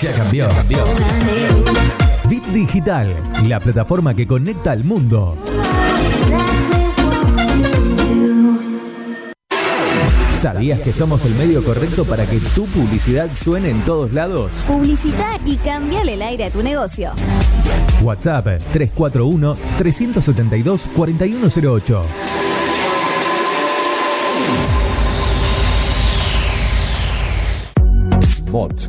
ya cambió. Bit Digital, la plataforma que conecta al mundo. ¿Sabías que somos el medio correcto para que tu publicidad suene en todos lados? Publicita y cambiale el aire a tu negocio. WhatsApp 341 372 4108. Mods,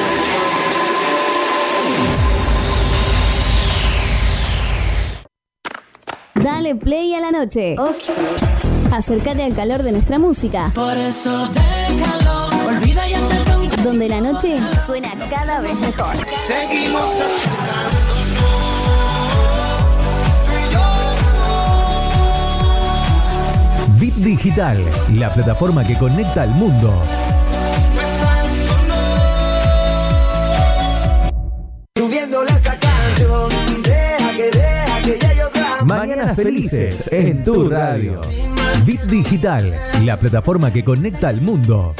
Dale play a la noche. Acércate al calor de nuestra música. Por eso déjalo, olvida y acepta un Donde la noche suena cada vez mejor. Seguimos Bit Digital, la plataforma que conecta al mundo. Mañanas felices en tu radio. Bit Digital, la plataforma que conecta al mundo.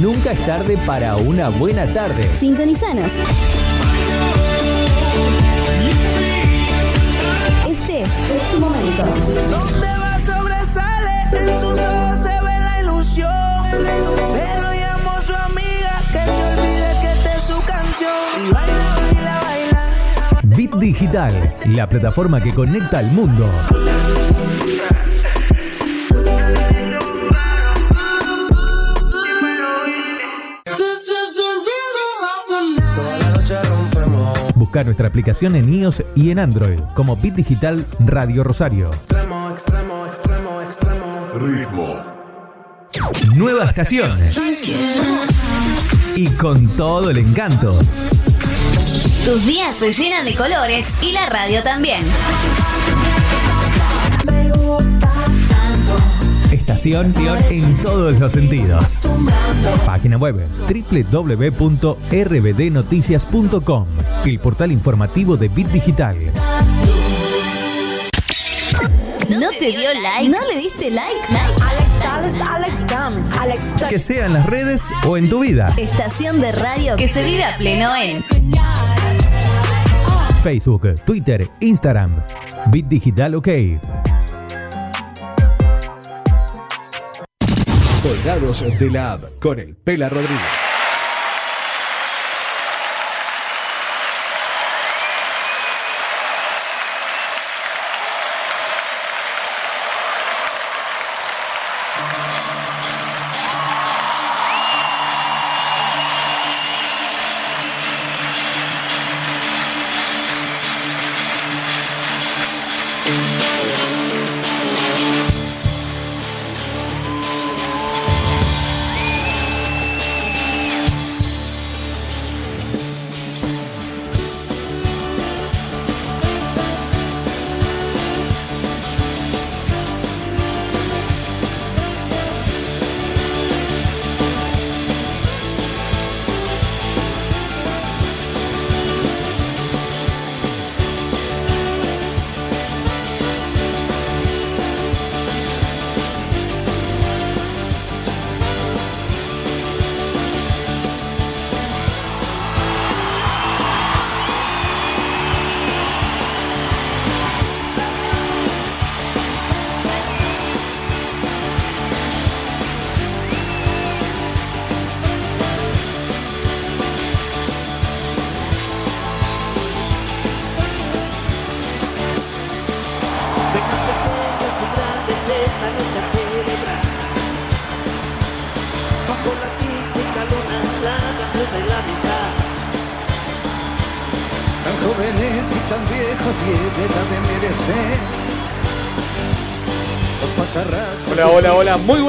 Nunca es tarde para una buena tarde. Sintonizanos. Este es tu momento. Donde va sobresale, en sus Digital, la plataforma que conecta al mundo. Busca nuestra aplicación en iOS y en Android como Bit Digital Radio Rosario. Extremo, extremo, extremo, extremo. Nueva estación. Y con todo el encanto. Tus días se llenan de colores y la radio también. Estación en todos los sentidos. Página web www.rbdnoticias.com, el portal informativo de Bit Digital. ¿No te dio like? ¿No le diste like? Que sea en las redes o en tu vida. Estación de radio que se vive a pleno en Facebook, Twitter, Instagram. Bit Digital OK. Colgados de la app con el Pela Rodríguez.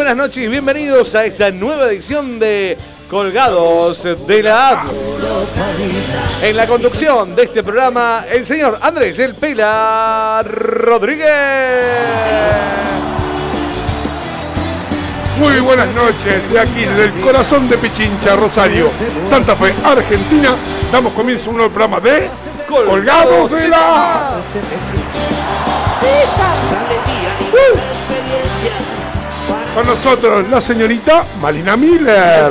Buenas noches y bienvenidos a esta nueva edición de Colgados de la App. En la conducción de este programa, el señor Andrés El Pela Rodríguez. Muy buenas noches, de aquí, desde el corazón de Pichincha, Rosario, Santa Fe, Argentina. Damos comienzo a un nuevo programa de Colgados de la... Con nosotros la señorita Malina Miller.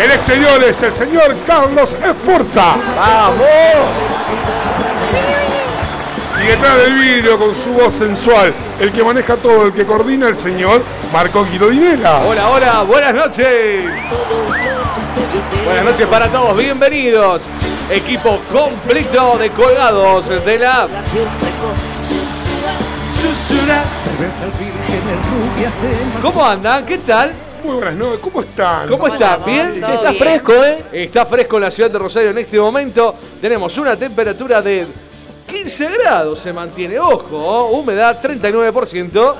El exterior es el señor Carlos Esforza. ¡Vamos! Y detrás del vidrio con su voz sensual, el que maneja todo, el que coordina, el señor Marco Guido Dinela. Hola, hola, buenas noches. Buenas noches para todos, bienvenidos. Equipo completo de Colgados de la ¿Cómo andan? ¿Qué tal? Muy buenas noches, ¿cómo están? ¿Cómo está? ¿Bien? Todo Está bien. fresco, ¿eh? Está fresco en la ciudad de Rosario en este momento. Tenemos una temperatura de 15 grados, se mantiene. Ojo, humedad 39%.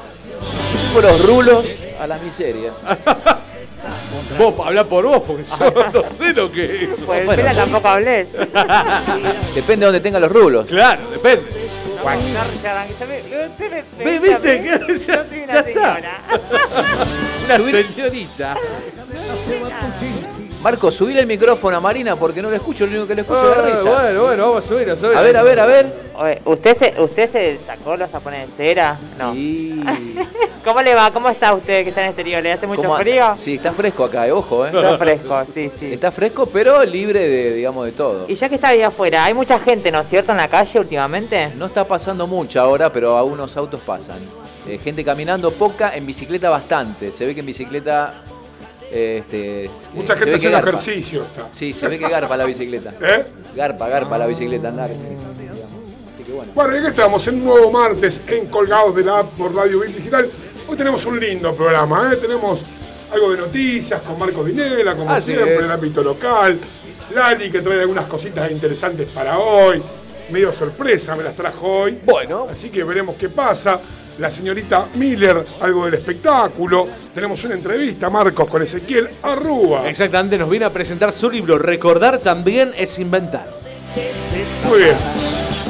Puros rulos a la miseria. Vos, habla por vos, porque yo no sé lo que es. Pues Bueno, tampoco hables. Depende de donde tengan los rulos. Claro, depende. ¿Ve, viste que ya- Yo soy una ya está. señora. Una señorita. Marco, subile el micrófono a Marina porque no lo escucho, lo único que le escucho es la Ah, risa. bueno, bueno, vamos a subir, a subir. A ver, a ver, a ver. Oye, ¿usted se, ¿Usted se sacó los tapones de cera? No. Sí. ¿Cómo le va? ¿Cómo está usted que está en exterior? ¿Le hace mucho ¿Cómo- frío? Sí, está fresco acá, eh, ojo, eh. Está fresco, sí, sí. Está fresco, pero libre de, digamos, de todo. Y ya que está ahí afuera, hay mucha gente, ¿no es cierto, en la calle últimamente? No está pasando mucho ahora, pero algunos autos pasan. Eh, gente caminando poca, en bicicleta bastante. Se ve que en bicicleta. Este, Mucha gente haciendo ejercicio está. Sí, se ve que garpa la bicicleta. ¿Eh? Garpa, garpa la bicicleta andar. Así que bueno. Bueno, y aquí estamos en un nuevo martes en Colgados de la App por Radio Bill Digital. Hoy tenemos un lindo programa, ¿eh? Tenemos algo de noticias con Marco Dinela, como Así siempre, en el ámbito local. Lali, que trae algunas cositas interesantes para hoy. Medio sorpresa, me las trajo hoy. Bueno, Así que veremos qué pasa. La señorita Miller, algo del espectáculo. Tenemos una entrevista, Marcos, con Ezequiel Arrúa. exactamente, nos viene a presentar su libro. Recordar también es inventar. Muy bien.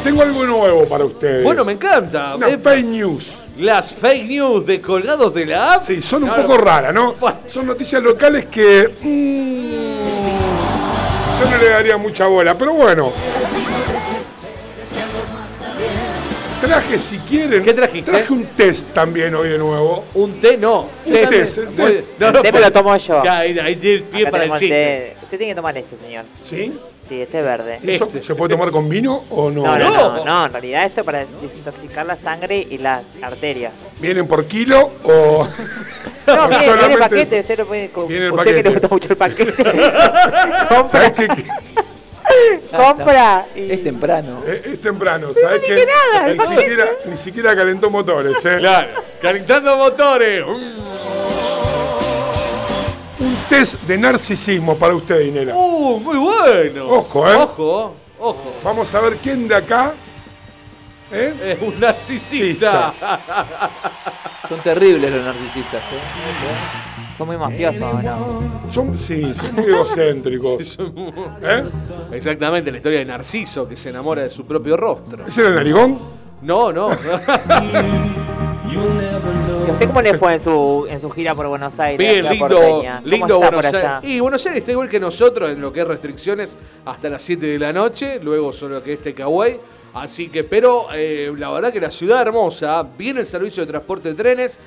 Tengo algo nuevo para ustedes. Bueno, me encanta. Una fake news. Las fake news de Colgados de la App. Sí, son un Claro. poco raras, ¿no? Son noticias locales que. mm, yo no le daría mucha bola, pero bueno. Traje, si quieren. ¿Qué trajiste? Traje un test también hoy de nuevo. Un té no. Un test, el Muy- test. No, El no, té me pues- lo tomo yo. Ya, Ahí, ahí tiene el pie Acá para el chiste. té. Usted tiene que tomar este, señor. ¿Sí? Sí, este verde. ¿Eso Este. se puede tomar con vino o no? No, no, No. no, no, en realidad esto es para desintoxicar la sangre y las arterias. ¿Vienen por kilo o.? No, viene, viene el paquete, usted lo puede Viene el usted que le paquete. gusta mucho el paquete. ¿Sabes qué? Compra y... Es temprano. Eh, Es temprano, ¿sabes qué? nada, siquiera, ni siquiera calentó motores, ¿eh? Claro, calentando motores. Mm. Un test de narcisismo para usted, Inela. Uh, muy bueno. Ojo, ¿eh? Ojo, ojo. Vamos a ver quién de acá. ¿eh? Es un narcisista. Son terribles los narcisistas. ¿eh? Son muy mafiosos, ¿no? Son, sí, son muy egocéntricos. ¿Eh? Exactamente, la historia de Narciso que se enamora de su propio rostro. ¿Ese era el narigón? No, no. ¿Y usted cómo le fue en su, en su gira por Buenos Aires? Bien, la lindo, porteña? ¿Cómo lindo está Buenos allá? Aires. Y Buenos Aires está igual que nosotros en lo que es restricciones hasta las 7 de la noche, luego solo que este Kawaii. Así que, pero eh, la verdad que la ciudad hermosa, viene el servicio de transporte de trenes,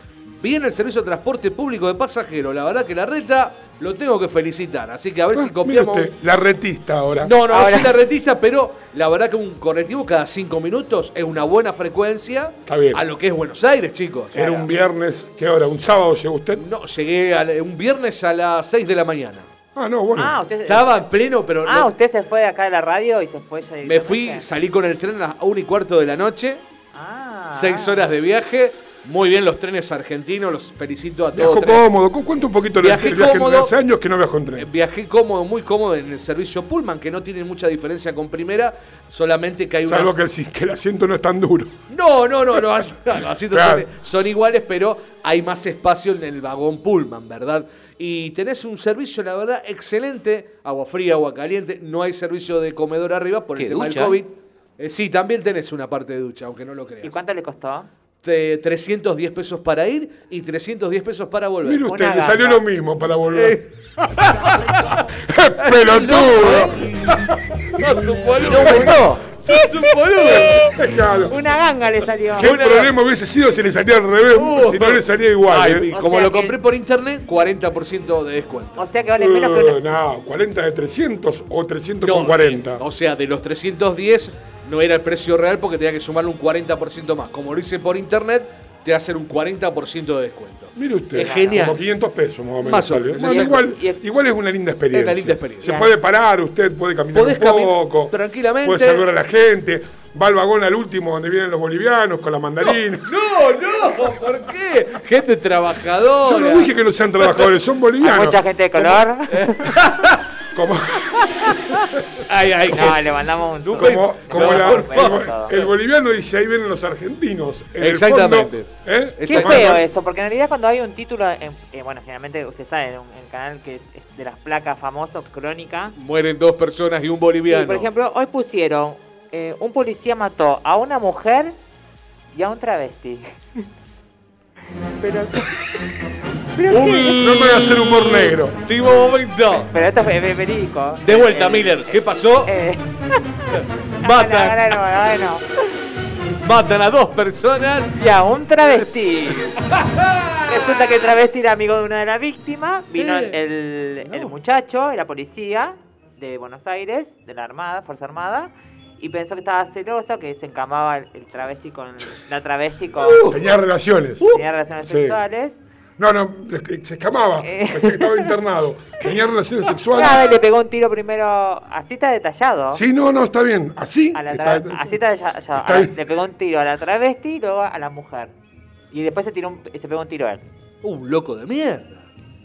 viene el servicio de transporte público de pasajeros. La verdad que la reta lo tengo que felicitar. Así que a ver Ah, si copiamos. usted, la retista ahora. No, no, Ahora- no soy la retista, pero la verdad que un correctivo cada cinco minutos es una buena frecuencia Está bien. a lo que es Buenos Aires, chicos. Era un viernes, ¿qué hora? ¿Un sábado llegó usted? No, llegué a- un viernes a las 6 de la mañana. Ah, no, bueno. Ah, usted, Estaba en pleno, pero ah, no- usted se fue de acá de la radio y se fue me fui, salí con el tren a las 1 y cuarto de la noche, Ah. seis horas de viaje, Muy bien los trenes argentinos, los felicito a todos. Viajo cómodo. Cu- Cuenta un poquito Viajé el viaje. cómodo. Hace años que no viajo en tren. Viajé cómodo, muy cómodo en el servicio Pullman, que no tiene mucha diferencia con primera, solamente que hay una... Salvo que el, que el asiento no es tan duro. No, no, no, los asientos Claro. son, son iguales, pero hay más espacio en el vagón Pullman, ¿verdad? Y tenés un servicio, la verdad, excelente, agua fría, agua caliente, no hay servicio de comedor arriba por el ¿Qué, tema ducha? del COVID. Eh, sí, también tenés una parte de ducha, aunque no lo creas. ¿Y cuánto le costó? Te- 310 pesos para ir y 310 pesos para volver. Mire usted, Una le salió lo mismo para volver. Eh. ¡Pelotudo! ¿No aumentó? ¡Sos un boludo! Claro. Una ganga le salió. ¿Qué Una- problema hubiese sido si le salía al revés? Uh, si no le salía igual. Ay, ¿eh? O como sea lo que- compré por internet, 40% de descuento. O sea que vale menos que Uh, una... no, 40 de 300 o 300 No, con 40. eh, O sea, de los 310 no era el precio real porque tenía que sumarle un 40% más. Como lo hice por internet, te hacen un 40% de descuento. Mire usted, Es genial. como 500 pesos más o menos. Más o sale. menos, Bueno, exacto. igual, igual es una linda experiencia. Es una linda experiencia. Se puede parar, usted puede caminar Podés un cami- poco. tranquilamente. Puede saludar a la gente. Va al vagón al último donde vienen los bolivianos con la mandarina. No, no, ¿por qué? Gente trabajadora. Yo no dije que no sean trabajadores, son Hay bolivianos. mucha gente de color. Como, Ay, ay, No, le mandamos un... como, como No, la- por el, el boliviano dice, ahí vienen los argentinos. En el Exactamente. fondo, ¿eh? Qué feo eso, porque en realidad cuando hay un título, en- eh, bueno, generalmente usted sabe, en el canal que es de las placas famosos, Crónica, Mueren dos personas y un boliviano. y, por ejemplo, hoy pusieron, eh, un policía mató a una mujer y a un travesti. pero, Un- No me voy a hacer humor negro. Último momento. pero esto es verídico. De vuelta, Eh, Miller. ¿Qué pasó? Eh, Matan. Matan a dos personas. Y a un travesti. Resulta que el travesti era amigo de una de las víctimas. Vino Eh, el, el muchacho, era policía de Buenos Aires, de la Armada, Fuerza Armada. Y pensó que estaba celoso, que se encamaba el, el travesti con la travesti con Tenía relaciones. tenía relaciones sí. sexuales. No, no, se escamaba. Eh. Pensé que estaba internado. Tenía relaciones sexuales. le pegó un tiro primero. Así está detallado. Sí, no, no, está bien. Así. A la está- tra- así está detallado. está A la- bien. le pegó un tiro a la travesti y luego a la mujer. Y después se tiró un- se pegó un tiro a él. Un loco de mierda.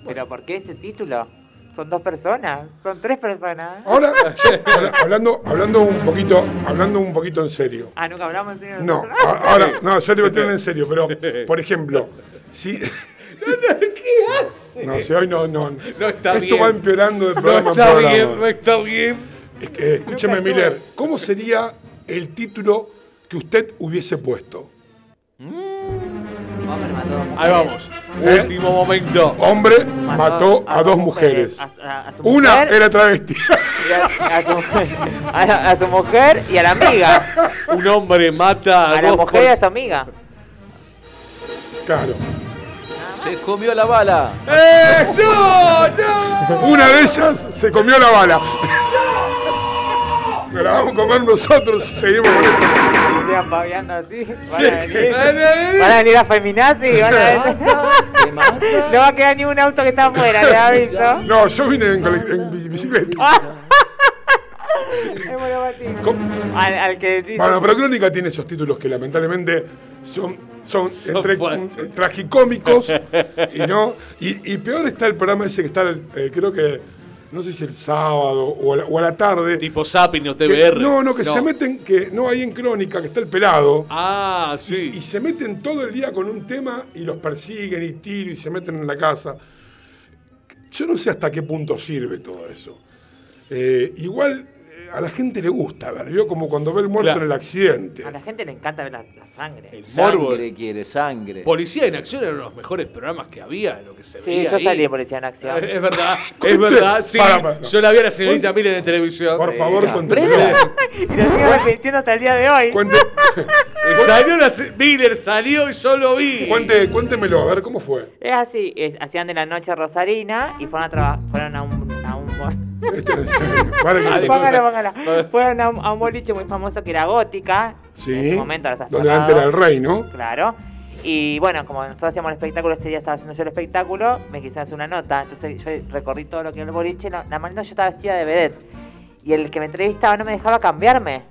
¿Pero por qué ese título? Son dos personas, son tres personas. Ahora, habla- hablando, hablando un poquito, hablando un poquito en serio. Ah, nunca hablamos en serio. No, ahora, no, yo le voy a tener en serio, pero, por ejemplo, si. ¿Qué hace? No, si hoy no, no. No está Esto bien. va empeorando de No programa está en programa. bien, no está bien. Es que, escúcheme, Miller, ¿cómo sería el título que usted hubiese puesto? Hombre, mató a dos Ahí mujeres. vamos. ¿Eh? Último momento. Hombre mató a dos mujeres. A, a- a su Una mujer era travesti. a, a su, a la- a su mujer y a la amiga. Un hombre mata a, A la dos mujer y a su amiga. Claro. Se comió la bala. ¡Eh! ¡No! ¡No! Una de ellas se comió la bala. Nos la vamos a comer nosotros y seguimos con esto. Sigan así. Van a venir, Van a venir. van a venir a feminazi. Van a venir. No va a quedar ni un auto que está afuera, le aviso. No, yo vine en, en bi- bicicleta. Es bueno, Mati. ¿Cómo? Al, al que dice. Bueno, pero Crónica tiene esos títulos que lamentablemente son, son, Son entre fuertes. mm, tragicómicos y no. Y, y peor está el programa ese que está, eh, creo que, no sé si el sábado o a la, o a la tarde. Tipo Zapping o que- TBR. no, no, que se meten, que no hay en Crónica, que está el pelado. Ah, Y sí. se meten todo el día con un tema y los persiguen y tiran y se meten en la casa. Yo no sé hasta qué punto sirve todo eso. Eh, igual eh, a la gente le gusta ver, ¿vio? Como cuando ve el muerto Claro. en el accidente. A la gente le encanta ver la, la sangre. El morbo. Sangre quiere, sangre. Policía en Acción era uno de los mejores programas que había, en lo que se Sí, veía yo ahí. salí de policía en acción. Es verdad, es verdad, sí. Para, para, no. Yo la vi a la señorita Miller en televisión. Por favor, presa. Y lo sigo repitiendo hasta el día de hoy. Cuente, Salió la se- Miller, salió y yo lo vi. cuente- cuéntemelo, a ver cómo fue. Es así, es- hacían de la noche rosarina y fueron a trabajar, fueron a un, a un póngala, póngala. Fueron a un, a un boliche muy famoso que era gótica. sí, En ese momento ahora donde cerrado. antes era el rey, ¿no? Claro. Y bueno, como nosotros hacíamos el espectáculo, ese día estaba haciendo yo el espectáculo, me quise hacer una nota. Entonces yo recorrí todo lo que era el boliche. La, la mañana yo estaba vestida de vedette. Y el que me entrevistaba no me dejaba cambiarme.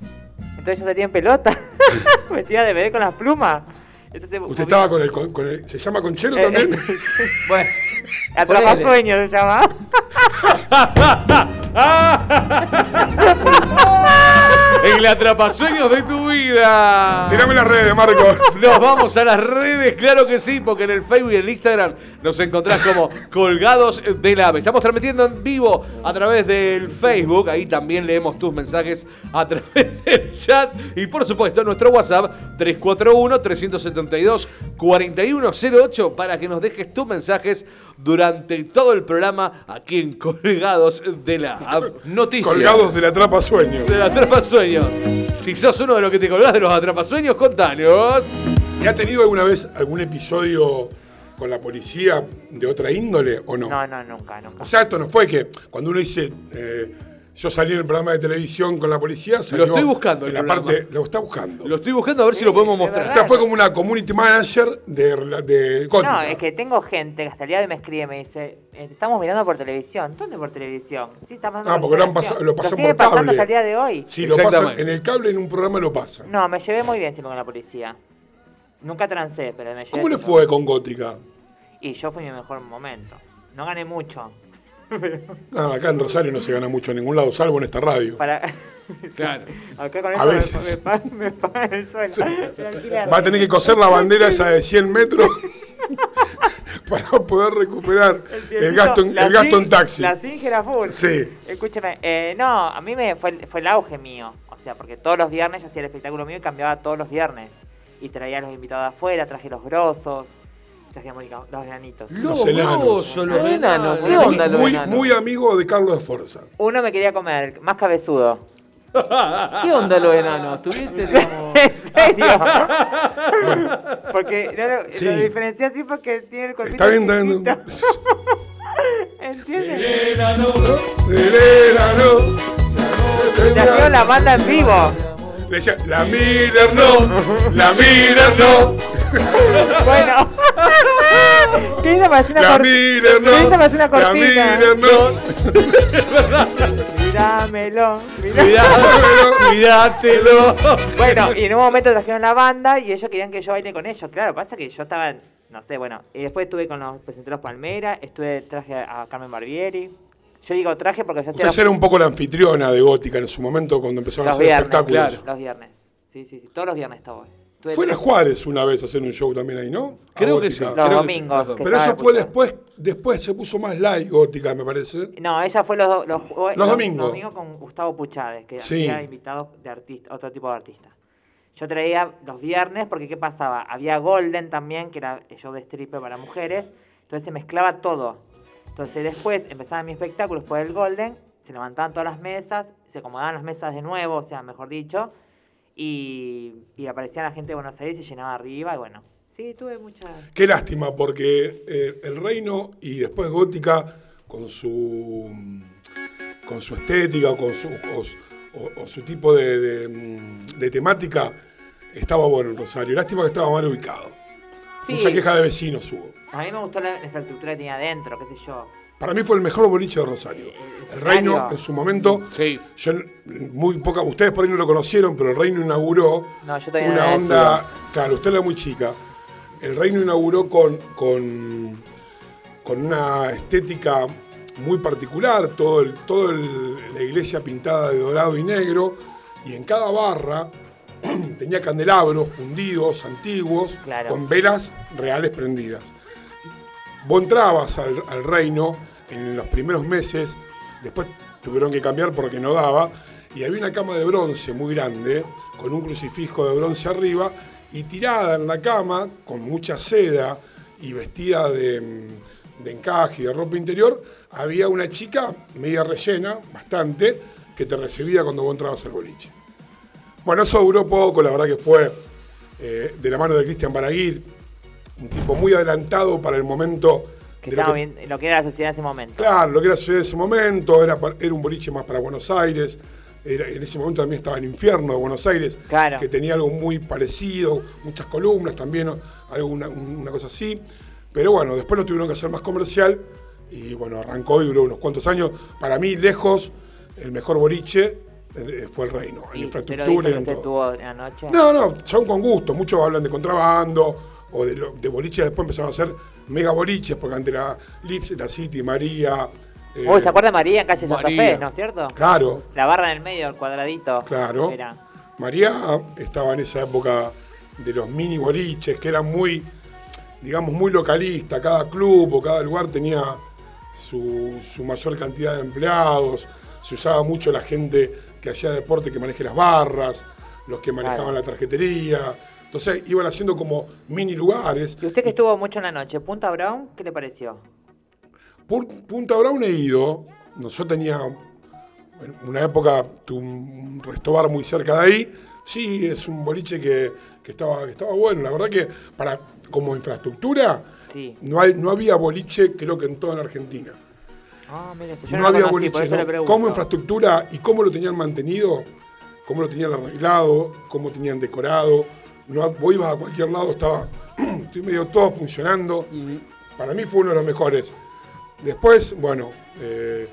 Entonces yo salía en pelota, vestida de vedette con las plumas. Entonces, Usted estaba con el, con, con el- ¿Se llama Conchero Eh, también? eh, bueno, Atrapasueños se llama. El atrapasueños de tu vida. Tirame las redes, Marco. Nos vamos a las redes, claro que sí, porque en el Facebook y en el Instagram nos encontrás como colgados del ave. Estamos transmitiendo en vivo a través del Facebook, ahí también leemos tus mensajes a través del chat y por supuesto nuestro WhatsApp 341-372-4108 para que nos dejes tus mensajes durante todo el programa aquí en Colgados de la App. Noticias. Colgados de la trapa sueño. De la atrapasueños. Si sos uno de los que te colgás de los atrapasueños, contanos. ¿Y ha tenido alguna vez algún episodio con la policía de otra índole o no? No, no, nunca, nunca. O sea, esto no fue que cuando uno dice, eh, yo salí en el programa de televisión con la policía, salió estoy buscando el la programa. parte, lo está buscando. Lo estoy buscando a ver si lo podemos mostrar. Usted fue como una community manager de, de Gótica. No, es que tengo gente que hasta el día de hoy me escribe y me dice, eh, estamos mirando por televisión. ¿Dónde por televisión? Sí, estamos Ah, porque lo, han pasado, lo pasan sigue por pasando cable. hasta el día de hoy. Sí, lo pasan, en el cable en un programa lo pasan. No, me llevé muy bien siempre con la policía. Nunca trancé, pero me llevé. ¿Cómo le fue con Gótica? Y yo fui mi mejor momento. No gané mucho. Nada, acá en Rosario no se gana mucho en ningún lado, salvo en esta radio. Para... Claro. Acá con A me- veces. Me, pagan, me pagan el sueldo. El alquiler. Va a tener que coser la bandera esa de 100 metros para poder recuperar el gasto, en- el gasto en taxi. La Singer era full. Sí. Escúcheme, eh, no, a mí me fue, fue el auge mío. O sea, porque todos los viernes yo hacía el espectáculo mío y cambiaba todos los viernes. Y traía a los invitados afuera, traje los grosos, los enanitos. Los enanos. los enanos. ¿Qué onda los muy, enanos? muy amigo de Carlos de Forza. Uno me quería comer, más cabezudo. ¿Qué onda los enanos? ¿Tuviste como... ¿En serio? porque no lo, Sí. lo diferencié así porque tiene el cuerpito Está bien, está bien. ¿Entiendes? El enano. La banda en vivo. Le decía, la Miller no, la Miller no, Bueno. ¿Qué hizo para hacer una cortina? ¿Qué hizo para hacer una cortina? Mirámelo, Cuidátelo, cuidátelo. Bueno, y en un momento trajeron la banda y ellos querían que yo baile con ellos. Claro, pasa que yo estaba, no sé, bueno. Y después estuve con los presenteros Palmera, estuve, traje a Carmen Barbieri. Yo digo traje porque yo hacía Usted era un poco la anfitriona de Gótica en su momento cuando empezaron a hacer viernes. espectáculos. Los viernes. Sí, sí, sí. Todos los viernes estaba. Fue la Juárez una vez a hacer un show también ahí, ¿no? A Creo que sí. Los Creo que sí, domingos. los que Pero eso fue después, después se puso más light Gótica, me parece. No, ella fue los, do- los, jue- Los domingos. con Gustavo Puchades, que Sí. había invitados de artista, otro tipo de artistas. Yo traía los viernes porque ¿qué pasaba? Había Golden también, que era el show de stripper para mujeres, entonces se mezclaba todo. Entonces después empezaba mi espectáculo después del Golden, se levantaban todas las mesas, se acomodaban las mesas de nuevo, o sea, mejor dicho, y, y aparecía la gente de Buenos Aires y se llenaba arriba, y bueno, sí, tuve mucha... Qué lástima, porque eh, el reino y después Gótica, con su con su estética o con su, o, su- o- o su tipo de, de, de temática, estaba bueno en Rosario. Lástima que estaba mal ubicado. Sí. Mucha queja de vecinos hubo. A mí me gustó la infraestructura que tenía adentro, qué sé yo. Para mí fue el mejor boliche de Rosario. El Reino, en su momento, Sí. yo muy poca, ustedes por ahí no lo conocieron, pero el Reino inauguró No, yo no una onda, claro, usted era muy chica. El Reino inauguró con, con, con una estética muy particular, todo el, todo el- la iglesia pintada de dorado y negro, y en cada barra tenía candelabros fundidos, antiguos, Claro. con velas reales prendidas. Vos entrabas al, al reino en los primeros meses, después tuvieron que cambiar porque no daba, y había una cama de bronce muy grande, con un crucifijo de bronce arriba, y tirada en la cama, con mucha seda y vestida de, encaje y de ropa interior, había una chica media rellena, bastante, que te recibía cuando vos entrabas al boliche. Bueno, eso duró poco, la verdad que fue eh, de la mano de Cristian Baraguir, un tipo muy adelantado para el momento Que de lo que- bien- lo que era la sociedad en ese momento. Claro, lo que era ciudad de ese momento, era, era un boliche más para Buenos Aires. era- en ese momento también estaba el infierno de Buenos Aires, Claro. que tenía algo muy parecido, muchas columnas también, algo, una, una cosa así. Pero bueno, después lo tuvieron que hacer más comercial y bueno, arrancó y duró unos cuantos años. Para mí, lejos, el mejor boliche eh, fue el reino, en infraestructura pero y en todo. estuvo en la noche. No, no, son con gusto. Muchos hablan de contrabando o de, lo- de boliches. Después empezaron a hacer mega boliches porque antes era Lips, la City, María. eh, Uy, ¿se acuerda de María en calle Santa. Fe, no es cierto? Claro, La barra en el medio, el cuadradito. claro. Era. María estaba en esa época de los mini boliches que eran muy, digamos, muy localistas. Cada club o cada lugar tenía su, su mayor cantidad de empleados. Se usaba mucho la gente que hacía deporte que maneje las barras, los que manejaban Claro. la tarjetería. Entonces iban haciendo como mini lugares. Y usted que estuvo mucho en la noche, Punta Brown, ¿qué le pareció? Punta Brown he ido. No, Yo tenía, en una época, tuve un restobar muy cerca de ahí. Sí, es un boliche que, que estaba, que estaba bueno. La verdad que para como infraestructura Sí. no, hay, no había boliche, creo que en toda la Argentina. Ah, mire, yo No, lo había conocí, boliche. ¿no? Como infraestructura y cómo lo tenían mantenido, cómo lo tenían arreglado, cómo tenían decorado. No, vos ibas a cualquier lado, estaba estoy medio todo funcionando. Para mí fue uno de los mejores. Después, bueno, eh,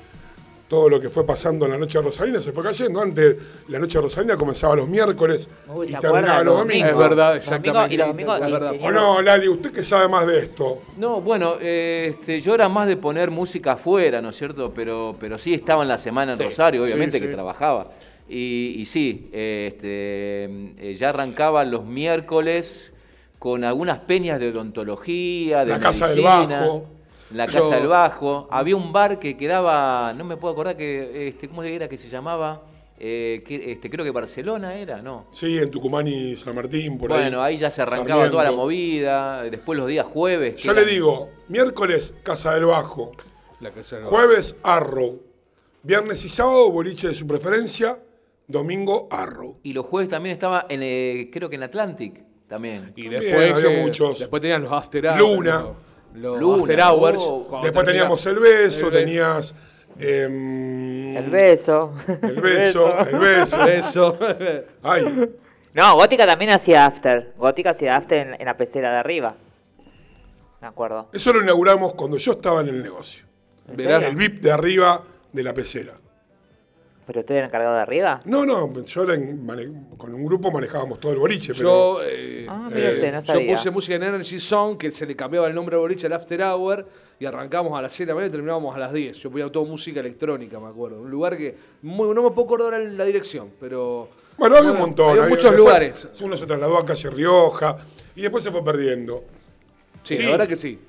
todo lo que fue pasando en la noche de Rosalina se fue cayendo. Antes, la noche de Rosalina comenzaba los miércoles Uy, y ¿se terminaba los domingos. Es verdad, Los domingos- exactamente. y los domingos- y- y- ¿O no, Lali? ¿Usted que sabe más de esto? No, bueno, eh, este, yo era más de poner música afuera, ¿no es cierto? Pero, pero sí estaba en la semana en Sí, Rosario, sí, obviamente sí. que trabajaba. Y, y sí, este, eh, ya arrancaba los miércoles con algunas peñas de odontología, de La Casa del Bajo. La Yo- Casa del Bajo. Había un bar que quedaba, no me puedo acordar que, este, ¿cómo era que se llamaba? Eh, que, este, creo que Barcelona era, ¿no? Sí, en Tucumán y San Martín, por ahí. Bueno, ahí ya se arrancaba toda la movida, después los días jueves. que Yo le digo, miércoles, Casa del Bajo. La casa del Jueves, Arrow. Viernes y sábado, boliche de su preferencia. Domingo, Arrow. Y los jueves también estaba en, eh, creo que en Atlantic también. Y También después, había eh, muchos. después tenían los after hours. Luna. Los, los Luna, after hours. oh. cuando Después teníamos el beso, el tenías. em, El beso. El beso, el beso. Eso. Ay, No, Gótica también hacía after. Gótica hacía after en, en la pecera de arriba. Me acuerdo. eso lo inauguramos cuando yo estaba en el negocio. Verá. El VIP de arriba de la pecera. ¿Pero usted era encargado de arriba? No, no, yo era en- mane- con un grupo manejábamos todo el boliche, pero. Yo, eh, Ah, no yo puse música en Energy Zone, que se le cambiaba el nombre al boliche al After Hour, y arrancamos a las 7 de la mañana y terminábamos a las 10. Yo ponía todo música electrónica, me acuerdo. Un lugar que muy, no me puedo acordar la dirección, pero... Bueno, había un montón. Había había- muchos después lugares. Uno se trasladó a Calle Rioja y después se fue perdiendo. Sí, Sí. la verdad que sí.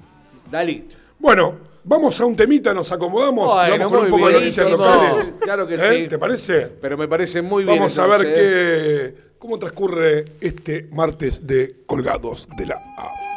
Dali. Bueno, vamos a un temita, nos acomodamos. Bueno, vamos con un poco de bien, noticias sí, locales. claro que ¿Eh? sí. ¿Te parece? Pero me parece muy bien. Vamos a ver ¿eh? qué, cómo transcurre este martes de Colgados de la A.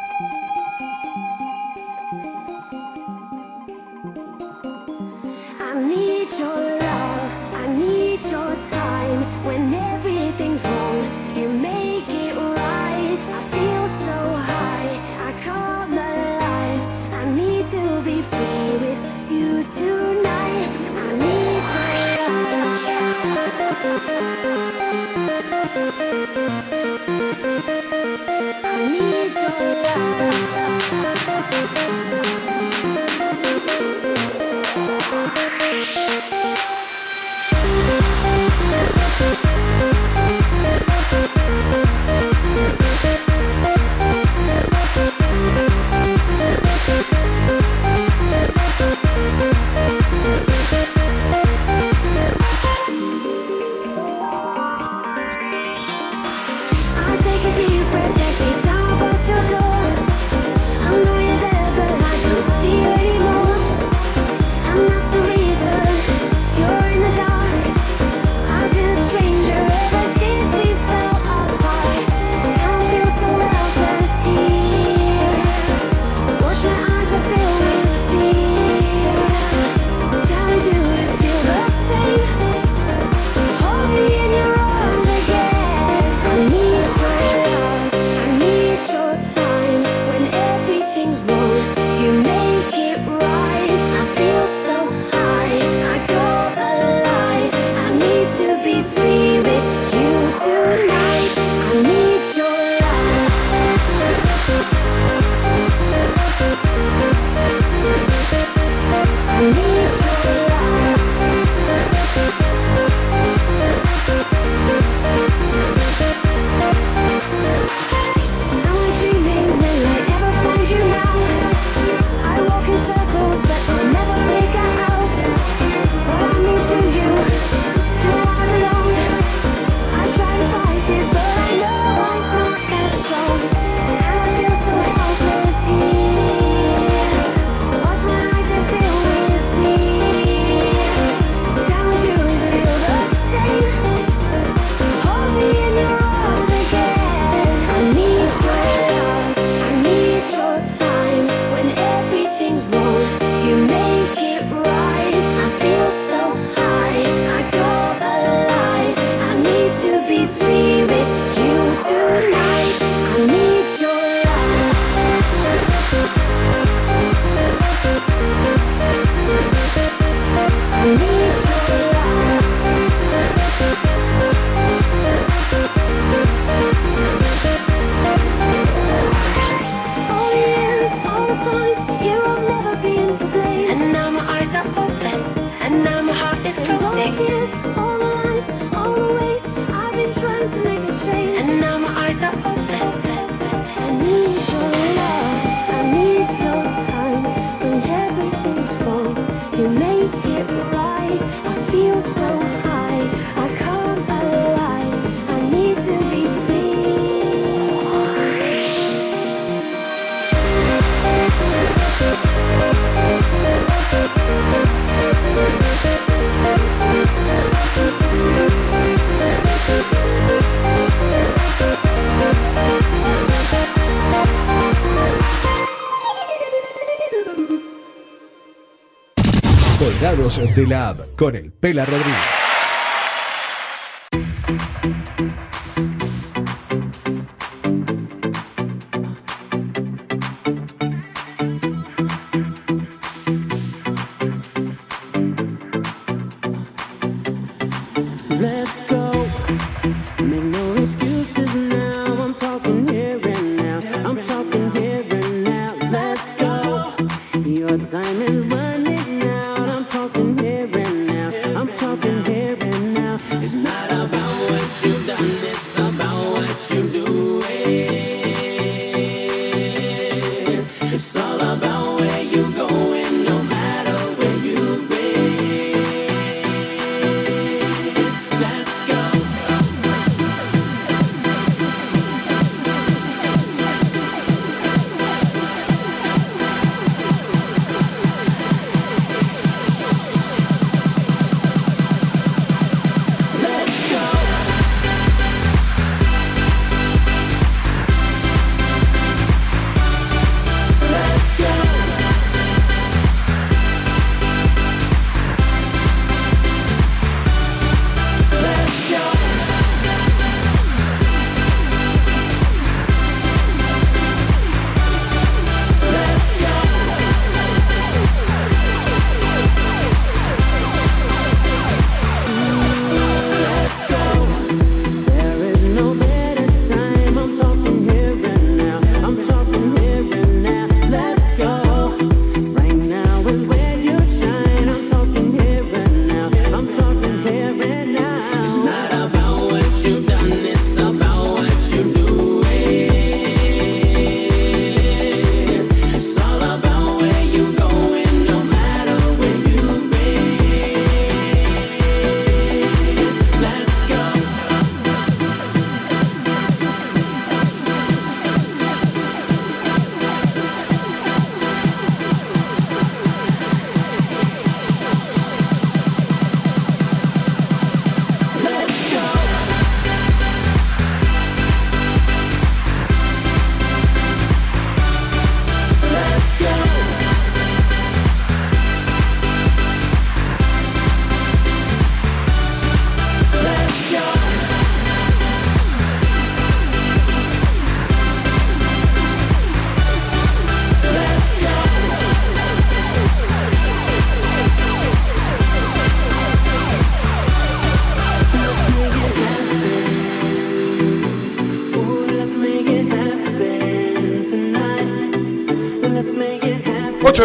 Colgados de la app con el Pela Rodríguez.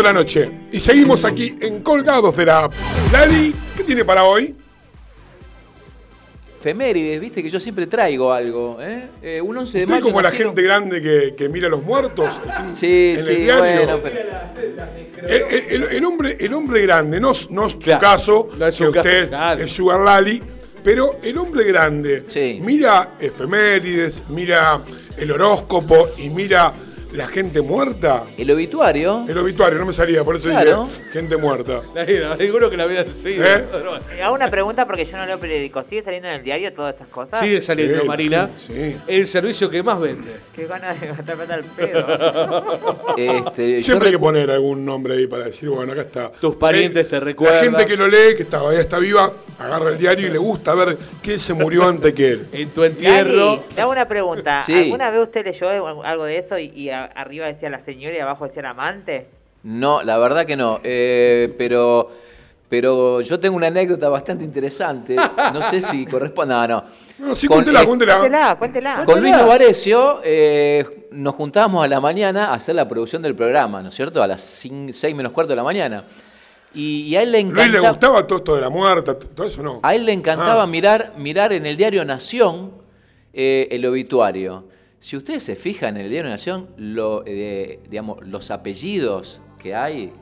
De la noche. Y seguimos aquí en Colgados de la app. Lali, ¿qué tiene para hoy? Efemérides, viste que yo siempre traigo algo. ¿eh? Eh, un 11 de Usted mayo. como la gente grande que, que mira a los muertos Sí, en sí, el diario. bueno, pero- El, el- el- el hombre, el hombre grande, no, no es su caso, que su caso, usted claro. es Sugar Lali, pero el hombre grande mira efemérides, mira el horóscopo y mira la gente muerta. El obituario. El obituario, no me salía, por eso Claro. dije gente muerta. Seguro que la había seguido. ¿Eh? Eh, Hago una pregunta porque yo no leo periódicos. ¿Sigue saliendo en el diario todas esas cosas? Sigue saliendo, Sí, Marina. sí. El servicio que más vende. Qué ganas de gastar plata al pedo. Este, Siempre hay que poner algún nombre ahí para decir, bueno, acá está. Tus parientes te recuerdan. La gente que lo lee, que todavía está viva, agarra el diario y le gusta ver quién se murió antes que él. En tu entierro. Lali, te hago una pregunta. Sí. ¿Alguna vez usted leyó algo de eso y, y a- arriba decía la señora y abajo decía la amante? No, la verdad que no. Eh, pero, pero yo tengo una anécdota bastante interesante. No sé si corresponde. No, no. No, sí, Con- cuéntela, eh, cuéntela. Cuéntela, cuéntela. Con Luis Novarecio eh, nos juntábamos a la mañana a hacer la producción del programa, ¿no es cierto? A las cin- seis menos cuarto de la mañana. Y, y a él le Luis le encantaba. gustaba todo esto de la muerte, todo eso no. A él le encantaba Ah. mirar, mirar en el diario Nación eh, el obituario. Si ustedes se fijan en el diario Nación, lo, eh, digamos, los apellidos que hay,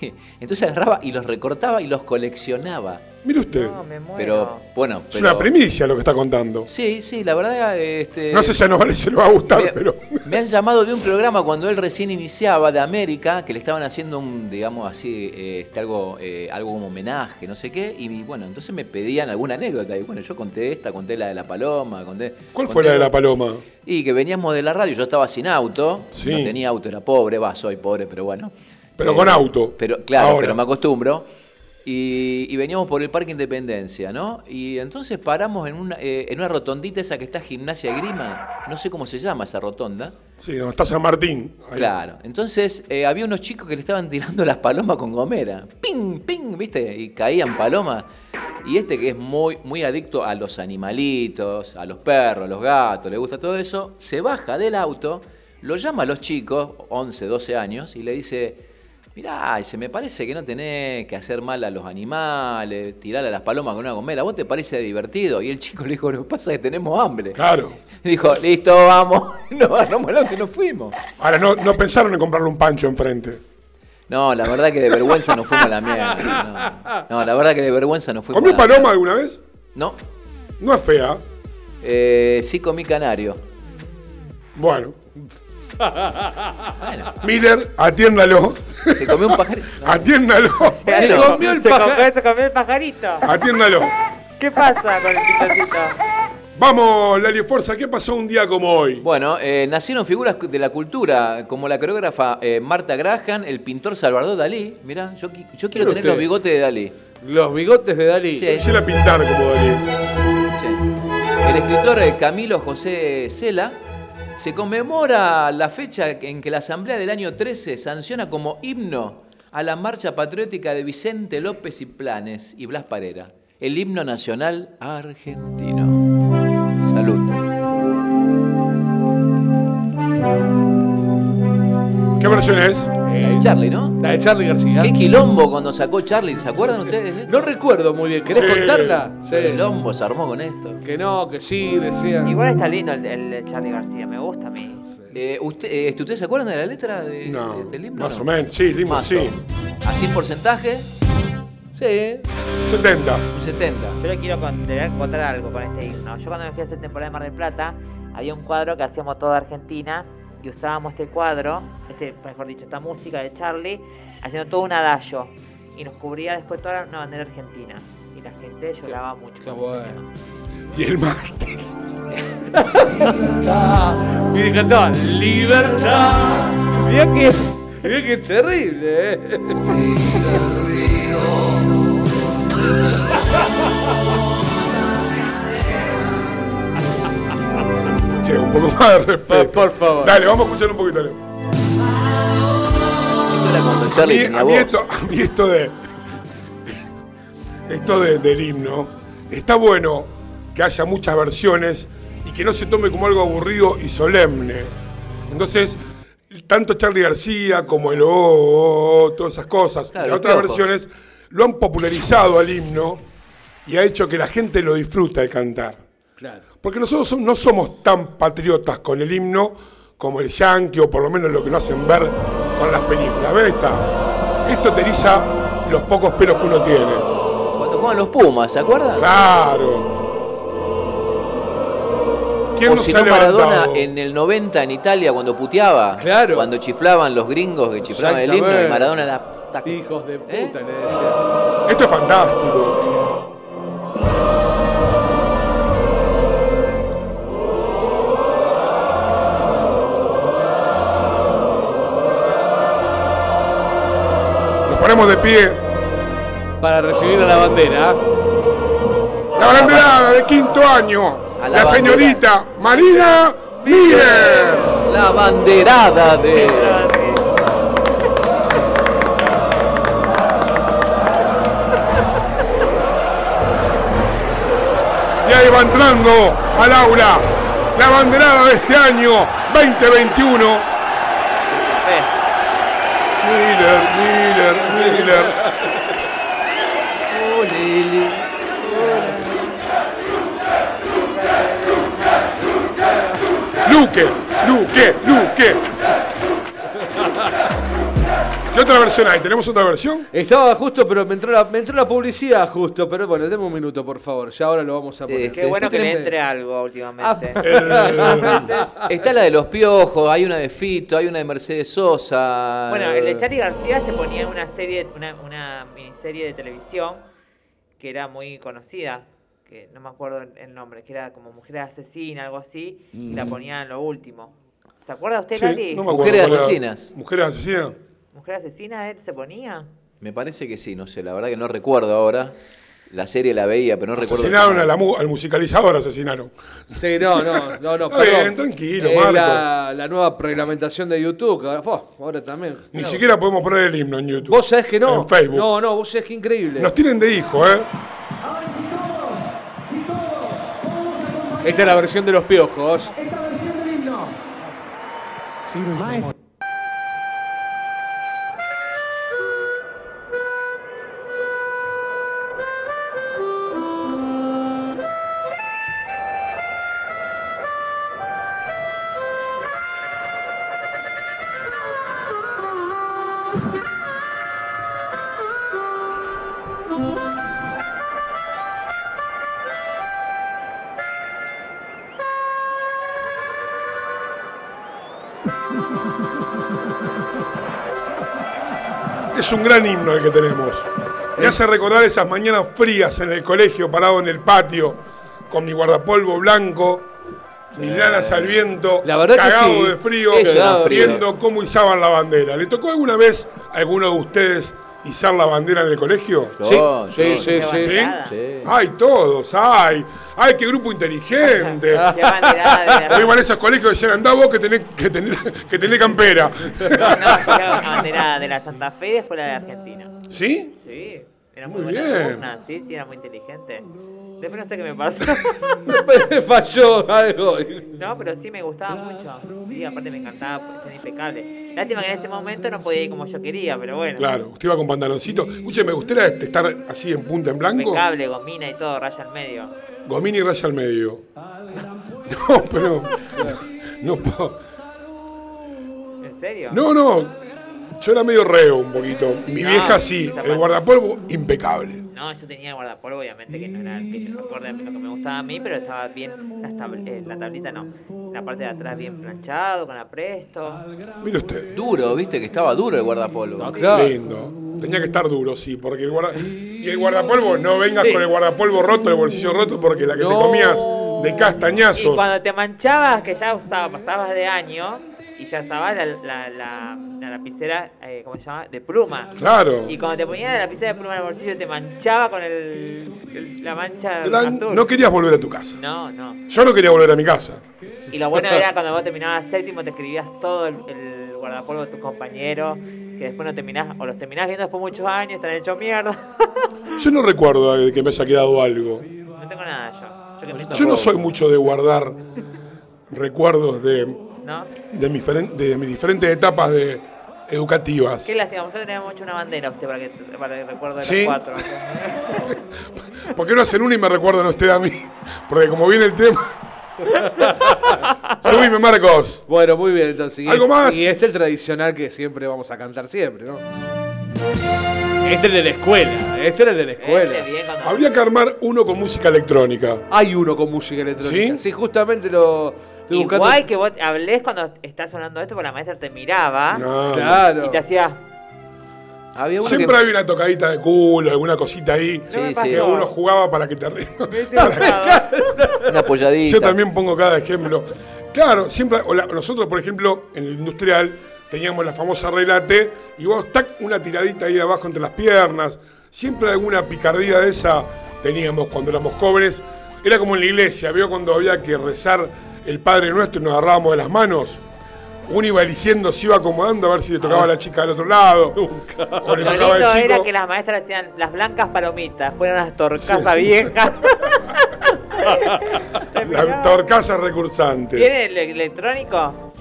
entonces agarraba y los recortaba y los coleccionaba. Mire usted. Pero bueno, es una primicia lo que está contando. Sí, sí, la verdad, este, No sé si a Novales se le va a gustar, me, pero. me han llamado de un programa cuando él recién iniciaba de América, que le estaban haciendo un, digamos así, eh, este, algo, eh, algo como homenaje, no sé qué, y bueno, entonces me pedían alguna anécdota, y bueno, yo conté esta, conté la de la paloma, conté... ¿Cuál conté- fue la de la paloma? Y que veníamos de la radio, yo estaba sin auto, Sí. no tenía auto, era pobre, va, soy pobre, pero bueno. Pero Eh, con auto. Pero claro, Ahora. pero me acostumbro. Y, y veníamos por el Parque Independencia, ¿no? Y entonces paramos en una, eh, en una rotondita esa que está Gimnasia Grima, no sé cómo se llama esa rotonda. Sí, donde está San Martín. Ahí. Claro, entonces eh, había unos chicos que le estaban tirando las palomas con gomera. ¡Ping, ping! ¿Viste? Y caían palomas. Y este que es muy, muy adicto a los animalitos, a los perros, a los gatos, le gusta todo eso, se baja del auto, lo llama a los chicos, 11, 12 años, y le dice, mirá, se me parece que no tenés que hacer mal a los animales, tirar a las palomas con una gomera, ¿vos te parece divertido? Y el chico le dijo, lo que pasa es que tenemos hambre. Claro. Dijo, listo, vamos, nos agarramos el auto y nos fuimos. Ahora, no, no pensaron en comprarle un pancho enfrente. No, la verdad que de vergüenza no fuimos a la mierda. No, No, la verdad que de vergüenza no fuimos ¿Comió a la paloma alguna vez? No. No es fea. Eh, sí comí canario. Bueno. Miller, atiéndalo. Se comió un pajarito. Atiéndalo. Se comió se comió, se comió el pajarito. Atiéndalo. ¿Qué pasa con el pichoncito? Vamos, Lali Forza, ¿qué pasó un día como hoy? Bueno, eh, nacieron figuras de la cultura, como la coreógrafa eh, Marta Graham, el pintor Salvador Dalí. Mirá, yo, qui- yo quiero tener usted. los bigotes de Dalí. Los bigotes de Dalí. Sí. Quisiera pintar como Dalí. El escritor eh, Camilo José Cela se conmemora la fecha en que la Asamblea del año 13 sanciona como himno a la marcha patriótica de Vicente López y Planes y Blas Parera, el himno nacional argentino. ¿Qué versión es? La de Charlie, ¿no? La de Charlie García. Qué quilombo cuando sacó Charlie, ¿se acuerdan ustedes? No recuerdo muy bien. ¿Querés Sí. contarla? Qué quilombo se armó con esto. Que no, que sí, decían. Igual está lindo el, el Charlie García, me gusta a mí. Eh, usted, eh, ¿Ustedes se acuerdan de la letra de- No, de- del himno? más o menos. Sí, Limo, Más sí. Así en porcentaje, Sí. 70. un 70. Yo le quiero contar algo con este himno. Yo cuando me fui a hacer temporada de Mar del Plata, había un cuadro que hacíamos toda Argentina y usábamos este cuadro, este, mejor dicho, esta música de Charlie, haciendo todo un adagio. Y nos cubría después toda una bandera argentina. Y la gente lloraba mucho. Qué bueno. Y el mártir. Y me cantaba Libertad. Mirá que Mirá que terrible, eh. Poco más de respeto. Por favor. Dale, vamos a escuchar un poquito. dale. Esto era cuando A mí, tenía a mí voz. esto, a mí esto de. Esto de- del himno. Está bueno que haya muchas versiones y que no se tome como algo aburrido y solemne. Entonces, tanto Charlie García como el O, todas esas cosas, Claro, y otras piojos. versiones, lo han popularizado al himno y ha hecho que la gente lo disfruta de cantar. Claro. Porque nosotros no somos tan patriotas con el himno como el yankee, o por lo menos lo que nos hacen ver con las películas. ¿Ves esta? Esto te eriza los pocos pelos que uno tiene. Cuando jugaban los Pumas, ¿se acuerdan? Claro. ¿Quién O nos si no Maradona levantado? en el 90 en Italia cuando puteaba. Claro. Cuando chiflaban los gringos que chiflaban el himno y. Maradona la... Hijos de ¿Eh? puta, le decía. Esto es fantástico. Ponemos de pie. Para recibir a la bandera. La banderada de quinto año. A la La, señorita Marina Miller. La banderada de... Y ahí va entrando al aula la banderada de este año 2021. Miller, Miller, Miller. Luque, Luque, Luque. ¿Qué otra versión hay? ¿Tenemos otra versión? Estaba justo, pero me entró, la, me entró la publicidad justo. Pero bueno, deme un minuto, por favor. Ya ahora lo vamos a poner. Este, Qué bueno que le entre algo últimamente. Está la de los piojos, hay una de Fito, hay una de Mercedes Sosa. Bueno, el de Charlie García se ponía en una serie, una, una miniserie de televisión que era muy conocida, que no me acuerdo el- nombre, que era como Mujer Asesina, algo así, y la Mm. ponía en lo último. ¿Se acuerda usted, Sí, Lali? no me acuerdo Mujeres asesinas. Mujeres asesinas. ¿Mujer Asesina él se ponía? Me parece que sí, no sé, la verdad que no recuerdo ahora. La serie la veía, pero no recuerdo. Asesinaron a la mu- al musicalizador, asesinaron. Sí, no, no, no, no. Bien, tranquilo, Eh, Marco. la, la nueva reglamentación de YouTube. que ahora- ahora también. Ni No. siquiera podemos poner el himno en YouTube. Vos sabés que no. En Facebook. No, no, vos sabés que increíble. Nos tienen de hijo, ¿eh? Esta es la versión de los piojos. Es un gran himno el que tenemos. Me hace recordar esas mañanas frías en el colegio, parado en el patio, con mi guardapolvo blanco, mis lanas al viento, La verdad que cagado sí. de frío, Eso da frío. viendo cómo izaban la bandera. ¿Le tocó alguna vez a alguno de ustedes izar la bandera en el colegio? Sí, sí, sí, ¿Sí? sí. ¡Ay, todos! ¡Ay! ¡Ay, qué grupo inteligente! Qué banderada de la- Hoy van esos colegios y dicen, andá vos que tenés, que tener, que tenés campera. No, yo era una banderada de la Santa Fe y después la de Argentina. ¿Sí? Sí, era Muy muy, buena bien. alumna, sí, sí, era muy inteligente. Después no sé qué me pasó. Me falló algo. No, pero sí me gustaba mucho. Sí, aparte me encantaba, porque era impecable. Lástima que en ese momento no podía ir como yo quería, pero bueno. Claro, usted iba con pantaloncito. Escuche, me gustaría este, estar así en punta en blanco. Impecable, gomina y todo, raya al medio. Gomini y raya al medio. No, pero. No puedo. ¿En serio? No, no. Yo era medio reo un poquito. Mi No, vieja sí. El guardapolvo, impecable. No, yo tenía el guardapolvo, obviamente, que no era el que yo lo que me gustaba a mí, pero estaba bien, las tabl- eh, la tablita no, la parte de atrás bien planchado, con apresto. Mire usted. Duro, viste que estaba duro el guardapolvo. Lindo. Tenía que estar duro, sí, porque el guarda... Y el guardapolvo, no vengas con el guardapolvo roto, el bolsillo roto, porque la que te No. comías de Y castañazos. cuando te manchabas, que ya usaba, pasabas de año, y ya usabas la, la, la, la lapicera, eh, ¿cómo se llama? De pluma. Claro. Y cuando te ponías la lapicera de pluma en el bolsillo, te manchaba con el, el- la mancha azul. no querías volver a tu casa. No, no. Yo no quería volver a mi casa. Y lo bueno era cuando vos terminabas séptimo, te escribías todo el, el guardapolvo de tus compañeros, que después no terminás, o los terminás viendo después de muchos años, están hechos mierda. Yo no recuerdo de que me haya quedado algo. No tengo nada yo. Yo, que me- Yo no soy mucho de guardar recuerdos de, ¿No? de, mis, de mis diferentes etapas de, educativas. Qué lástima, nosotros tenemos mucho una bandera usted para que, para que recuerde Sí. las cuatro. ¿Por qué no hacen una y me recuerdan a usted a mí? Porque como viene el tema. Subime, Marcos. Bueno, muy bien, entonces. Y ¿Algo más? Y este es el tradicional que siempre vamos a cantar siempre, ¿no? Este es el de la escuela. Este era el de la escuela. Este bien Habría que armar uno con música electrónica. Hay uno con música electrónica. ¿Sí? justamente lo estoy buscando. Igual que vos hablés cuando está sonando esto, porque la maestra te miraba No, Claro. y te hacía. Había Siempre que... hay una tocadita de culo, alguna cosita ahí. Sí, sí. Que pasó. uno jugaba para que te rías. Una apoyadita. Yo también pongo cada ejemplo. Claro, siempre, o la- nosotros, por ejemplo, en el industrial teníamos la famosa regla T y vos, tac, una tiradita ahí de abajo entre las piernas. Siempre alguna picardía de esa teníamos cuando éramos jóvenes. Era como en la iglesia, vio cuando había que rezar el Padre Nuestro y nos agarrábamos de las manos. Uno iba eligiendo, se iba acomodando a ver si le tocaba a la chica del otro lado. O le Lo tocaba lindo era chico. que las maestras decían las blancas palomitas, fueron unas torcasas viejas. Las torcasas recursantes. ¿Tiene el electrónico?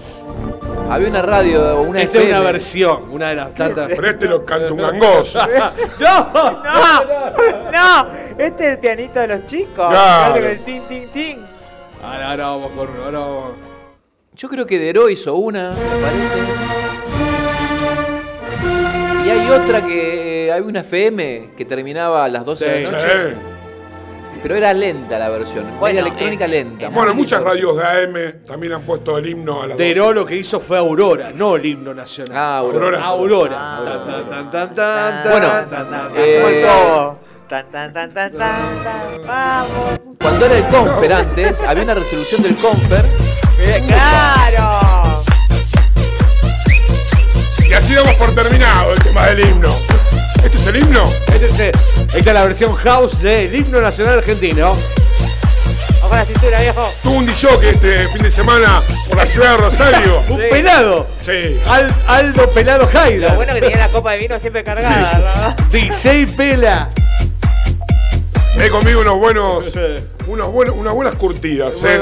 Había una radio, una Esta es una versión, una de las tantas. Pero este lo canta un gangoso. ¡No! ¡No! ¡No! Este es el pianito de los chicos. Claro. El tin, tin, tin. Ahora, ahora vamos con uno, ahora vamos. Yo creo que Dero hizo una, me parece. Y hay otra que. eh, Hay una FM que terminaba a las 12 de la noche. Sí. Pero era lenta la versión. Bueno, era electrónica eh, lenta. Bueno, muy muchas lenta. radios de AM también han puesto el himno a las Deró 12. lo que hizo fue Aurora, no el himno nacional. Ah, Aurora. Aurora. Ah. Tan, tan, tan, Bueno, eh. Tan, tan, tan, tan, tan, tan. Vamos. Cuando era el Confer antes, había una resolución del Confer. ¡Claro! Y así damos por terminado el tema del himno. ¿Este es el himno? Este es, eh, esta es la versión house del himno nacional argentino. Ojo la cintura, viejo. Tuvo un DJ este fin de semana por la ciudad de Rosario. Un pelado. Sí. Al- Aldo Pelado. Lo bueno que tenía la copa de vino siempre cargada, ¿no? DJ Pela. He conmigo unos buenos, unos buenos, unas buenas curtidas. Eh.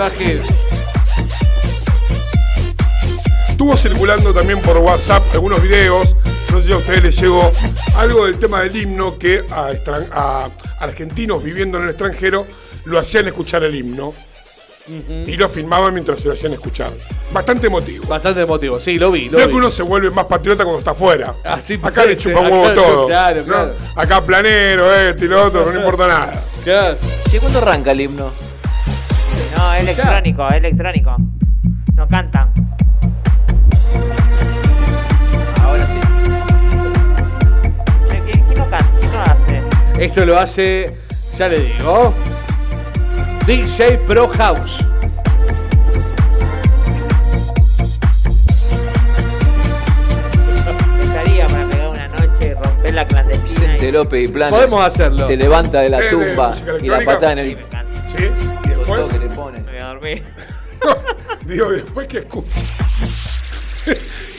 Estuvo circulando también por WhatsApp algunos videos. No sé si a ustedes les llegó algo del tema del himno que a, a argentinos viviendo en el extranjero lo hacían escuchar el himno y lo filmaban mientras se lo hacían escuchar. Bastante emotivo. Bastante emotivo, sí, lo vi. Lo Creo vi. que uno se vuelve más patriota cuando está afuera. Así Acá le chupa un huevo todo. claro, ¿no? claro. Acá planero, este y lo otro, no importa nada. Claro. Che, ¿cuándo arranca el himno? No, es electrónico, es electrónico. No cantan. Ahora sí. ¿Quién, quién no canta? ¿Quién no lo hace? Esto lo hace, ya le digo, DJ Pro House. Estaría para pegar una noche y romper la clandestina. Vicente López y Plan. Podemos hacerlo. Se levanta de la Eh, de tumba música y la electrónica. patada en el. ¿Sí? Y después, Todo que le pone. Me voy a dormir. digo, después que escucha.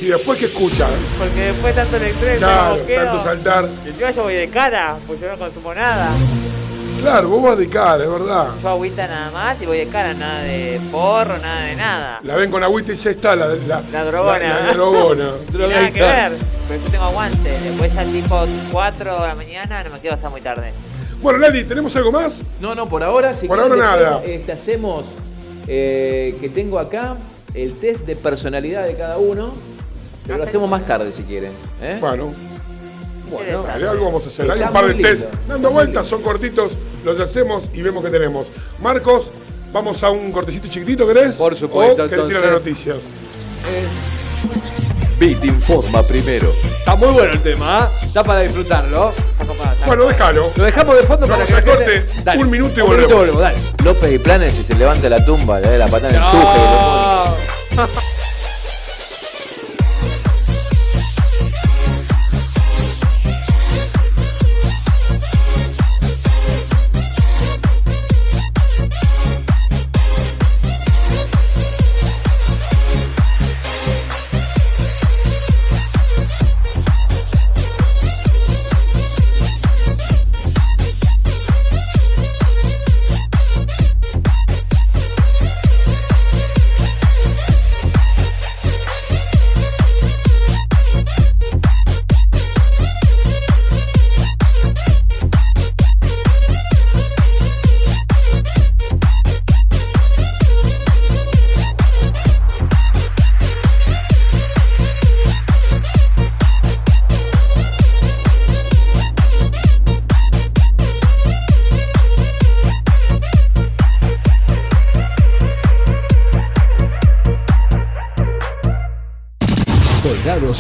y después que escucha. Porque después tanto electrónico Claro, tanto saltar. Y encima yo voy de cara, pues yo no consumo nada. Claro, vos vas de cara, es verdad. Yo agüita nada más y voy de cara, nada de porro, nada de nada. La ven con agüita y ya está, la, la, La drogona. La, la drogona. Nada que ver, pero yo tengo aguante. Después ya tipo 4 de la mañana no me quedo hasta muy tarde. Bueno, Lali, ¿tenemos algo más? No, no, por ahora. Si Por ahora nada. este, hacemos eh, que tengo acá el test de personalidad de cada uno. Pero lo hacemos más tarde si quieren. ¿eh? Bueno, Bueno, dale, algo vamos a hacer. Hay un par de test dando vueltas, son cortitos, los hacemos y vemos qué tenemos. Marcos, vamos a un cortecito chiquitito, ¿querés? Por supuesto, ¿O querés tirar las noticias? Bit informa primero. Está muy bueno el tema, ¿ah? Está para disfrutarlo. Está copado, está Bueno, déjalo. Lo dejamos de fondo para Vamos que la corte, gente- Dale, un minuto y un volvemos. dale. López y Planes, si se levanta la tumba, le da la patada en el tuje.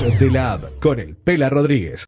de la con el Pela Rodríguez.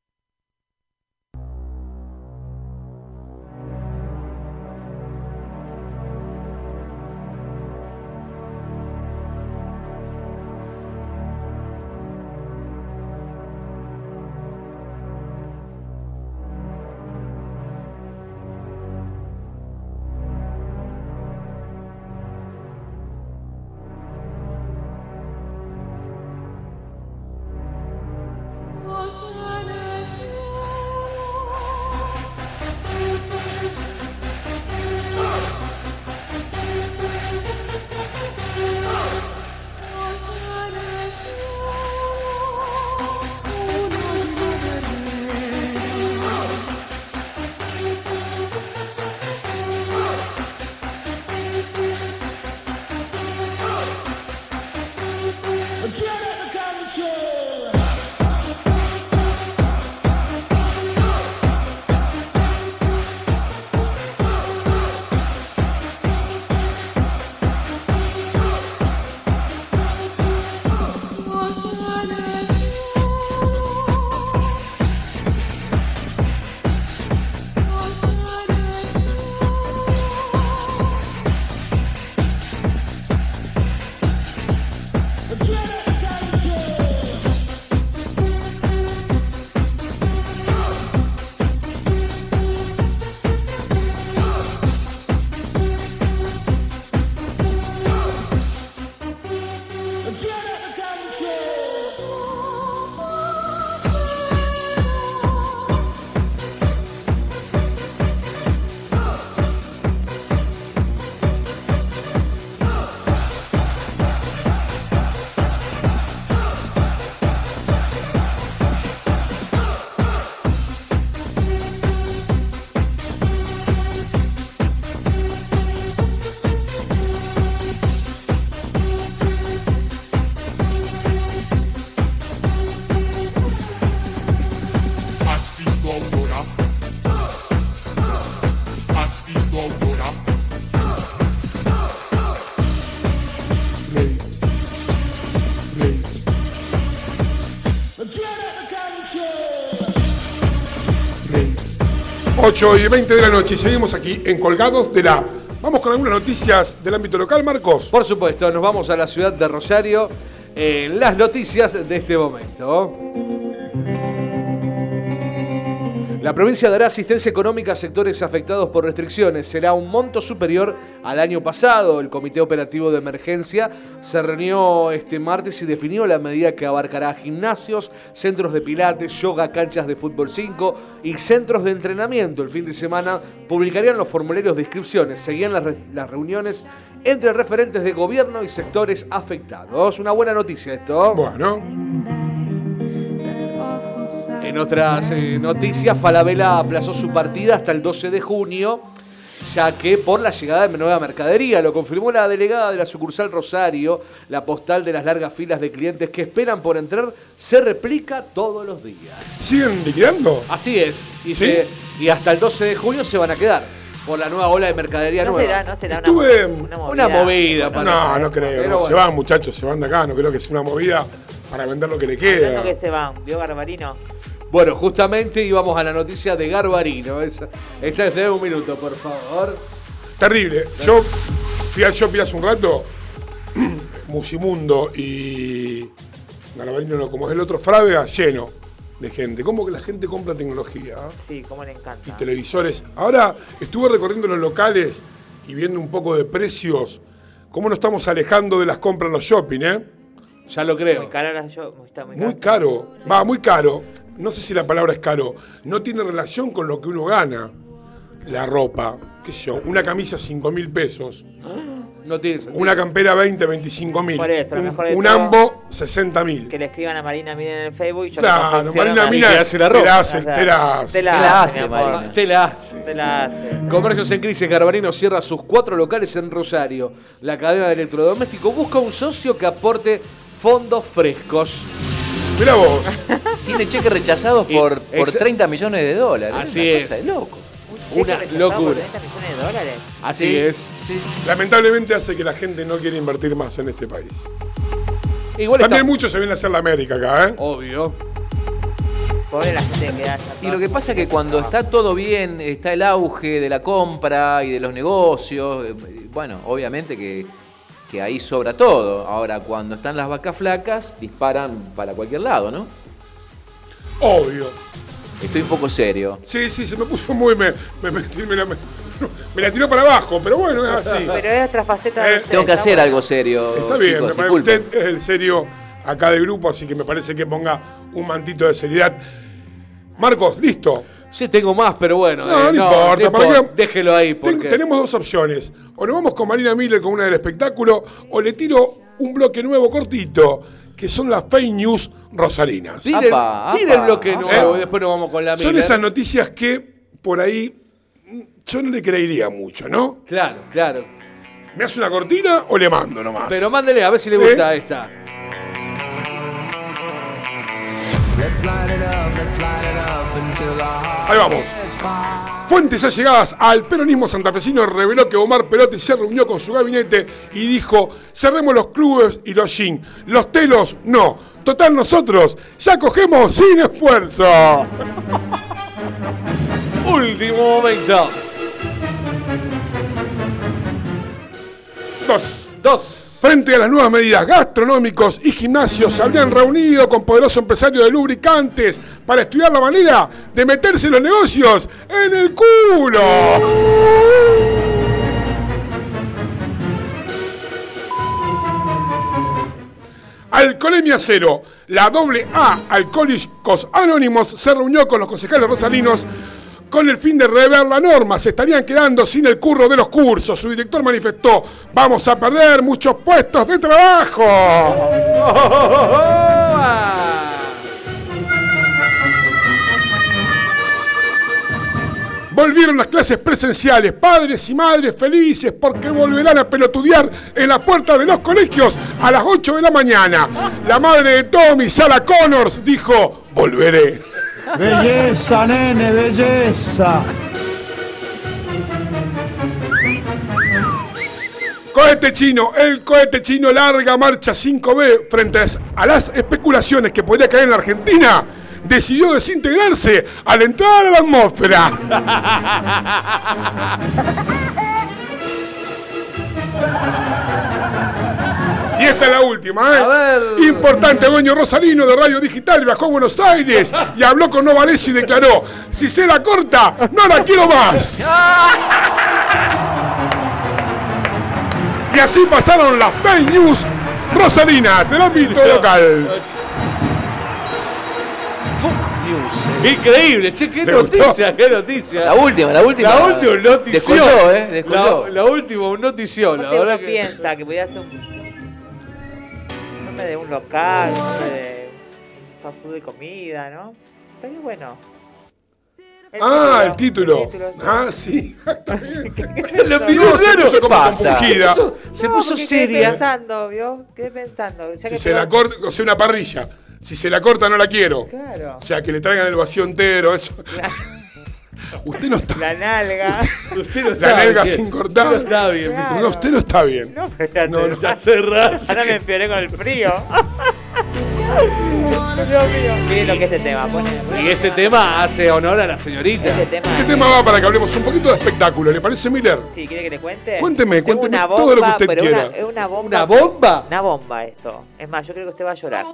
8 y 20 de la noche y seguimos aquí en Colgados de la. Vamos con algunas noticias del ámbito local, Marcos. Por supuesto, nos vamos a la ciudad de Rosario en las noticias de este momento. La provincia dará asistencia económica a sectores afectados por restricciones. Será un monto superior al año pasado. El Comité Operativo de Emergencia se reunió este martes y definió la medida que abarcará gimnasios, centros de pilates, yoga, canchas de fútbol 5 y centros de entrenamiento. El fin de semana publicarían los formularios de inscripciones. Seguían las, las reuniones entre referentes de gobierno y sectores afectados. Una buena noticia esto. Bueno. En otras eh, noticias, Falabella aplazó su partida hasta el 12 de junio, ya que por la llegada de nueva mercadería, lo confirmó la delegada de la sucursal Rosario, la postal de las largas filas de clientes que esperan por entrar se replica todos los días. ¿Siguen liquidando? Así es, y, ¿Sí? se- y hasta el 12 de junio se van a quedar por la nueva ola de mercadería No nueva. será, no será una, Estuve- una movida. Una movida, para No, no creo. Pero. Se van, muchachos, se van de acá. No creo que sea una movida para vender lo que le queda. que se van, ¿vio Garbarino? Bueno, justamente íbamos a la noticia de Garbarino. Esa, esa es de un minuto, por favor. Terrible. Yo fui al shopping hace un rato, Musimundo y Garabarino no, como es el otro, Frávega, lleno de gente. ¿Cómo que la gente compra tecnología? Sí, cómo le encanta. Y televisores. Ahora estuve recorriendo los locales y viendo un poco de precios. ¿Cómo nos estamos alejando de las compras en los shopping, eh? Ya lo creo. Muy caro muy caro. Va, muy caro. No sé si la palabra es caro. No tiene relación con lo que uno gana. La ropa, qué sé yo, una camisa 5 mil pesos, No tiene sentido. una campera 20, 25 mil, Por eso, lo un, mejor de un todo- ambo 60 mil. Que le escriban a Marina Mina en el Facebook y yo Claro, Marina Mina te hace la te ropa. la hace, te la hace. Te la Te la hace, hace, mi amor. Marina. Te la hace. Te la hace. Comercios en crisis, Garbarino cierra sus cuatro locales en Rosario. La cadena de electrodomésticos busca un socio que aporte fondos frescos. Mirá vos, Tiene cheques rechazados por, por exa- 30 millones de dólares. Así Una es. cosa de loco. Un Una por locura. 30 millones de dólares. Así Sí. es. lamentablemente hace que la gente no quiere invertir más en este país. Igual También está. muchos se vienen a hacer la América acá, ¿eh? Obvio. Pobre la gente que queda Y lo que pasa es que cuando está todo bien, está el auge de la compra y de los negocios, eh, bueno, obviamente que, que ahí sobra todo. Ahora, cuando están las vacas flacas, disparan para cualquier lado, ¿no? Obvio. Estoy un poco serio. Sí, sí, se me puso muy. Me, me, me- me la, me- me la tiró para abajo, pero bueno, es así. Pero es otra faceta Eh, de Tengo que hacer bueno. algo serio. Está bien, chicos, me parece- usted es el serio acá del grupo, así que me parece que ponga un mantito de seriedad. Marcos, listo. Sí, tengo más, pero bueno. No, eh, no importa, ¿para qué? Déjelo ahí, Ten- porque. tenemos dos opciones. O nos vamos con Marina Miller con una del espectáculo, o le tiro un bloque nuevo cortito, que son las fake news rosarinas. Tire, Apa, tire el bloque apa. nuevo Eh, y después nos vamos con la Son Miller. esas noticias que por ahí mm, yo no le creería mucho, ¿no? Claro, claro. ¿Me hace una cortina o le mando nomás? Pero mándele a ver si le gusta ¿Eh? esta. Ahí vamos. Fuentes allegadas al peronismo santafesino reveló que Omar Perotti se reunió con su gabinete y dijo, cerremos los clubes y los jeans, los telos no. Total nosotros ya cogemos sin esfuerzo. Último momento. Dos. Dos. Frente a las nuevas medidas, gastronómicos y gimnasios se habrían reunido con poderosos empresarios de lubricantes para estudiar la manera de meterse los negocios en el culo. Alcoholemia Cero, la doble A Alcohólicos Anónimos se reunió con los concejales rosarinos con el fin de rever la norma. Se estarían quedando sin el curro de los cursos. Su director manifestó, vamos a perder muchos puestos de trabajo. Volvieron las clases presenciales, padres y madres felices porque volverán a pelotudear en la puerta de los colegios a las 8 de la mañana. La madre de Tommy, Sarah Connors, dijo, volveré. Belleza, nene, belleza. Cohete chino, el cohete chino larga marcha 5B frente a las especulaciones que podría caer en la Argentina. Decidió desintegrarse al entrar a la atmósfera. Y esta es la última, ¿eh? Importante dueño Rosalino de Radio Digital viajó a Buenos Aires y habló con Novarecio y declaró: Si se la corta, no la quiero más. Y así pasaron las fake news rosalinas del ámbito local. Increíble, che, qué noticia, qué noticia. La última, la última. La última, un notición. Descolló, ¿eh? Descolló. La, la última, un notición. La ¿Cómo verdad que... piensa que podía ser un nombre de un local, de un fast food de comida, ¿no? Estaría bueno. El Ah, el título. el título, sí. Ah, sí. Lo No, miró se raro. puso como pasa? Se puso, se No, puso seria. Quedé pensando, ¿vio? Quedé pensando. Ya Si que se la tengo- corta, o sea, una parrilla. Si se la corta, no la quiero. Claro. O sea, que le traigan el vacío entero, eso. Usted no está. La nalga. Usted no La está nalga bien. sin cortar. Usted no está bien. Claro. No, usted no está bien. No, pero ya, No, no. Ya ahora me empeoré con el frío. Miren lo que es este tema. Pone, Y este tema hace honor a la señorita. este tema. Este tema va para que hablemos un poquito de espectáculo. ¿Le parece, Miller? Sí, ¿quiere que le cuente? Cuénteme, Tengo cuénteme una todo lo que bomba, usted pero quiera. Una, es una bomba. ¿Una bomba? Una bomba esto. Es más, yo creo que usted va a llorar.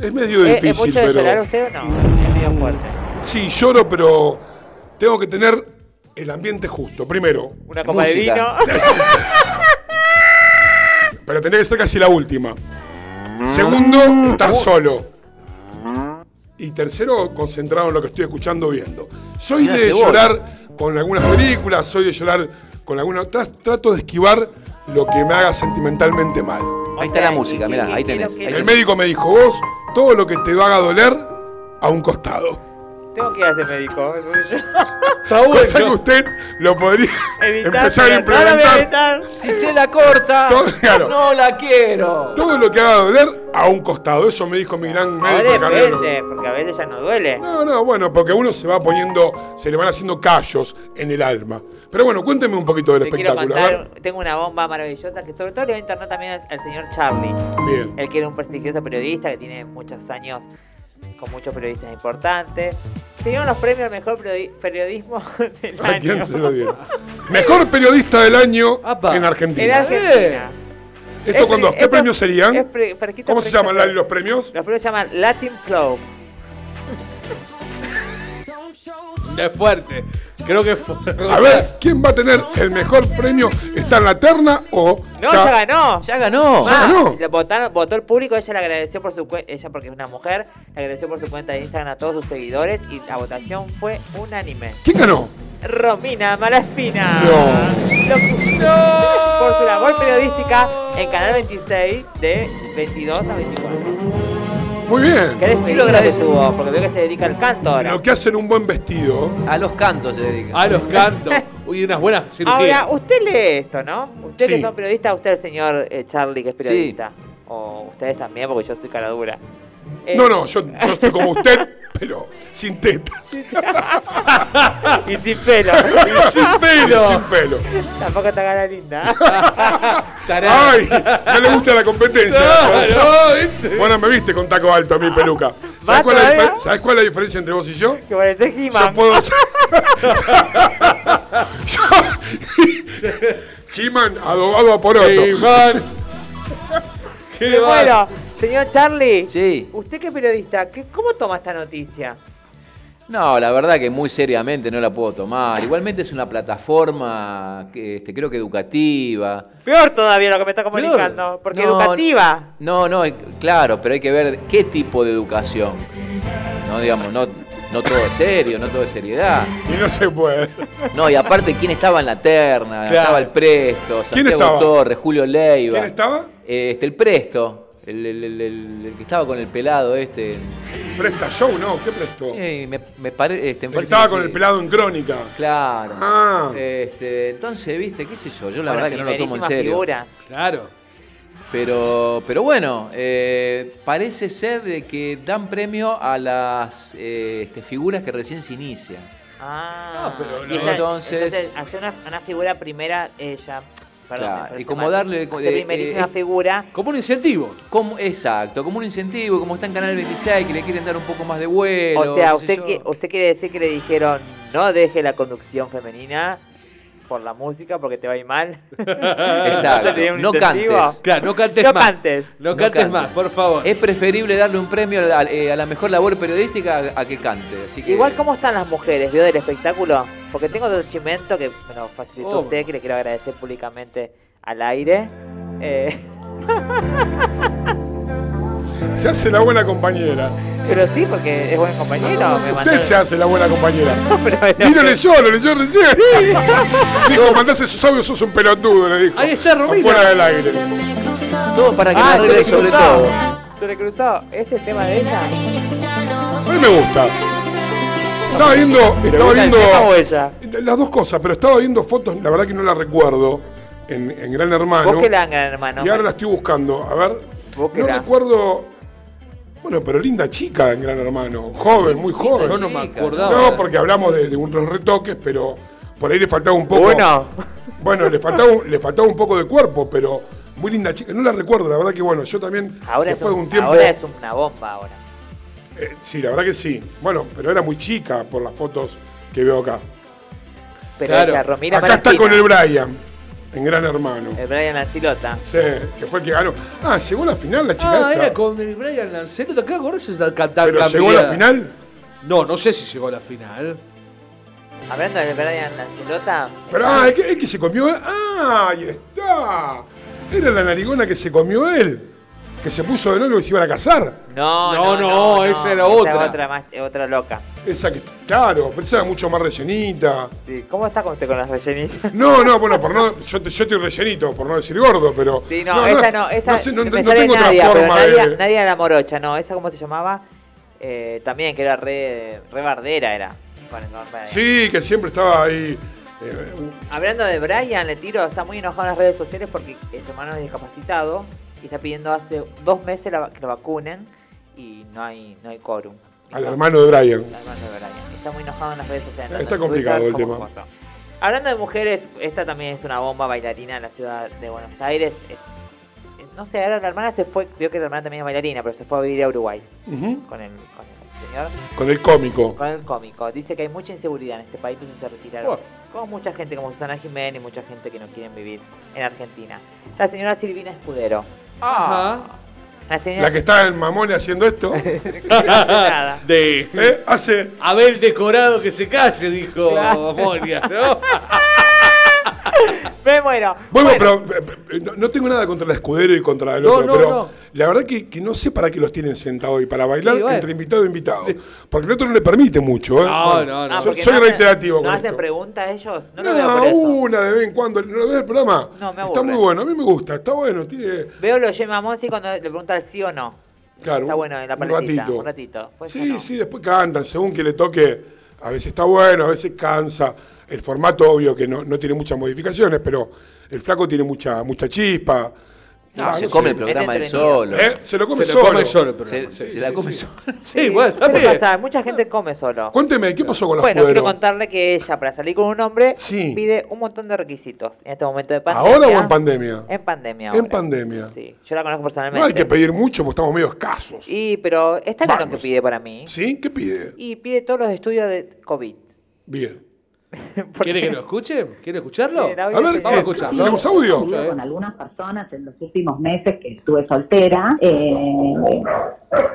Es medio ¿Es, es difícil, mucho de llorar pero. usted o no? Es medio fuerte. Sí, lloro, pero tengo que tener el ambiente justo. Primero, Una copa de vino. pero tendría que ser casi la última. Segundo, estar solo. Y tercero, concentrado en lo que estoy escuchando o viendo. Soy de llorar con algunas películas, soy de llorar con algunas. tra- Trato de esquivar lo que me haga sentimentalmente mal. Ahí está la música, mirá, ahí tenés. ahí El tenés. médico me dijo, vos, todo lo que te haga doler, a un costado. Tengo que ir a ese médico. Está Cosa que bueno. usted lo podría Evitar, empezar a a implementar. Si se la corta, Todo- claro. no la quiero. Todo lo que haga doler, a un costado. Eso me dijo mi gran médico Ahora depende, porque a veces ya no duele. No, no, bueno, porque uno se va poniendo, se le van haciendo callos en el alma. Pero bueno, cuénteme un poquito del Te espectáculo. A contar, tengo una bomba maravillosa que sobre todo le voy a internar también al, al señor Charlie. Bien. Él que era un prestigioso periodista que tiene muchos años con muchos periodistas importantes. Se dieron los premios al mejor periodi- periodismo del ¿A año. quién se lo dieron? Mejor periodista del año Apa. en Argentina. En Argentina. ¿Esto Es ¿Qué esto- premios serían? es ¿Cómo se llaman los premios? Los premios se llaman Latin Club. Es fuerte. Creo que es fuerte. A ver, ¿quién va a tener el mejor premio? ¿Está en la terna o No, ya, ganó. Ya ganó. Ya ganó. Le votaron- votó el público, ella le agradeció por su cuenta, ella porque es una mujer, le agradeció por su cuenta de Instagram a todos sus seguidores y la votación fue unánime. ¿Quién ganó? Romina Malaspina. Locutor por su labor periodística en Canal 26 de 22 a 24. Muy bien. Qué Y lo que tuvo, porque veo que se dedica al canto ahora. Lo que hacen un buen vestido. A los cantos se dedica. A los cantos. Uy, unas buenas cirugías. Ahora, usted lee esto, ¿no? Usted que Sí. son periodistas, usted el señor eh, Charlie que es Sí. periodista. O ustedes también, porque yo soy cara dura. Eh, No, no, yo, yo estoy como usted, pero sin tetas. y sin pelo. Y sin pelo. Sin pelo. Tampoco está cara linda. Ay, no le gusta la competencia. Claro, ¿viste? Bueno, me viste con taco alto a mi peluca. ¿Más ¿Sabes cuál, es la todavía? difer- ¿Sabes cuál es la diferencia entre vos y yo? que parece Yo He-Man. puedo ser. Yo- He-Man adobado a poroto. Ey, man. Qué Pero va- bueno, señor Charlie, Sí. usted que es periodista, ¿qué, ¿cómo toma esta noticia? No, la verdad que muy seriamente no la puedo tomar. Igualmente es una plataforma que este, creo que educativa. Peor todavía lo que me está comunicando, porque No, educativa. No, no, claro, pero hay que ver qué tipo de educación. No, digamos, no, no todo es serio, no todo es seriedad. Y no se puede. No, y aparte, ¿quién estaba en la terna? Claro. Estaba el Presto, ¿Quién Santiago estaba? Torres, Julio Leiva. ¿Quién estaba? Eh, Este, el Presto, el, el- el- el- el que estaba con el pelado este. Presta show, ¿no? ¿Qué prestó? Sí, me, me pare- este, me estaba con sí. el pelado en crónica. Claro. Ah. Este, entonces, viste, qué sé yo, yo la Bueno, verdad que no lo tomo en serio. figura. Claro. Pero, pero bueno, eh, parece ser de que dan premio a las eh, este, figuras que recién se inician. Ah, No, pero y no. ella- Entonces- entonces hace una, una figura primera ella. Perdón, Claro, y como darle. Eh, eh, figura. Como un incentivo. como, exacto, como un incentivo, como está en Canal 26, que le quieren dar un poco más de vuelo. O sea, usted, que, usted quiere decir que le dijeron no deje la conducción femenina por la música porque te va a ir mal. Exacto, ¿Sería un no cantes. Claro, no cantes No más. cantes. No No cantes cantes. más, por favor. Es preferible darle un premio a, eh, a la mejor labor periodística a, a que cante. Así que, Igual, ¿cómo están las mujeres, vio, del espectáculo? Porque tengo otro chimento que me lo facilitó Oh. usted, que le quiero agradecer públicamente al aire. Eh, Se hace la buena compañera. pero sí, porque es buen compañero. Me mandó- Usted se hace la buena compañera. pero- pero- yo, lo leyó recién. Dijo, mandás esos audios, sos un pelotudo, le dijo. Ahí está Romina. Fuera del aire. todo para que Ah, me sobre todo. Cruzó. ¿Este tema de ella? A mí me gusta. Estaba viendo, ¿Te estaba viendo las dos cosas, pero estaba viendo fotos, la verdad que no las recuerdo, en, en Gran Hermano. Búsquela, gran hermano. Y ahora la estoy buscando. A ver, no recuerdo. Bueno, pero linda chica en Gran Hermano. Joven, muy joven. Yo no me acordaba. No, porque hablamos de, de unos retoques, pero por ahí le faltaba un poco. Uno. Bueno, le faltaba, un- le faltaba un poco de cuerpo, pero muy linda chica. No la recuerdo, la verdad que bueno, yo también, Ahora es, después un- de un tiempo. ahora es una bomba ahora. eh, sí, la verdad que sí. Bueno, pero era muy chica por las fotos que veo acá. Pero Claro. ella, Romina acá está con el Brian, en Gran Hermano. el Brian Lancilota. Sí, que fue el que ganó. Ah, llegó a la final la chica Ah, esta. era con el Brian Lancelot. Acá ahora se está cantando. Pero llegó a la final. No, no sé si llegó a la final. Hablando del Brian Lancilota. Pero ah, es que, es que se comió. Ah, ahí está. Era la narigona que se comió él. Que se puso de novio y se iban a casar. No, No, no, no, esa era otra. otra, más, otra loca. Esa que, claro, pero esa era mucho más rellenita. Sí, ¿Cómo está con usted con las rellenitas? No, no, bueno, por no, yo, yo estoy rellenito, por no decir gordo, pero. Sí, no, esa no, esa sé, no, me no sale tengo otra Nadia, forma Nadia, de. Nadia la morocha, no, esa cómo se llamaba, Eh, también que era re, re bardera era. Sí, que siempre estaba ahí. eh, Hablando de Brian, le tiro, está muy enojado en las redes sociales porque su hermano es discapacitado está pidiendo hace dos meses la- que lo vacunen y no hay, no hay quórum. al hermano de Brian. Al hermano de Brian. Está muy enojado en las redes sociales. Está complicado Twitter el tema. Hablando de mujeres, esta también es una bomba bailarina en la ciudad de Buenos Aires. Es- es- no sé, ahora la hermana se fue, vio que la hermana también es bailarina, pero se fue a vivir a Uruguay con el, con el señor, Con el cómico. con el cómico. Dice que hay mucha inseguridad en este país, entonces se retiraron. Buah. Como mucha gente como Susana Jiménez y mucha gente que no quieren vivir en Argentina. La señora Silvina Escudero. Ajá. La señora... La que está en Mamone haciendo esto. Nada. De ¿eh? Hace. Abel decorado que se calle, dijo. Moria, ¿no? Me muero. Bueno, Bueno. pero eh, eh, no, no tengo nada contra el escudero y contra el No, otro, no, pero no. la verdad que, que no sé para qué los tienen sentados y para bailar Sí, bueno. entre invitado e invitado. Porque el otro no le permite mucho, ¿eh? No, Bueno, no, no. Ah, soy- soy no hacen- reiterativo ¿No hacen preguntas ellos? No No, una de vez en cuando. ¿No ves el programa? No, me Está aburre. muy bueno, a mí me gusta, está bueno. Tiene, Veo lo Gemma Monsi cuando le pregunta el sí o no. claro, Está bueno en la un ratito. Un ratito. Pues Sí, no. sí, después cantan, según que le toque. A veces está bueno, a veces cansa. El formato, obvio, que no, no tiene muchas modificaciones, pero el flaco tiene mucha, mucha chispa. No, Ah, se no come sé. el programa él solo. ¿Eh? Se lo come Se lo solo. come solo el programa. Se, sí, se la come sí. solo. Sí, bueno, está ¿Qué bien. pasa? Mucha gente come solo. Cuénteme, ¿qué pasó con la Bueno, quiero contarle que ella, para salir con un hombre, Sí. pide un montón de requisitos en este momento de pandemia. ¿Ahora o en pandemia? En pandemia. En ahora. pandemia. Sí, yo la conozco personalmente. No hay que pedir mucho porque estamos medio escasos. Y, pero está bien lo que pide para mí. ¿Sí? ¿Qué pide? Y pide todos los estudios de COVID. Bien. ¿Quiere que lo escuche? ¿Quiere escucharlo? A ver. Vamos a ¿qué? escucharlo. ¿Tenemos audio? Con algunas personas en los últimos meses que estuve soltera, eh,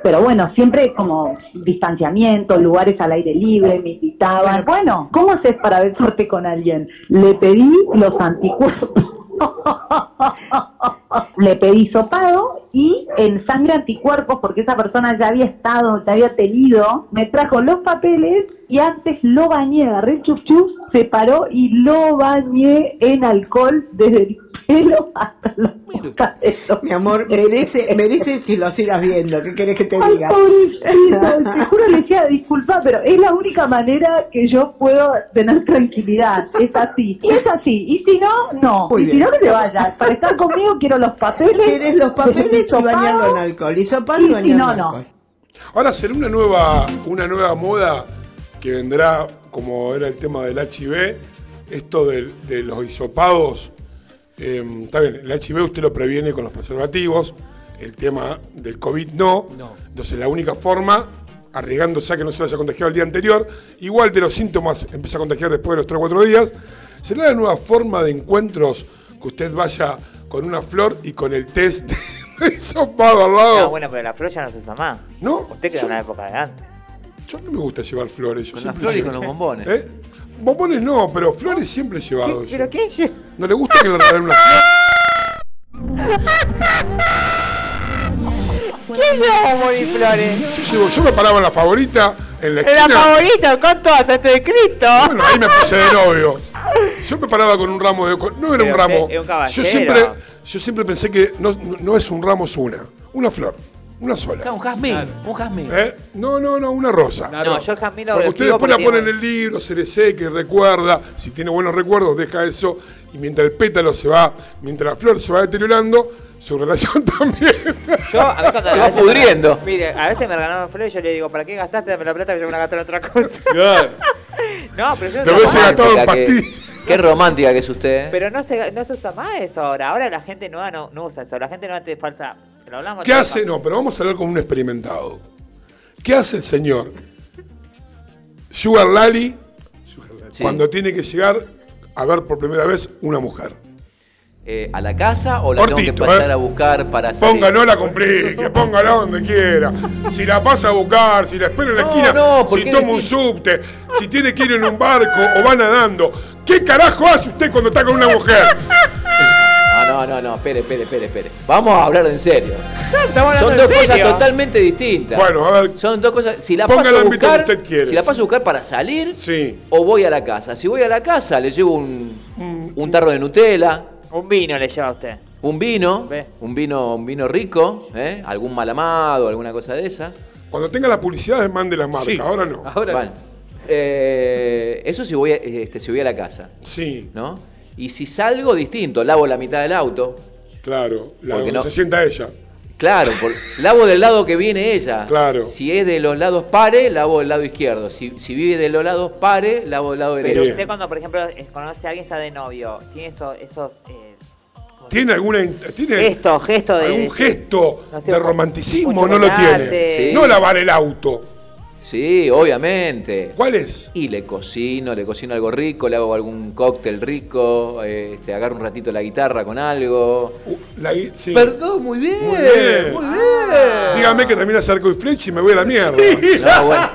pero bueno, siempre como distanciamiento, lugares al aire libre, me invitaban. Bueno, ¿cómo haces para besarte con alguien? Le pedí los anticuerpos. Le pedí sopado y en sangre anticuerpos, porque esa persona ya había estado, ya había tenido, me trajo los papeles y antes lo bañé, agarré chup chup, se paró y lo bañé en alcohol desde el pelo hasta los puntaderos. Mi amor, merece, merece que lo sigas viendo. ¿Qué querés que te Ay, diga? pobrecito, te juro le decía, disculpa, pero es la única manera que yo puedo tener tranquilidad. Es así. Y es así. Y si no, no. Muy y si no, que te vayas. Para estar conmigo quiero los papeles. Querés los papeles y bañarlo en alcohol. Y y y si no, en no. Ahora será una nueva, una nueva moda que vendrá, como era el tema del HIV, esto del- de, los hisopados Eh, está bien, el HIV usted lo previene con los preservativos, el tema del COVID no. No. Entonces la única forma, arriesgándose a que no se vaya a contagiar el día anterior, igual de los síntomas empieza a contagiar después de los 3 o 4 días, será la nueva forma de encuentros que usted vaya con una flor y con el test de hisopado al lado. No, bueno, pero la flor ya no se usa más. ¿No? Usted queda en la época de antes. Yo no me gusta llevar flores. yo Con las flores y con los bombones. ¿Eh? Bombones no, pero flores siempre he llevado yo. ¿Pero quién lleva? ¿No le gusta que le regalen una flor? ¿Quién lleva bombón y flores? Yo, llevo- yo me paraba en la favorita, en la En esquina. la favorita, con todas, este de Cristo. Bueno, ahí me puse de novio. Yo me paraba con un ramo de. No era Pero un ramo. usted es un caballero. yo siempre, yo siempre pensé que no- no es un ramo, es una. Una flor. Una sola. Un jazmín, un jazmín. ¿Eh? No, no, no, una rosa. No, yo el jazmín lo Porque usted después la pone en el libro, se le seque, recuerda. Si tiene buenos recuerdos, deja eso. Y mientras el pétalo se va, mientras la flor se va deteriorando, su relación también. Yo, a mí cuando Se a va veces me- pudriendo. Mire, a veces me regalaron flores y yo le digo, ¿para qué gastaste? Dame la plata que yo me la gasté en otra cosa. Claro. No, pero yo Te hubiese gastado en pastillas. Qué romántica que es usted. ¿eh? Pero no se, no se usa más eso ahora. Ahora la gente nueva no, no usa eso. La gente nueva te falta. Te lo hablamos ¿Qué hace? No, pero vamos a hablar con un experimentado. ¿Qué hace el señor Sugar Lally Sí. cuando tiene que llegar a ver por primera vez una mujer? Eh, ¿A la casa o la tengo Cortito, que pasar ¿eh? a buscar para salir? Ponga, no la complique, póngala donde quiera. Si la pasa a buscar, si la espera en la No, esquina, no, si toma un subte, si tiene que ir en un barco o va nadando. ¿Qué carajo hace usted cuando está con una mujer? No, no, no, no, espere, espere, espere, espere. Vamos a hablar en serio. Son en dos cosas serio. totalmente distintas. Bueno, a ver, Son dos cosas. Si la Ponga paso el a ámbito buscar, que usted quiere, si la paso a buscar para salir sí. o voy a la casa. Si voy a la casa, le llevo un, un tarro de Nutella, Un vino le lleva a usted. un vino, Ve. un vino, un vino rico, ¿eh? algún malamado, alguna cosa de esa. Cuando tenga la publicidad, mande las marcas. Sí. Ahora no. Ahora Vale. Eh, eso si voy, a, este, si voy a la casa, Sí, ¿no? Y si salgo, distinto, lavo la mitad del auto. claro. La Porque donde no- se sienta ella. Claro, por- lavo del lado que viene ella. Claro. Si es de los lados pares, lavo del lado izquierdo. Si, si vive de los lados pares, lavo del lado Pero derecho. Bien. usted cuando, por ejemplo, es- conoce a alguien está de novio, tiene esos, esos eh, ¿Tiene alguna tiene gestos, gestos de... algún gesto no sé, de romanticismo? No lo tiene. Sí. No lavar el auto. Sí, obviamente. ¿Cuál es? Y le cocino, le cocino algo rico, le hago algún cóctel rico, este, agarro un ratito la guitarra con algo. Uh, la sí. Perdón, muy bien. Muy bien. Muy bien. Dígame que también hace arco y flecha y me voy a la mierda. No, bueno,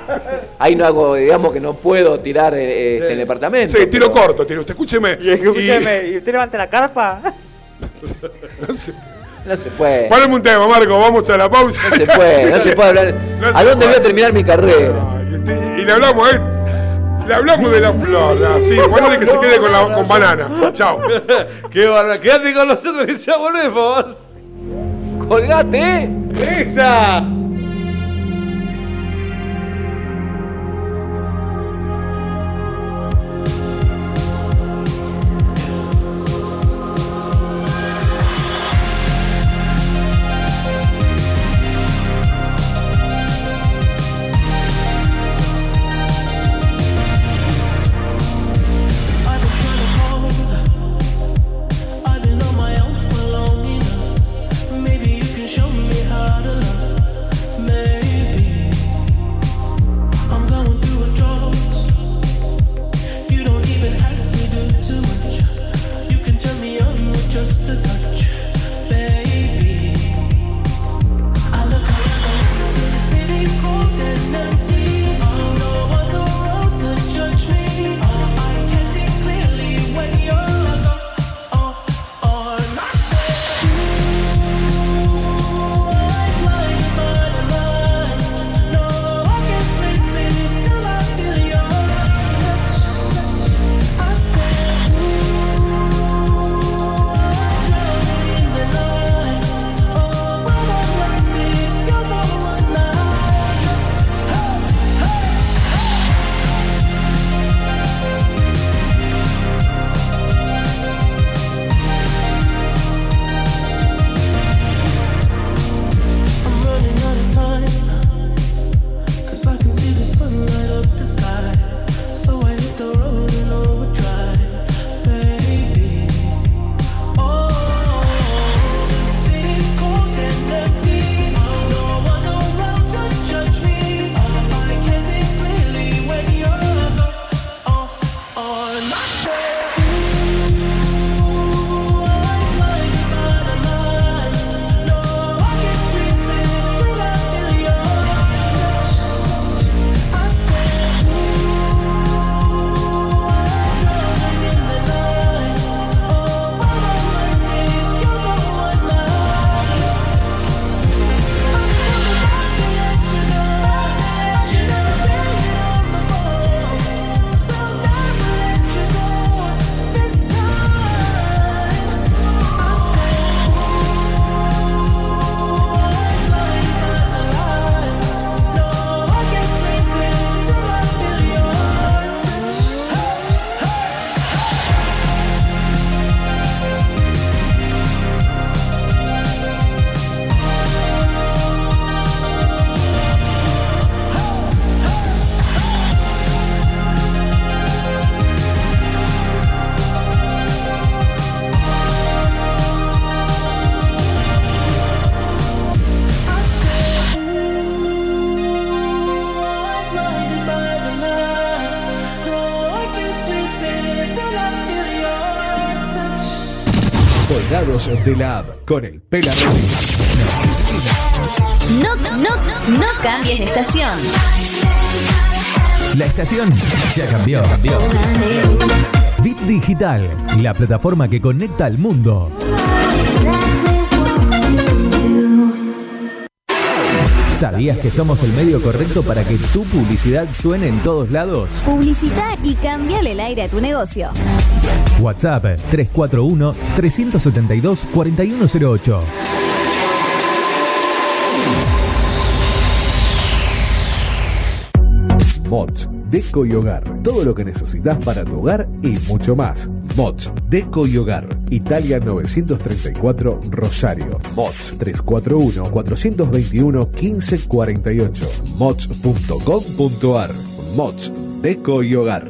ahí no hago, digamos que no puedo tirar eh, este, el departamento. Sí, tiro pero- corto, tiro. Usted escúcheme. Y escúcheme, ¿y usted levanta la carpa? No se puede. Poneme un tema, Marco, vamos a la pausa. No se puede, no se puede hablar. No se ¿A dónde voy a terminar mi carrera? Y le hablamos, ¿eh? Le hablamos de la flor. Sí, ponele que se quede con, la, con banana. Chao. Qué bárbaro. Quédate con nosotros que ya volvemos. ¡Colgate! ¡Esta! De la app con el Pela Rodríguez. No, no, no cambies de estación. La estación ya cambió. Bit Digital, la plataforma que conecta al mundo. ¿Sabías que somos el medio correcto para que tu publicidad suene en todos lados? Publicita y cambiale el aire a tu negocio. WhatsApp 341 372 4108. Mods, Deco y Hogar. Todo lo que necesitas para tu hogar y mucho más. Mods, Deco y Hogar. Italia 934 Rosario. Mods 341-421-1548. Mods.com.ar. Mods, Deco y Hogar.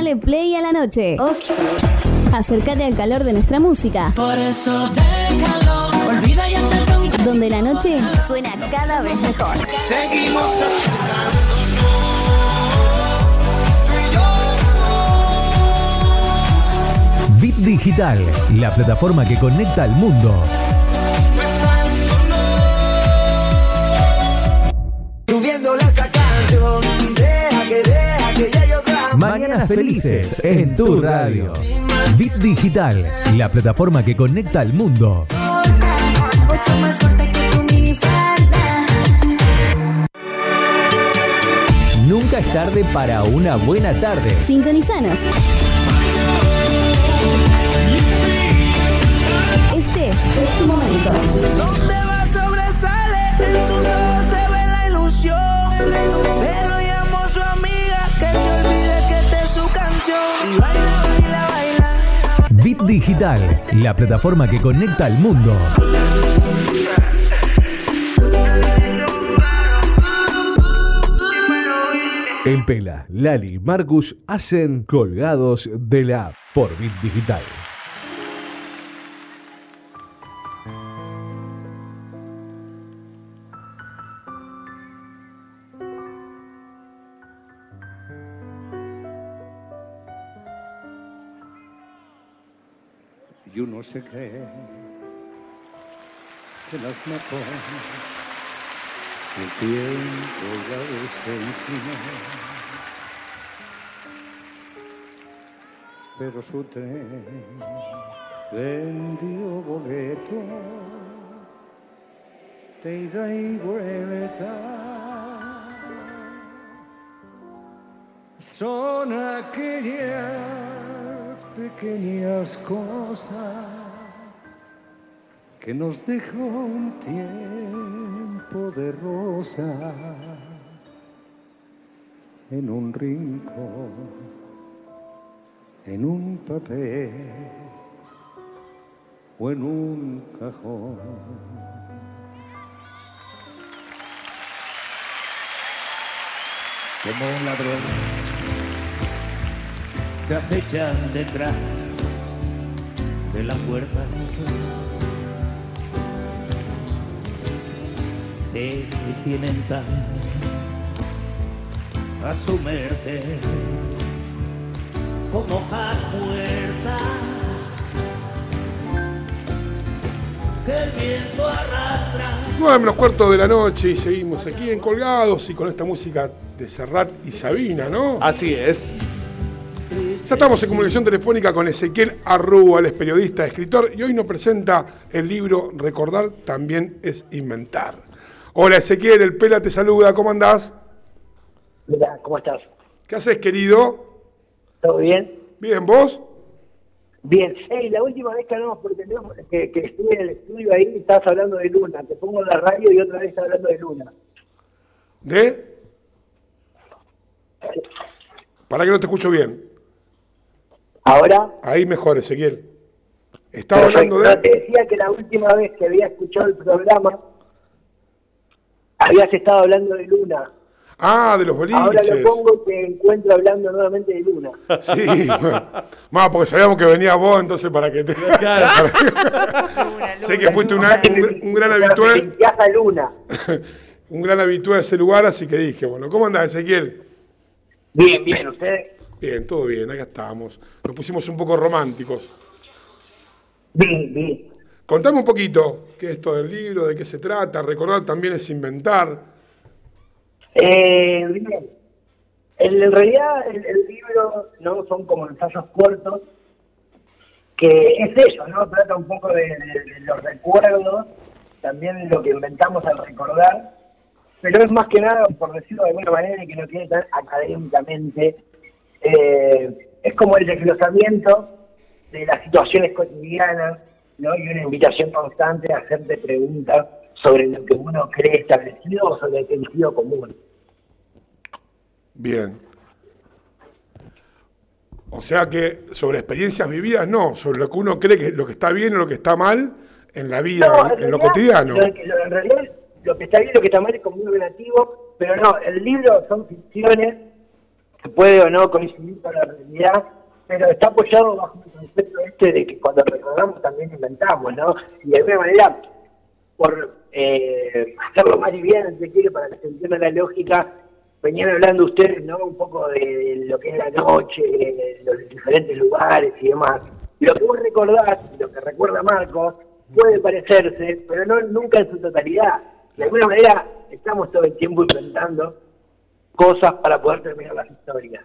Dale play a la noche. Acércate al calor de nuestra música. Por eso déjalo, olvida y acerca un Donde la noche suena cada vez mejor. Seguimos Bit Digital, la plataforma que conecta al mundo. Mañanas felices en tu radio. Bit Digital, la plataforma que conecta al mundo. Nunca es tarde para una buena tarde. Sintonizanos. Este es tu momento. Digital, la plataforma que conecta al mundo. El Pela, Lali y Marcus hacen colgados de la app por Bit Digital. No sé qué que las mató. El tiempo ya se encima. Pero su tren vendió boleto de ida y vuelta. Son aquellas pequeñas cosas que nos dejó un tiempo de rosa en un rincón, en un papel o en un cajón. como un ladrón. Te acechan detrás de la puerta te tienen tan a su merced como hojas muertas que el viento arrastra. 9 menos cuarto de la noche y seguimos aquí en Colgados y con esta música de Serrat y Sabina, ¿no? Así es. Ya estamos en comunicación telefónica con Ezequiel Arrúa, él es periodista, escritor y hoy nos presenta el libro Recordar también es inventar. Hola Ezequiel, el Pela te saluda, ¿cómo andás? Mira, ¿cómo estás? ¿Qué haces, querido? ¿Todo bien? Bien, ¿vos? Bien. Hey, la última vez que hablamos por teléfono, que, que estuve en el estudio ahí, estabas hablando de Luna. Te pongo la radio y otra vez estás hablando de Luna. ¿De? Para que no te escucho bien. ¿Ahora? Ahí mejor, Ezequiel. Estaba Perfecto. hablando de... Te decía que la última vez que había escuchado el programa, habías estado hablando de Luna. Ah, de los Ahora boliches. lo pongo y te encuentro hablando nuevamente de Luna. Sí, más porque sabíamos que venía vos, entonces para que te... sé que fuiste una- un, un gran habitual, Viaja Luna. un gran habitual de ese lugar, así que dije, bueno, ¿cómo andás, Ezequiel? Bien, bien, ¿ustedes? Bien, todo bien, acá estamos. Nos pusimos un poco románticos. Bien, bien. Contame un poquito qué es esto del libro, de qué se trata, recordar también es inventar. Eh, bien. En, realidad el, el libro no son como ensayos cortos, que es eso, ¿no? Trata un poco de, de- de los recuerdos, también de lo que inventamos al recordar, pero es más que nada, por decirlo de alguna manera, y que no tiene tan académicamente, eh, es como el desglosamiento de las situaciones cotidianas, ¿no? Y una invitación constante a hacerte preguntas sobre lo que uno cree establecido o sobre el sentido común. Bien. O sea que sobre experiencias vividas, no, sobre lo que uno cree que lo que está bien o lo que está mal en la vida, No, en, en lo cotidiano. lo que- lo- en realidad, lo que está bien y lo que está mal es como muy relativo, pero no, el libro son ficciones que puede o no coincidir con la realidad, pero está apoyado bajo el concepto este de que cuando recordamos también inventamos, ¿no? Y de alguna manera, por eh, hacerlo más liviano, se quiere, para que se entienda la lógica, venían hablando ustedes, ¿no? Un poco de lo que es la noche, los diferentes lugares y demás. Lo que vos recordás, lo que recuerda Marcos, puede parecerse, pero no nunca en su totalidad. De alguna manera, estamos todo el tiempo inventando cosas para poder terminar las historias.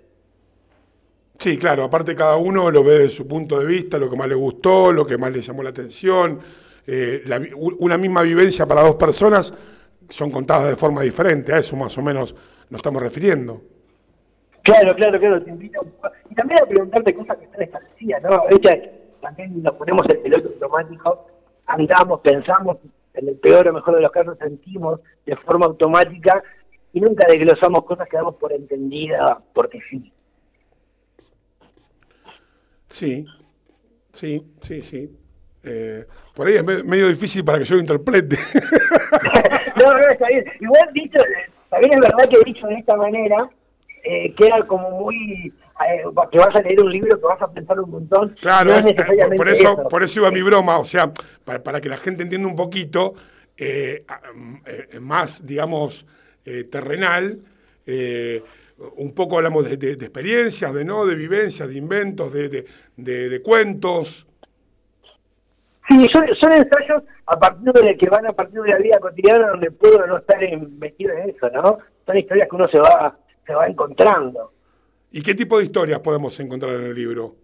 Sí, claro, aparte cada uno lo ve desde su punto de vista, lo que más le gustó, lo que más le llamó la atención. Eh, la una misma vivencia para dos personas son contadas de forma diferente, a eso más o menos nos estamos refiriendo. Claro, claro, claro, te invito. Y también a preguntarte cosas que están establecidas, ¿no? A veces también nos ponemos el piloto automático, andamos, pensamos, en el peor o mejor de los casos sentimos de forma automática y nunca desglosamos cosas que damos por entendida porque sí. Sí, sí, sí, sí. Eh, por ahí es me- medio difícil para que yo lo interprete. No, no, está bien. Igual dicho, también es verdad que dicho de esta manera, eh, queda como muy... eh, que vas a leer un libro que vas a pensar un montón. Claro, no es- es eh, necesariamente por, eso, por eso iba mi broma, o sea, para, para que la gente entienda un poquito, mm, más, digamos, eh, terrenal, eh, un poco hablamos de, de- de experiencias, de no, de vivencias, de inventos, de, de- de- de cuentos. Sí, son, son ensayos a partir de que van a partir de la vida cotidiana donde puedo no estar en- metido en eso, ¿no? Son historias que uno se va se va encontrando. ¿Y qué tipo de historias podemos encontrar en el libro?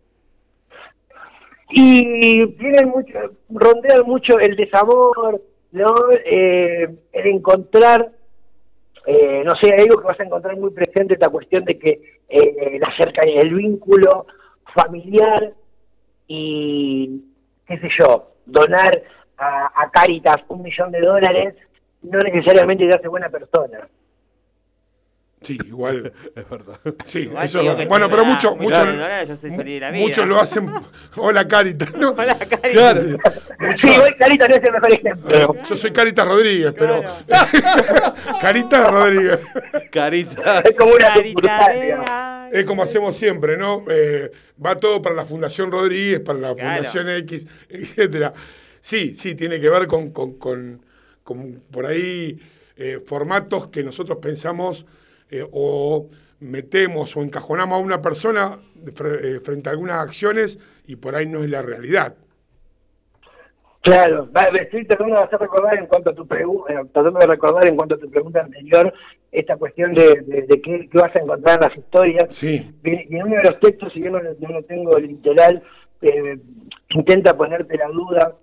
Y tienen mucho, rondean mucho el desamor, ¿no? Eh, el encontrar, eh, no sé, algo que vas a encontrar muy presente, esta cuestión de que eh, la cercanía, el vínculo familiar y, qué sé yo, donar a, a Caritas un millón de dólares no necesariamente te hace buena persona. Sí, igual. es verdad. Sí, Igual eso es que verdad. Bueno, pero da muchos vida. muchos lo hacen. Hola, Carita. ¿no? Hola, Carita. Claro. Mucho- Sí, hoy Carita no es el mejor ejemplo. Yo soy Carita Rodríguez, pero. Carita Rodríguez. Carita. Es como una Carita. Es como hacemos siempre, ¿no? Eh, va todo para la Fundación Rodríguez, para la Claro. Fundación X, etcétera. Sí, sí, tiene que ver con, con- con- con por ahí eh, formatos que nosotros pensamos eh, o metemos o encajonamos a una persona eh, frente a algunas acciones y por ahí no es la realidad. Claro, estoy tratando de hacer recordar en cuanto a tu pregunta, tratando de recordar en cuanto a tu pregunta anterior, esta cuestión de, de, de qué, qué vas a encontrar en las historias. Sí. Y en uno de los textos, si yo no, lo- no tengo literal, eh, intenta ponerte la duda,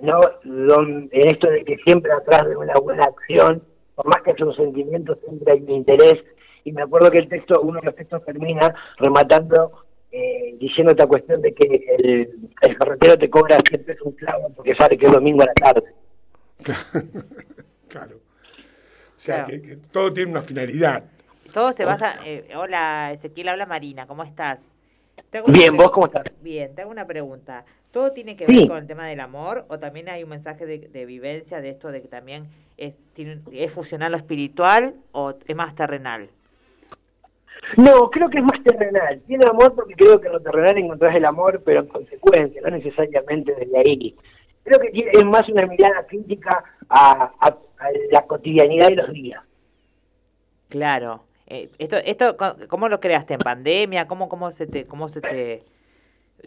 ¿no? Don- en esto de que siempre atrás de una buena acción, por más que haya un sentimiento, siempre hay un interés. Y me acuerdo que el texto, uno de los textos termina rematando eh, diciendo esta cuestión de que el, el ferretero te cobra siempre un clavo porque sabe que es domingo a la tarde. Claro. O sea, Claro. que, que todo tiene una finalidad. Todo se basa. eh, hola, Ezequiel, habla Marina, ¿cómo estás? Bien, ¿vos cómo estás? Bien, te hago una pregunta. ¿Todo tiene que ver Sí. con el tema del amor o también hay un mensaje de, de vivencia de esto de que también es, tiene, es fusionar lo espiritual o es más terrenal? No, creo que es más terrenal. Tiene amor porque creo que en lo terrenal encontrás el amor, pero en consecuencia, no necesariamente desde ahí. Creo que tiene- es más una mirada crítica a, a- a la cotidianidad de los días. Claro. Eh, esto, esto, ¿cómo lo creaste en pandemia? ¿Cómo, cómo se te, cómo se te,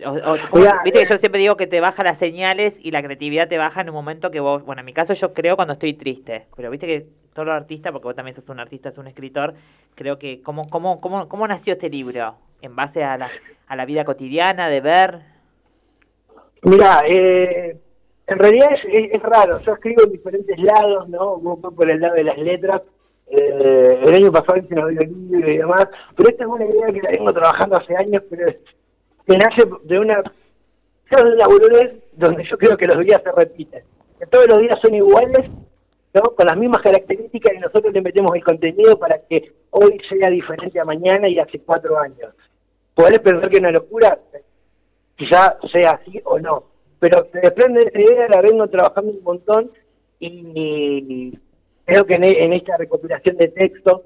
o- o- viste que eh, yo siempre digo que te baja las señales y la creatividad te baja en un momento que vos, bueno, en mi caso yo creo cuando estoy triste, pero viste que todos los artistas, porque vos también sos un artista, sos un escritor, creo que cómo, cómo, cómo, cómo nació este libro, en base a la, a la vida cotidiana, de ver. Mira, eh, en realidad es, es- es raro. Yo escribo en diferentes lados, ¿no? Vos fue por el lado de las letras. Eh, el año pasado hice una libro y demás. Pero esta es una idea que la vengo trabajando hace años, pero que nace de una, de una donde yo creo que los días se repiten. Que todos los días son iguales, ¿no? Con las mismas características y nosotros le metemos el contenido para que hoy sea diferente a mañana y hace cuatro años. Podés pensar que es una locura, quizá sea así o no. Pero desprende de esa idea, la vengo trabajando un montón y creo que en, e- en esta recopilación de textos,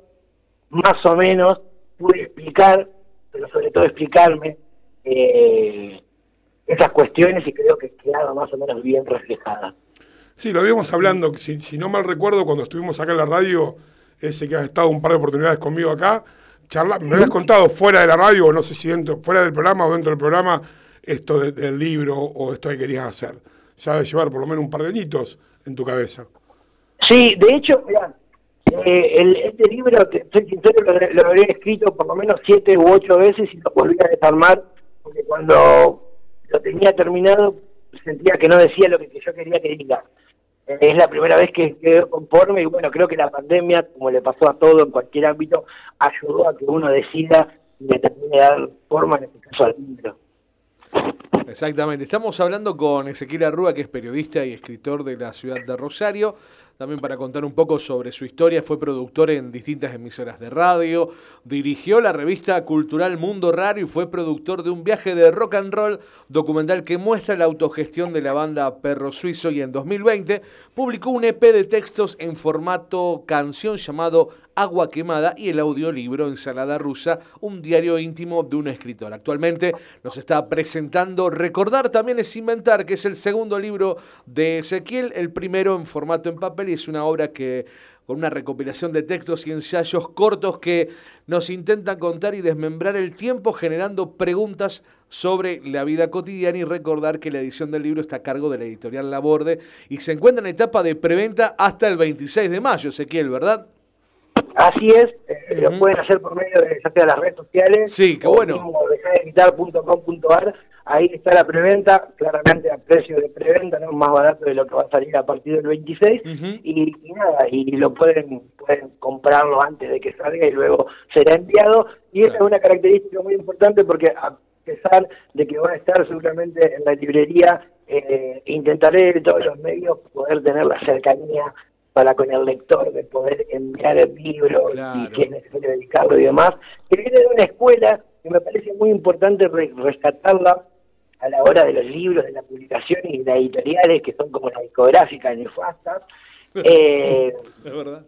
más o menos, pude explicar, pero sobre todo explicarme, eh, esas cuestiones y creo que quedaron más o menos bien reflejadas. Sí, lo habíamos hablando, si, si no mal recuerdo, cuando estuvimos acá en la radio, ese que ha estado un par de oportunidades conmigo acá, charla, me habías contado fuera de la radio, o no sé si dentro, fuera del programa o dentro del programa, esto de- del libro o esto que querías hacer. Ya llevar por lo menos un par de añitos en tu cabeza. Sí, de hecho, mirá, eh, el, este libro, te soy sincero, lo, lo habría escrito por lo menos siete u ocho veces y lo volví a desarmar, porque cuando lo tenía terminado sentía que no decía lo que, yo quería que diga. Es la primera vez que quedé conforme y bueno, creo que la pandemia, como le pasó a todo en cualquier ámbito, ayudó a que uno decida y le termine de dar forma, en este caso al libro. Exactamente. Estamos hablando con Ezequiel Arrúa, que es periodista y escritor de la ciudad de Rosario. También para contar un poco sobre su historia, fue productor en distintas emisoras de radio, dirigió la revista cultural Mundo Raro y fue productor de un viaje de rock and roll documental que muestra la autogestión de la banda Perro Suizo y en 2020 publicó un EP de textos en formato canción llamado Agua Quemada y el audiolibro Ensalada Rusa, un diario íntimo de un escritor. Actualmente nos está presentando Recordar también es inventar, que es el segundo libro de Ezequiel, el primero en formato en papel y es una obra que con una recopilación de textos y ensayos cortos que nos intentan contar y desmembrar el tiempo generando preguntas sobre la vida cotidiana y recordar que la edición del libro está a cargo de la editorial Laborde y se encuentra en etapa de preventa hasta el 26 de mayo, Ezequiel, ¿verdad? Así es, eh, lo pueden hacer por medio de ya sea las redes sociales Sí, qué bueno. mismo dejadeguitar.com.ar, ahí está la preventa, claramente a precio de preventa, no más barato de lo que va a salir a partir del 26, y, y nada, y lo pueden, pueden comprarlo antes de que salga y luego será enviado, y esa es una característica muy importante porque a pesar de que va a estar seguramente en la librería, eh, intentaré de todos los medios poder tener la cercanía para con el lector de poder enviar el libro y si es necesario dedicarlo y demás, que viene de una escuela que me parece muy importante re- rescatarla a la hora de los libros, de la publicación y de las editoriales que son como las discográficas nefastas. Eh, Es verdad.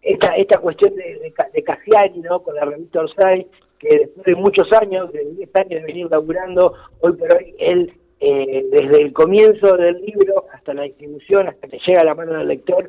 esta, esta cuestión de, de, de Cassiani, ¿no? Con la revista Orsay, que después de muchos años, de 10 años de venir laburando, hoy por hoy él, eh, desde el comienzo del libro hasta la distribución, hasta que llega a la mano del lector,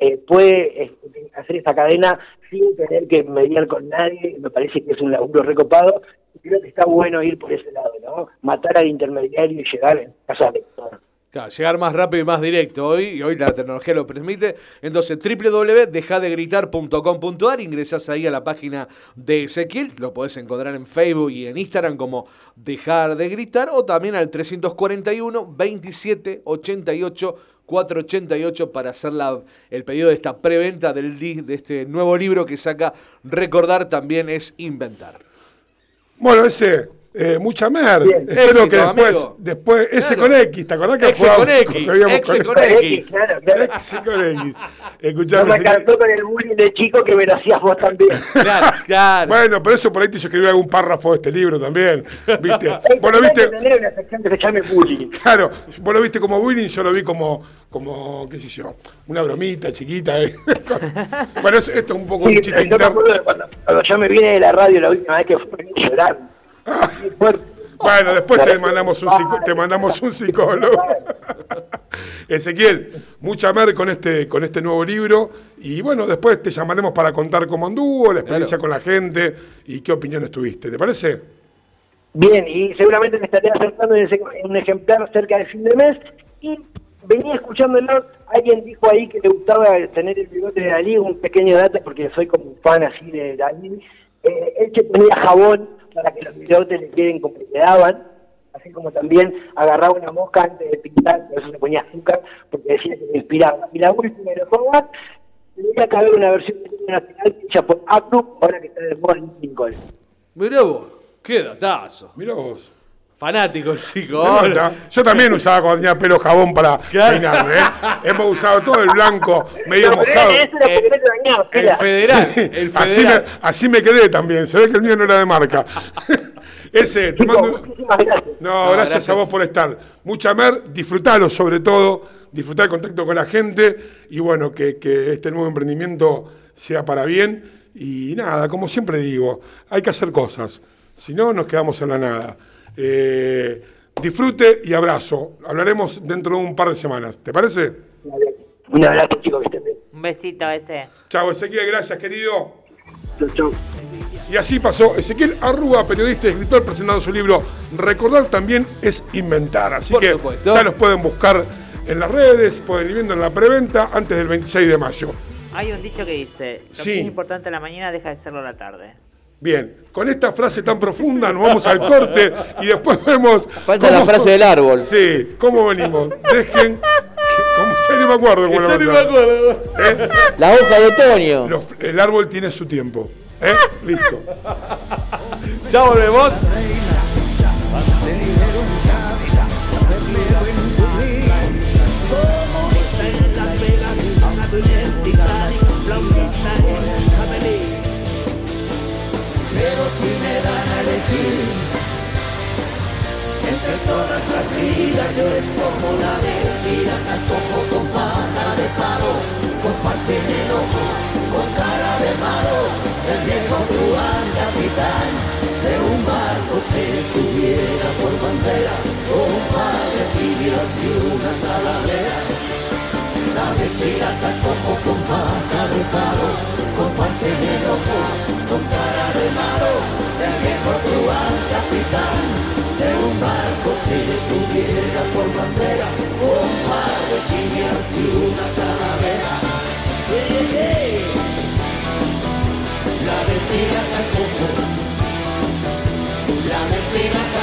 eh, puede este, hacer esta cadena sin tener que mediar con nadie, me parece que es un laburo recopado, y creo que está bueno ir por ese lado, ¿no? Matar al intermediario y llegar en casa al lector. Claro, llegar más rápido y más directo hoy, y hoy la tecnología lo permite. Entonces, www.dejadegritar.com.ar, ingresás ahí a la página de Ezequiel, lo podés encontrar en Facebook y en Instagram como Dejar de Gritar, o también al 341 27 88 488 para hacer la- el pedido de esta preventa del de este nuevo libro que saca Recordar también es inventar. Bueno, ese, eh, mucha mer. Bien. Espero Éxito, que después, amigo. después ese Claro. con X, ¿te acordás que Exe con X, exe con X. Claro, claro. Exe con X. No Escuchame, me alcanzó con el bullying de chico que me lo hacías vos también. Claro, claro. Bueno, pero eso por ahí te hizo escribir algún párrafo de este libro también. ¿Viste? Vos lo viste. tener una sección que se llame bullying. Claro, vos lo viste como bullying, yo lo vi como, como qué sé yo, una bromita chiquita. ¿eh? bueno, eso- esto es un poco un Sí, chiste yo me acuerdo de cuando, cuando yo me vine de la radio la última vez que fue llorando. Bueno, después te mandamos un, psico- te mandamos un psicólogo. Ezequiel, mucha mer con este, con este nuevo libro. Y bueno, después te llamaremos para contar cómo anduvo, la experiencia con la gente y qué opiniones tuviste. ¿Te parece? Bien, y seguramente me estaré acercando en, ese- en un ejemplar cerca del fin de mes. Y venía escuchándolo, alguien dijo ahí que le gustaba tener el bigote de Dalí, un pequeño dato porque soy como un fan así de Dalí. Eh, él se ponía jabón para que los bigotes le queden como le quedaban. Así como también agarraba una mosca antes de pintar, por eso se ponía azúcar, porque decía que le inspiraba. Y la última de los Hogwarts, tenía que haber una versión de himno nacional hecha por Abdu, ahora que está de moda en Lincoln. Mirá vos, qué datazo. Mirá vos. Fanático el chico. Yo también usaba cuando tenía pelo jabón para Claro. peinarme. ¿eh? Hemos usado todo el blanco, medio Pero mojado. ese era porque no te bañabas, El era. federal, Sí, el Así, me, así me quedé también. Se ve que el mío no era de marca. Ese, te mando- Muchísimas gracias. No, No, gracias, gracias. a vos por estar. Mucha mer, disfrutalo sobre todo, disfrutar el contacto con la gente y bueno, que, que este nuevo emprendimiento sea para bien. Y nada, como siempre digo, hay que hacer cosas, si no nos quedamos en la nada. Eh, disfrute y abrazo. Hablaremos dentro de un par de semanas. ¿Te parece? Un abrazo, chicos, que estén bien. Un besito ese. Chao, Ezequiel, gracias, querido. Chau, chau. Y así pasó Ezequiel Arrúa, periodista y escritor, presentando su libro Recordar también es inventar. Así Por que supuesto. ya los pueden buscar en las redes, pueden ir viendo en la preventa antes del 26 de mayo. Hay un dicho que dice, lo Sí. que es importante a la mañana deja de serlo a la tarde. Bien, con esta frase tan profunda nos vamos al corte y después vemos. Falta la frase del árbol. Sí, ¿cómo venimos? Dejen. ¿cómo? Ya ni me acuerdo cómo Ya la ni me acuerdo. ¿Eh? La hoja de otoño. Los- el árbol tiene su tiempo. ¿Eh? Listo. Ya volvemos. Todas las vidas, yo escojo la de pirata, cojo con pata de palo, con parche en el ojo, con cara de malo, el viejo truán capitán de un barco que tuviera por bandera un par de tibias y una calavera. La de pirata cojo con pata de palo, con parche en el ojo, con cara de malo, el viejo truán capitán que tuviera por bandera un par de tibias y una calavera. ¡Ey, ey, ey! La de pirata cojo, la de pirata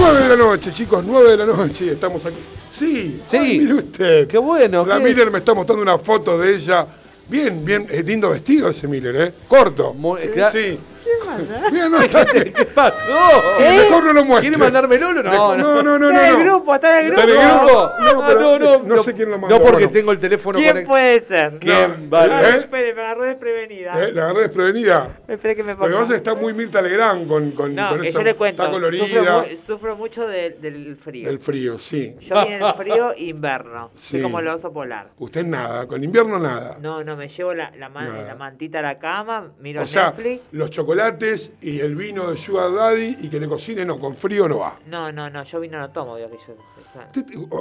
9 de la noche, chicos, 9 de la noche, estamos aquí. Sí, sí. Ay, mire usted. Qué bueno. La. Miller me está mostrando una foto de ella. Bien, bien, lindo vestido ese Miller, ¿eh? Corto. Muy, claro. Sí, Bien, no, está bien. ¿Qué pasó? Sí, mejor no lo muestre. ¿Quiere mandármelo? No, Mejor- no. no, no, no, Está en el no. grupo, está en el ¿Está grupo. en el grupo? No, Ah, pero no, no, no sé quién lo mandó, No, porque bueno. tengo el teléfono ¿Quién conect- puede ser? ¿Quién? No. Vale. ¿Eh? Espere, me agarró desprevenida. Eh, La agarré desprevenida. Espere que me Lo que ponga. pasa es que está muy Mirta Legrand con, con, No, con que esa- yo le cuento. Está Sufro, colorida. mu- sufro mucho de- del frío. Del frío, sí. Yo vine el frío invierno. Sí. Soy como el oso polar. Usted nada, con invierno nada. No, no, me llevo la, la, man- Nada. la mantita a la cama, miro O sea, Netflix. los chocolates y el vino de Sugar Daddy y que le cocine, no, con frío no va. No, no, no, yo vino no tomo, yo.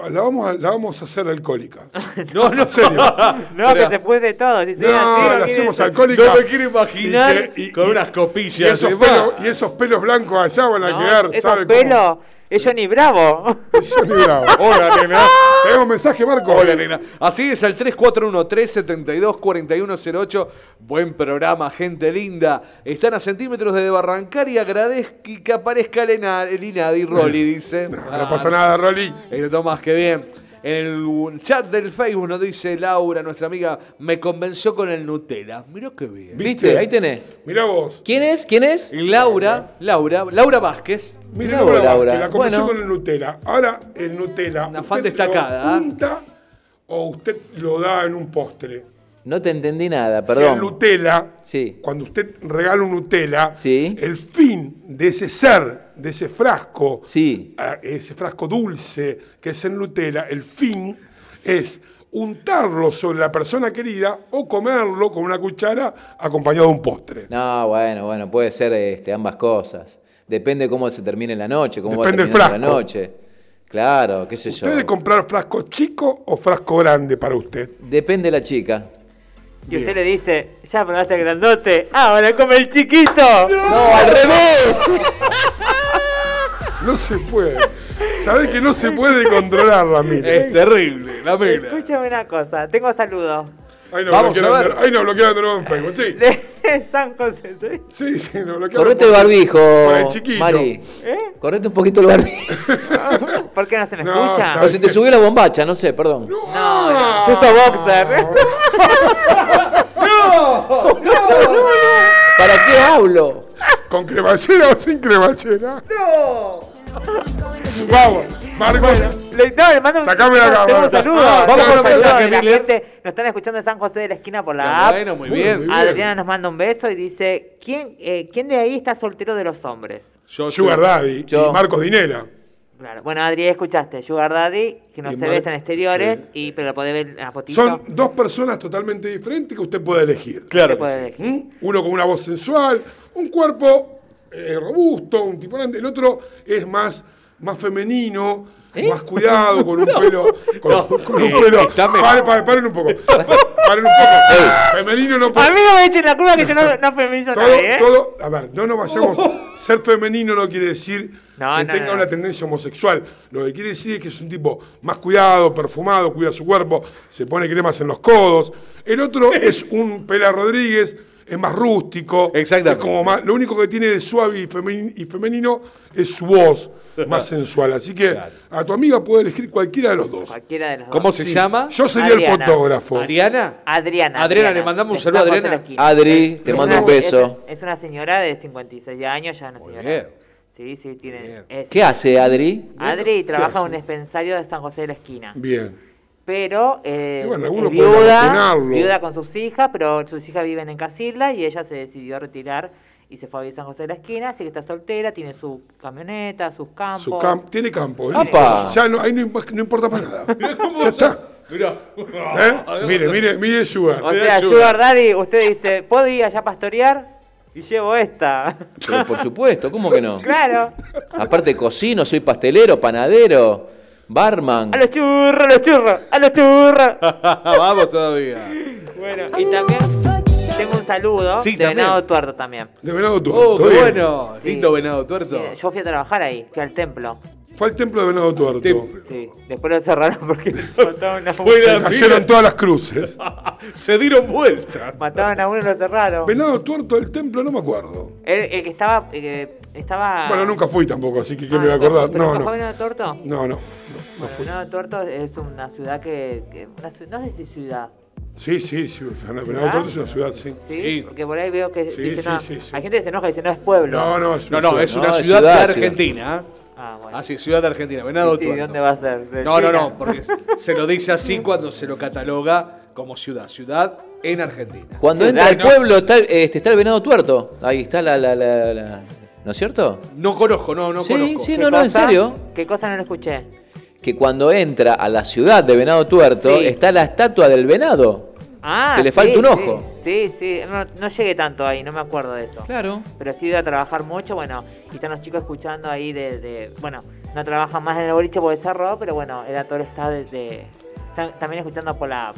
La vamos a, la vamos a hacer alcohólica. No, no, en serio. No, que se puede de todo. Si No, la hacemos alcohólica. No me quiero imaginar Y y- con y- unas Y copillas. esos, de pelos, y esos pelos blancos allá van a No, quedar, esos ¿sabe pelos, es Johnny Bravo. Johnny Bravo. Hola, nena. Tenemos mensaje, Marco. Hola, nena. Así es, al 341-372-4108. Buen programa, gente linda. Están a centímetros de barrancar y agradezco que aparezca el Inadi Rolly, dice. No pasa nada, Rolly. Está más que bien. En el chat del Facebook nos dice Laura, nuestra amiga, me convenció con el Nutella. Mirá qué bien. ¿Viste? Ahí tenés. Mirá vos. ¿Quién es? ¿Quién es? Laura, Laura, Laura Vázquez. Mira, Mirá Laura, Laura. Vázquez, la convenció Bueno. con el Nutella. Ahora, el Nutella. Una ¿usted fan destacada, Lo ¿ah? unta o usted lo da en un postre? No te entendí nada, Si el perdón. Nutella, Sí. cuando usted regala un Nutella, Sí. el fin de ese ser, de ese frasco, Sí. ah, ese frasco dulce que es el Nutella, el fin es untarlo sobre la persona querida o comerlo con una cuchara acompañado de un postre. No, bueno, bueno, puede ser este, ambas cosas. Depende cómo se termine la noche, cómo Depende va del terminando la frasco. noche. Claro, qué sé yo. ¿Usted comprar frasco chico o frasco grande para usted? Depende de la chica. Y usted le dice, ya probaste el grandote, ahora come el chiquito. No, al revés. No se puede. Sabés que no se puede controlarla, mire. Es terrible, la mena. Escúchame una cosa, tengo saludos. Ahí no Vamos a bloquearon ver. de- Ahí no bloquearon de nuevo en Facebook, sí. De San José. ¿sí? Sí, sí, no bloquearon. Correte el barbijo, el chiquito. Mari. ¿Eh? Correte un poquito el barbijo. ¿Por qué no se me No, escucha? está O se te subió la bombacha, no sé, perdón. No, no, yo soy boxer. ¿Para qué hablo? ¿Con cremallera o sin cremallera? No. Vamos, Marcos. Le, no, le mando un, Sacame acá, tengo Marco. saludos. Ah, vamos con los mensajes, la Miller. gente. Nos están escuchando de San José de la esquina por la Qué app. bueno, muy Muy bien. bien. Adriana nos manda un beso y dice, ¿quién, eh, ¿quién de ahí está soltero de los hombres? Yo, Sugar Daddy Yo. y Marcos Dinera. Claro. Bueno, Adri, escuchaste. Sugar Daddy, que no Y se Mar- ve, está en exteriores, sí. y, pero lo podés ver en la fotito. Son dos personas totalmente diferentes que usted puede elegir. Claro Se que puede sí. elegir. ¿Mm? Uno con una voz sensual, un cuerpo eh, robusto, un tipo grande. El otro es más, más femenino, más cuidado, con un pelo. Con, No, con un eh, pelo. Paren, paren, paren un poco. Paren un poco. Femenino no puede. A mí no me echen la curva que yo no, no feminizo Todo, nadie, ¿eh? todo, a ver, no nos vayamos. Ser femenino no quiere decir que tenga una tendencia homosexual. Lo que quiere decir es que es un tipo más cuidado, perfumado, cuida su cuerpo, se pone cremas en los codos. El otro es un Pela Rodríguez, es más rústico. Exactamente. Es como más, lo único que tiene de suave y femeni- y femenino es su voz más sensual. Así que Claro. a tu amiga puede elegir cualquiera de los dos. Cualquiera de los ¿Cómo dos. se Sí. llama? Yo sería Adriana. el fotógrafo. ¿Ariana? Adriana. Adriana, le mandamos un saludo a Adriana. Esquina. Adri, te Es mando una- un beso. Es, es una señora de 56 años, ya una Muy señora. bien. Sí, sí, tiene. ¿Qué hace Adri? Adri trabaja en un dispensario de San José de la Esquina. Bien. Pero eh, bueno, es viuda, viuda con sus hijas, pero sus hijas viven en Casilda y ella se decidió retirar y se fue a San José de la Esquina, así que está soltera, tiene su camioneta, sus campos. Su camp- tiene campo. Listo. Ya no, ahí no, no importa para nada. ya está. Mirá. ¿Eh? Mire, mire, mire Sugar. O sea, Sugar Daddy, usted dice, ¿puedo ir allá a pastorear? Y llevo esta. Pero por supuesto, ¿cómo que no? claro. Aparte cocino, soy pastelero, panadero, barman. A los churros, a los churros, a los churros. Vamos todavía. Bueno, y también tengo un saludo Sí, de también. Venado Tuerto también. De Venado Oh, Tuerto. qué bien. bueno. Sí. Lindo venado tuerto. Yo fui a trabajar ahí, fui al templo. Fue al templo de Venado Tuerto. Sí, después lo cerraron porque mataron a uno. Se cayeron todas las cruces. Se dieron vueltas. Mataron a uno y lo cerraron. Venado Tuerto del templo, no me acuerdo. El, el que estaba, eh, estaba... Bueno, nunca fui tampoco, así que ¿qué Ah, me voy a ¿nunca acordar? fue- pero No, no. Venado Tuerto? No, no. Bueno, Venado Tuerto es una ciudad que... que- una ciu- no sé si ciudad. Sí, sí, sí. Venado ¿Verdad? Tuerto es una ciudad, sí. ¿Sí? Porque por ahí veo que Sí, dice, sí, no, sí, sí. hay gente que se enoja y dice, no es pueblo. No, no, es No, una no, ciudad. es una No, es ciudad, ciudad, de. Argentina. Ah, bueno. Así, ciudad de Argentina, Venado Sí, sí, Tuerto. ¿dónde va a ser? ¿De No, no, no, porque se lo dice así cuando se lo cataloga como ciudad. Ciudad en Argentina. Cuando Sí, entra al no. pueblo está, el- este, está el venado tuerto. Ahí está la, la, la, la- ¿No es cierto? No conozco, no, no Sí, conozco. sí, ¿Qué no, no, en cosa? serio. ¿Qué cosa no lo escuché? Que cuando entra a la ciudad de Venado Tuerto Sí. está la estatua del venado. Ah, Que le sí, falta un sí, ojo. Sí, sí, no, no llegué tanto ahí, no me acuerdo de eso. Claro. Pero sí iba a trabajar mucho, bueno, y están los chicos escuchando ahí de, de- bueno, no trabajan más en el boliche porque cerró, pero bueno, era todo el estado de, de- están también escuchando por la app.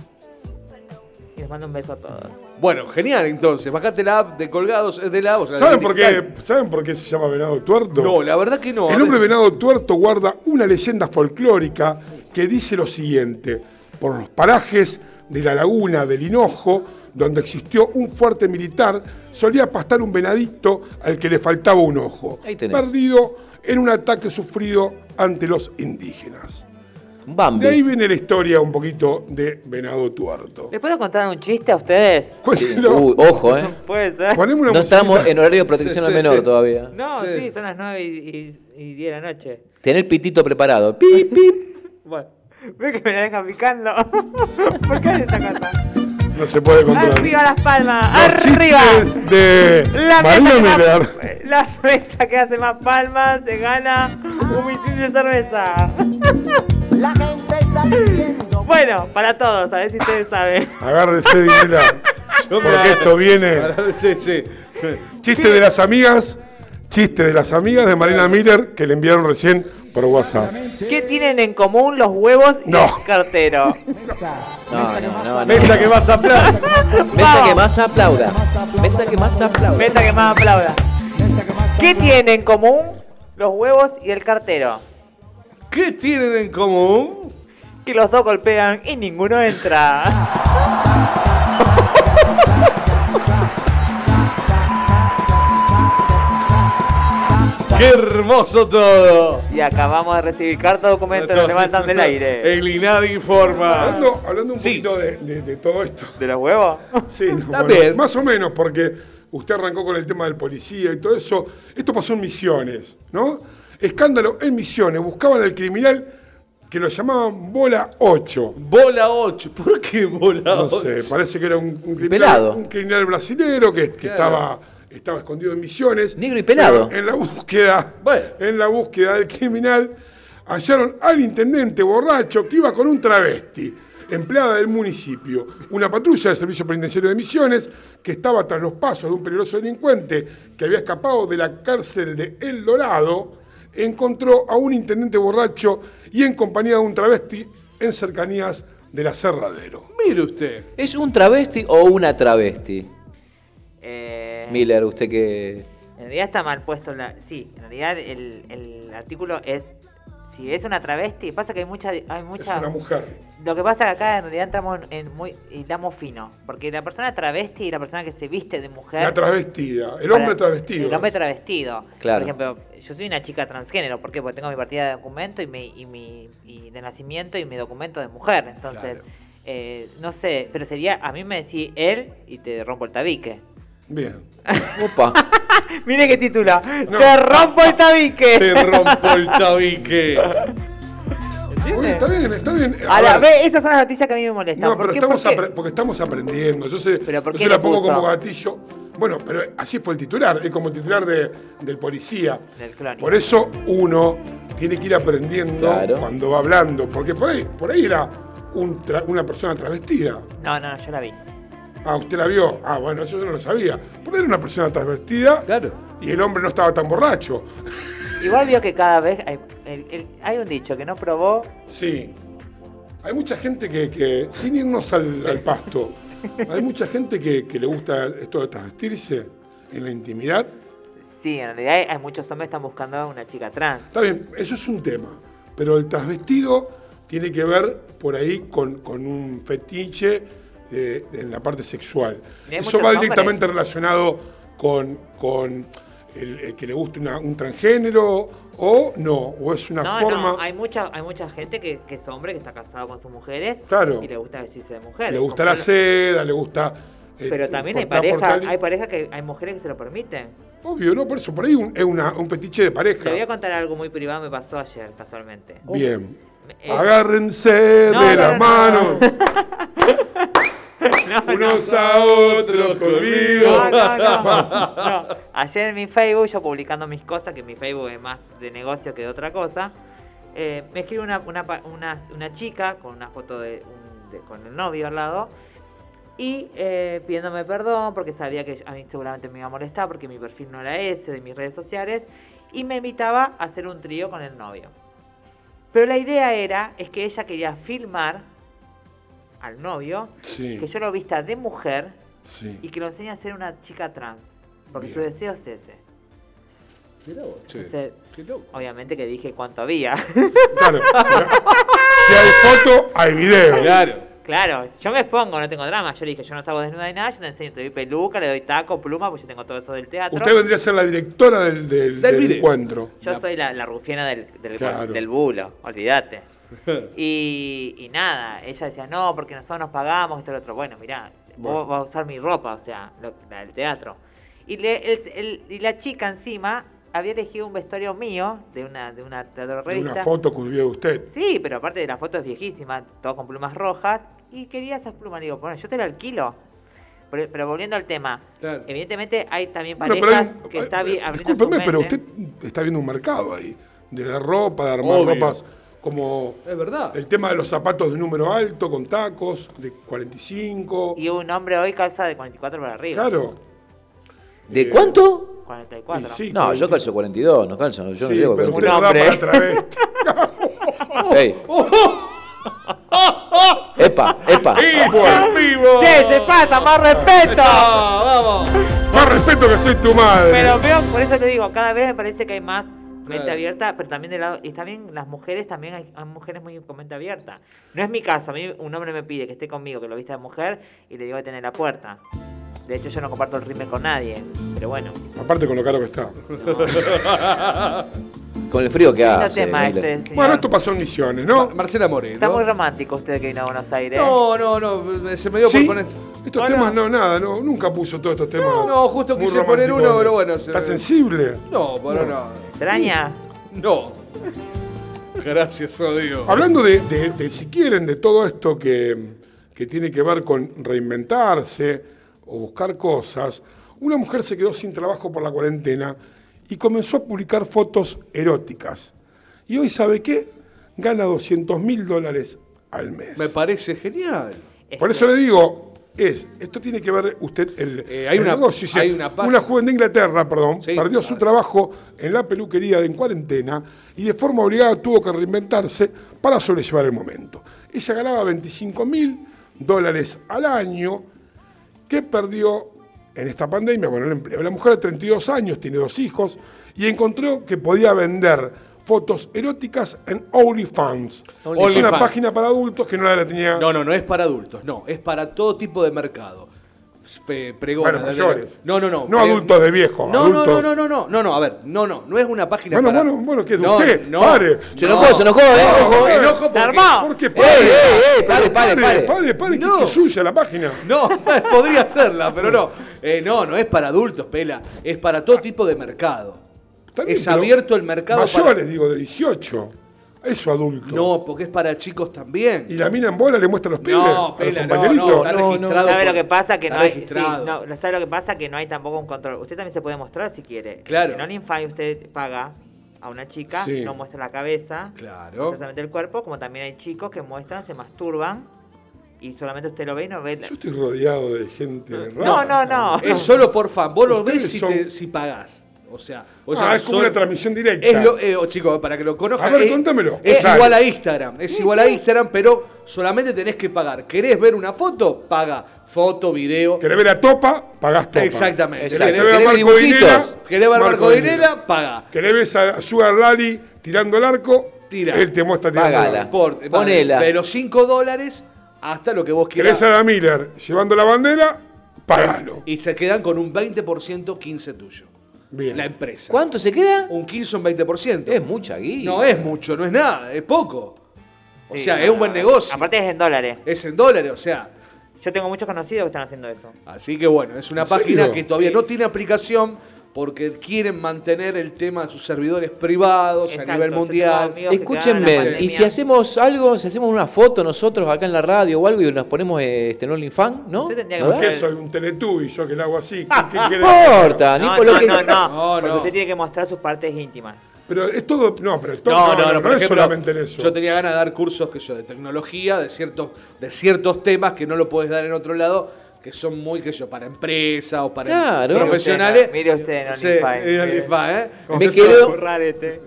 Y les mando un beso a todos. Bueno, genial entonces. Bajate la app de Colgados es de la o sea, ¿Saben por, qué, ¿Saben por qué se llama Venado Tuerto? No, la verdad que no. El nombre Venado Tuerto guarda una leyenda folclórica que dice lo siguiente: por los parajes de la laguna del Hinojo, donde existió un fuerte militar, solía pastar un venadito al que le faltaba un ojo, Ahí tenés. perdido en un ataque sufrido ante los indígenas. Bambi. De ahí viene la historia un poquito de Venado Tuerto. ¿Les puedo contar un chiste a ustedes? Sí. Uy, ojo, ¿eh? Puede ser. Una No musiquita. estamos en horario de protección Sí, al menor sí. todavía. No, Sí. sí, son las 9 y, y, y 10 de la noche. Ten el pitito preparado. Pip, pip. Bueno, ve que me la dejan picando. ¿Por qué hace esa cosa? No se puede controlar. Arriba las palmas, Los arriba. chistes de La Marina mesa, que más, la mesa que hace más palmas se gana un misil de cerveza. La gente está diciendo. Bueno, para todos, a ver si ustedes saben. Agárrese, Dinela. Porque esto viene. Sí, sí. Chiste de las amigas. Chiste de las amigas de Marina Miller que le enviaron recién por WhatsApp. ¿Qué tienen en común los huevos y No. el cartero? No, no, no. no. Mesa que más aplaude. Mesa que más aplauda. Mesa que más aplauda. Mesa que más aplauda. ¿Qué tienen en común los huevos y el cartero? ¿Qué tienen en común? Que los dos golpean y ninguno entra. ¡Qué hermoso todo! Y acabamos de recibir carta documento, lo levantan del aire. El INADI informa. Hablando, hablando un Sí. poquito de, de- de todo esto. ¿De los huevos? Sí, no, bueno, más o menos, porque usted arrancó con el tema del policía y todo eso. Esto pasó en Misiones, ¿no? Escándalo en Misiones. Buscaban al criminal que lo llamaban Bola 8. Bola 8. ¿Por qué bola No 8? sé, parece que era un, un criminal, Pelado. un criminal brasilero que, que Claro. estaba, estaba escondido en Misiones. Negro y pelado. En la búsqueda, Bueno. en la búsqueda del criminal, hallaron al intendente borracho que iba con un travesti, empleada del municipio. Una patrulla del Servicio Penitenciario de Misiones, que estaba tras los pasos de un peligroso delincuente que había escapado de la cárcel de El Dorado, encontró a un intendente borracho y en compañía de un travesti en cercanías del aserradero. Mire usted. ¿Es un travesti o una travesti? Eh, Miller, usted que... En realidad está mal puesto. La... Sí, en realidad el, el artículo es. Si es una travesti, pasa que hay mucha. Hay mucha... Es una mujer. Lo que pasa es que acá en realidad entramos en, en muy. hilamos fino. Porque la persona travesti y la persona que se viste de mujer. La travestida, el hombre para- travestido. El hombre travestido. Claro. Por ejemplo, yo soy una chica transgénero. ¿Por qué? Porque tengo mi partida de documento y mi, y mi y de nacimiento y mi documento de mujer. Entonces, Claro. eh, no sé, pero sería. A mí me decís él y te rompo el tabique. Bien. Opa. Mire qué título. No. Te rompo el tabique. Te rompo el tabique. Oye, está bien, está bien. A Ahora, ver, ve, esas son las noticias que a mí me molestan. No, ¿Por pero qué? estamos ¿Por qué? apre- porque estamos aprendiendo. Yo sé, ¿Pero por yo qué se la le pongo puso? como gatillo. Bueno, pero así fue el titular, es como el titular de- del policía. Del clónico. Por eso uno tiene que ir aprendiendo Claro. cuando va hablando. Porque por ahí, por ahí era un tra- una persona travestida. No, no, yo la vi. Ah, usted la vio. Ah, bueno, eso yo no lo sabía. Por ahí era una persona travestida. Claro. Y el hombre no estaba tan borracho. Igual vio que cada vez hay, el- el- hay un dicho que no probó. Sí. Hay mucha gente que, que sin irnos al, al pasto, hay mucha gente que, que le gusta esto de travestirse en la intimidad. Sí, en realidad hay, hay muchos hombres que están buscando a una chica trans. Está bien, eso es un tema. Pero el trasvestido tiene que ver por ahí con, con un fetiche eh, en la parte sexual. Eso va hombres. directamente relacionado con, con el, el que le guste una- un transgénero o no, o es una no, forma... no, hay mucha, hay mucha gente que, que es hombre, que está casado con sus mujeres Claro. y le gusta vestirse de mujer. Le gusta la seda, le gusta... eh, Pero también hay parejas, hay parejas que hay mujeres que se lo permiten. Obvio, ¿no? Por eso, por ahí un- es una- un fetiche de pareja. Te voy a contar algo muy privado, me pasó ayer, casualmente. Bien. Eh, Agárrense no, de las no, manos. no, Unos a otros conmigo. No. Ayer en mi Facebook, yo publicando mis cosas, que mi Facebook es más de negocio que de otra cosa, eh, me escribe una, una, una, una chica con una foto de, un- de- con el novio al lado y eh, pidiéndome perdón porque sabía que a mí seguramente me iba a molestar porque mi perfil no era ese de mis redes sociales y me invitaba a hacer un trío con el novio. Pero la idea era, es que ella quería filmar al novio, Sí. que yo lo vista de mujer Sí. y que lo enseñe a ser una chica trans. Porque Bien. su deseo es ese. Che, Entonces, qué loco. obviamente que dije cuánto había. Claro, si, si hay foto, hay video. Claro. Claro, yo me expongo, no tengo drama. Yo le dije, yo no salgo desnuda ni nada, yo te enseño, te doy peluca, le doy taco, pluma, pues yo tengo todo eso del teatro. Usted vendría a ser la directora del, del- Del del video. encuentro. Yo soy la, la rufiana del, del, Claro. del bulo, olvídate. Y, y nada, ella decía, no, porque nosotros nos pagamos, esto y lo otro. Bueno, mirá, Bueno. vos vas a usar mi ropa, o sea, lo- la del teatro. Y, le- el- el- y la chica encima había elegido un vestuario mío de una, de una teatro De revista. una foto que vio de usted. Sí, pero aparte de la foto es viejísima, todo con plumas rojas. Y quería esas plumas. Digo, bueno, yo te la alquilo. Pero, pero volviendo al tema, Claro. evidentemente hay también Bueno, parejas pero hay que está eh, abriendo Discúlpeme, su pero usted está viendo un mercado ahí. De ropa, de armar Obvio. ropas como Es verdad. el tema de los zapatos de número alto con tacos, de 45. Y un hombre hoy calza de 44 para arriba. Claro. ¿De cuánto? 44. Y sí, No, yo 40. calzo 42, no calzo, yo no Sí, llego a pero usted 42. no da hombre. para travesti. Ey. Epa, epa. vivo! ¡Che, se pasa! ¡Más respeto! vamos! Más respeto que soy tu madre. Pero veo, por eso te digo, cada vez me parece que hay más mente Claro. abierta, pero también de lado, y también las mujeres, también hay, hay mujeres muy con mente abierta. No es mi caso, a mí un hombre me pide que esté conmigo, que lo vista de mujer, y le digo que tener la puerta. De hecho, yo no comparto el ritmo con nadie, pero bueno. Aparte con lo caro que está. Con el frío que hace. tema este, señor. Bueno, esto pasó en Misiones, ¿no? Marcela Moreno. Está muy romántico usted que vino a Buenos Aires. No, no, no. Se me dio ¿Sí? por poner. Estos temas no, nada, no, nunca puso todos estos temas. No, justo muy quise poner uno, pero bueno, se- ¿Está sensible? No, pero no. ¿Extraña? No. Gracias, Rodrigo. Hablando de, de- de, si quieren, de todo esto que, que tiene que ver con reinventarse o buscar cosas, una mujer se quedó sin trabajo por la cuarentena y comenzó a publicar fotos eróticas. Y hoy, ¿sabe qué? Gana 200 mil dólares al mes. Me parece genial. Por eso le digo, es, esto tiene que ver usted el, Eh, hay el una- negocio. Hay una página- joven de Inglaterra, perdón, Sí. perdió su trabajo en la peluquería de en cuarentena y de forma obligada tuvo que reinventarse para sobrellevar el momento. Ella ganaba 25 mil dólares al año que perdió en esta pandemia, bueno, el empleo. La mujer de 32 años, tiene dos hijos y encontró que podía vender fotos eróticas en OnlyFans. Es una página para adultos que no la tenía... No, no, no es para adultos, no, es para todo tipo de mercado. Pe- Pregona, Bueno, de- mayores. No, no, no. No Pre- adultos de viejo, No, no, adultos- no, no, no, no, no, no, a ver, no, no, no es una página Bueno, para. bueno, bueno, ¿qué? No, ¿Usted? no. Pare. Se enojó, se enojó, eh. No, Ojo, me eh. enojo porque- armó! ¿Por qué? ¡Ey, ey, ey! Pare, pare, pare. Pare, pare, No. que es suya la página. No, podría serla, pero no. Eh, no, no es para adultos, Pela. Es para todo tipo de mercado. Es abierto el mercado Mayores, para. digo, de 18. Eso adulto. No, porque es para chicos también. ¿Y la mina en bola le muestra a los pibes? No, a los pela, no, compañeritos? no, está registrado. ¿Sabe lo que pasa? Que está no hay, sí, no, ¿Sabe lo que pasa? Que no hay tampoco un control. Usted también se puede mostrar si quiere. Claro. En OnlyFans usted paga a una chica, Sí. no muestra la cabeza, Claro. solamente el cuerpo, como también hay chicos que muestran, se masturban y solamente usted lo ve y no ve. la- Yo estoy rodeado de gente No, no, no. Es solo por fan. Vos lo ves si, son- te- si pagás. O sea, o Ah, sea, es como son- una transmisión directa. Es lo, eh, oh, chicos, para que lo conozcan. A ver, es- contámelo. Es Dale. igual a Instagram. Es igual a Instagram, pero solamente tenés que pagar. ¿Querés ver una foto? Paga. Foto, video. ¿Querés ver a Topa? Pagás Topa. Exactamente. ¿Querés ¿Querés ver a Marco? Dinera? ¿Querés ver a Marco Dinera. Dinera? Paga. ¿Querés ver a Sugar Lali tirando el arco? Tira. Él te muestra tirando el Págala. arco. Por- Ponela. De los 5 dólares hasta lo que vos quieras. ¿Querés a la Miller llevando la bandera? Pagalo. Y se quedan con un 20% 15 tuyo. Bien. La empresa. ¿Cuánto se queda? Un 15 o un 20%. Es mucha guía. No es mucho, no es nada, es poco. O Sí, sea, no, es un buen no. negocio. Aparte es en dólares. Es en dólares, o sea. Yo tengo muchos conocidos que están haciendo eso. Así que bueno, es una ¿En página serio? que todavía no tiene aplicación porque quieren mantener el tema de sus servidores privados a nivel mundial. Escúchenme, y si hacemos algo, si hacemos una foto nosotros acá en la radio o algo y nos ponemos este en OnlyFans, ¿no? Que ¿No? ¿Por qué soy un teletubby yo que lo hago así? ¿Qué, qué No querés? importa, ni No, por lo no, que no, no, No, Porque no. usted tiene que mostrar sus partes íntimas. Pero es todo. No, pero es todo. No, no, no, por es ejemplo, solamente en eso. yo tenía ganas de dar cursos que yo, de tecnología, de ciertos, de ciertos temas que no lo puedes dar en otro lado, que son muy que yo, para empresa o para Claro. profesionales. Mire usted en Sí, OnlyFans. en OnlyFans, ¿eh? Me quedo- este.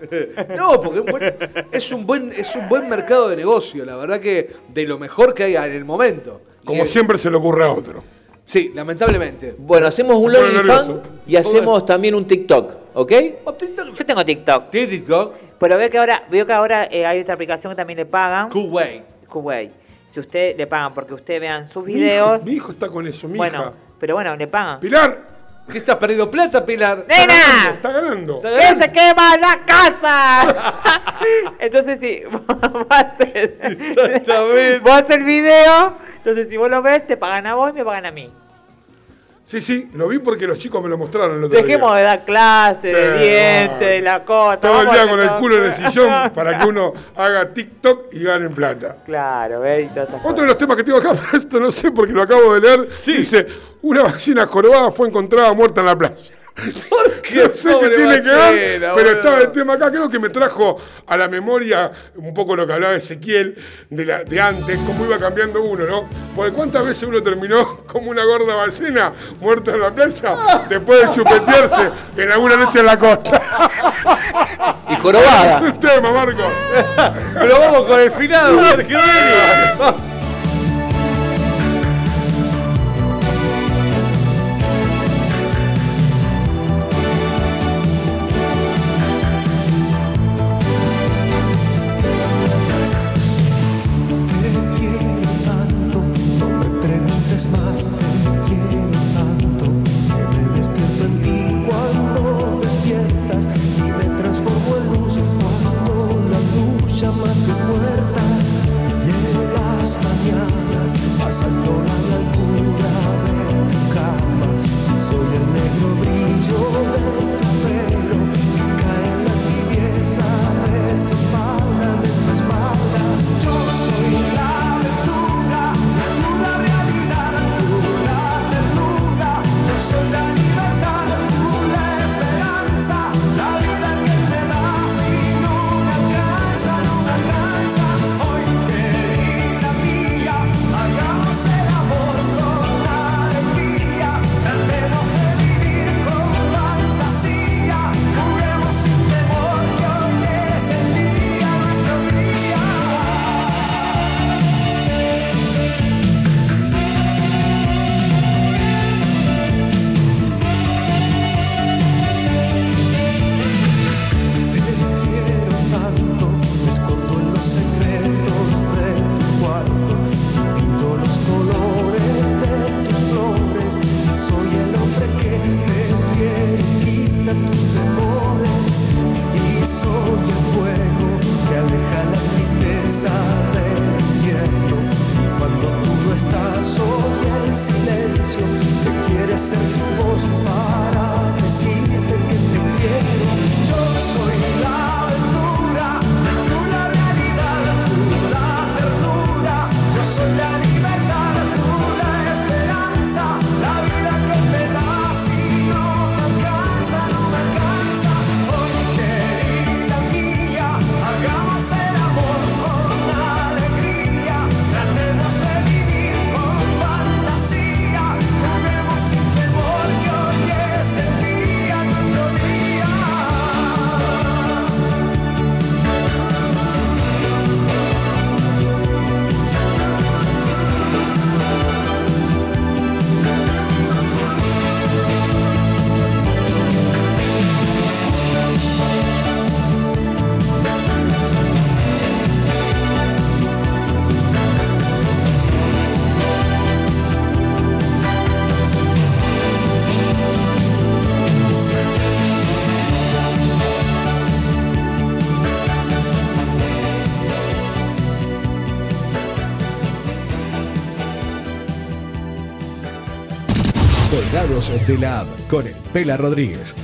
No, porque es un buen- es un buen, es un buen mercado de negocio, la verdad que de lo mejor que hay en el momento. Como Y- siempre se le ocurre a otro. Sí, lamentablemente. Bueno, hacemos un OnlyFans y hacemos también un TikTok, ¿ok? Yo tengo TikTok. ¿Tienes TikTok? Pero veo que ahora, veo que ahora eh, hay otra aplicación que también le pagan. Kuwait. Kuwait. Si usted le pagan porque usted vean sus Mi videos. hijo, mi hijo está con eso, mi bueno, hija. pero bueno, le pagan. Pilar, ¿Qué estás perdiendo plata, Pilar? ¡Nena! está ganando. Está ¡Que ganando. se quema la casa! entonces sí, vos haces, Exactamente. vos haces el video, entonces si vos lo ves, te pagan a vos y me pagan a mí. Sí, sí, lo vi porque los chicos me lo mostraron el otro Dejemos día. de dar clase, Sí, de dientes, no. de la cota. Todo el día con el culo en el sillón para que uno haga TikTok y gane plata. Claro, ¿ves? Y todas esas Otro cosas. de los temas que tengo acá, pero esto no sé porque lo acabo de leer, dice, una ballena jorobada fue encontrada muerta en la playa. ¿Por qué? No sé qué tiene que ver, pero estaba el tema acá, creo que me trajo a la memoria un poco lo que hablaba Ezequiel de, la, de antes, cómo iba cambiando uno, ¿no? Porque cuántas veces uno terminó como una gorda ballena muerta en la playa después de chupetearse en alguna noche en la costa. Y jorobada. el tema, Marco. Pero vamos con el finado, Sergio de la con el Pela Rodríguez.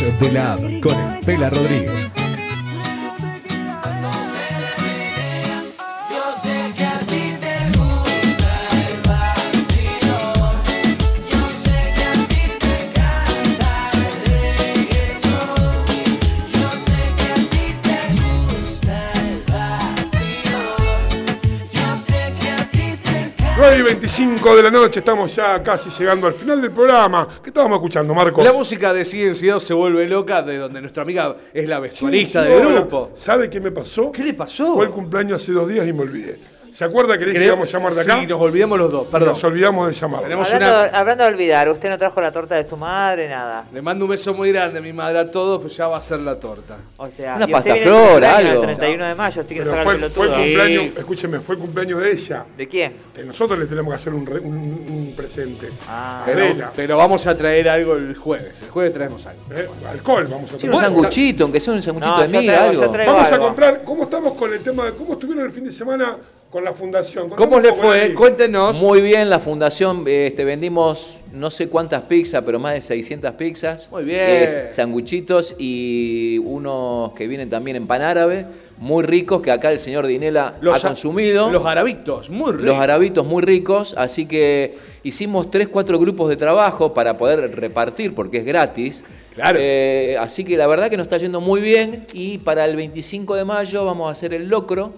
De la App con el Pela Rodríguez. 5 de la noche, estamos ya casi llegando al final del programa. ¿Qué estábamos escuchando, Marcos? La música de Ciencia se vuelve loca, de donde nuestra amiga es la vestuarista del grupo. ¿Sabe qué me pasó? ¿Qué le pasó? Fue el cumpleaños hace dos días y me olvidé. ¿Se acuerda que le dije que Creo- íbamos a llamar de acá? Sí, nos olvidamos los dos, perdón. Nos olvidamos de llamar. Tenemos Hablando, una. hablando de olvidar, usted no trajo la torta de su madre, nada. Le mando un beso muy grande a mi madre a todos, pues ya va a ser la torta. O sea, Una pasta flor, algo. El 31 de mayo, así que Pero fue, el fue el pelotudo. cumpleaños, escúcheme, fue el cumpleaños de ella. ¿De quién? De nosotros le tenemos que hacer un, re- un- un presente. Ah. Pero, vamos a traer algo el jueves. El jueves traemos algo. Eh, alcohol, vamos a Sí, un sanguchito, aunque sea un sanguchito No, de miga, algo. Vamos a comprar. ¿Cómo estamos con el tema de cómo estuvieron el fin de semana con la fundación? ¿Cómo le fue? Cuéntenos. Muy bien, la fundación, este, vendimos no sé cuántas pizzas, pero más de 600 pizzas. Muy bien. Es sanguchitos y unos que vienen también en pan árabe, muy ricos, que acá el señor Dinela Los ha consumido. Los arabitos, muy ricos. Los arabitos muy ricos, así que hicimos tres, cuatro grupos de trabajo para poder repartir, porque es gratis. Claro. Eh, así que la verdad que nos está yendo muy bien y para el 25 de mayo vamos a hacer el locro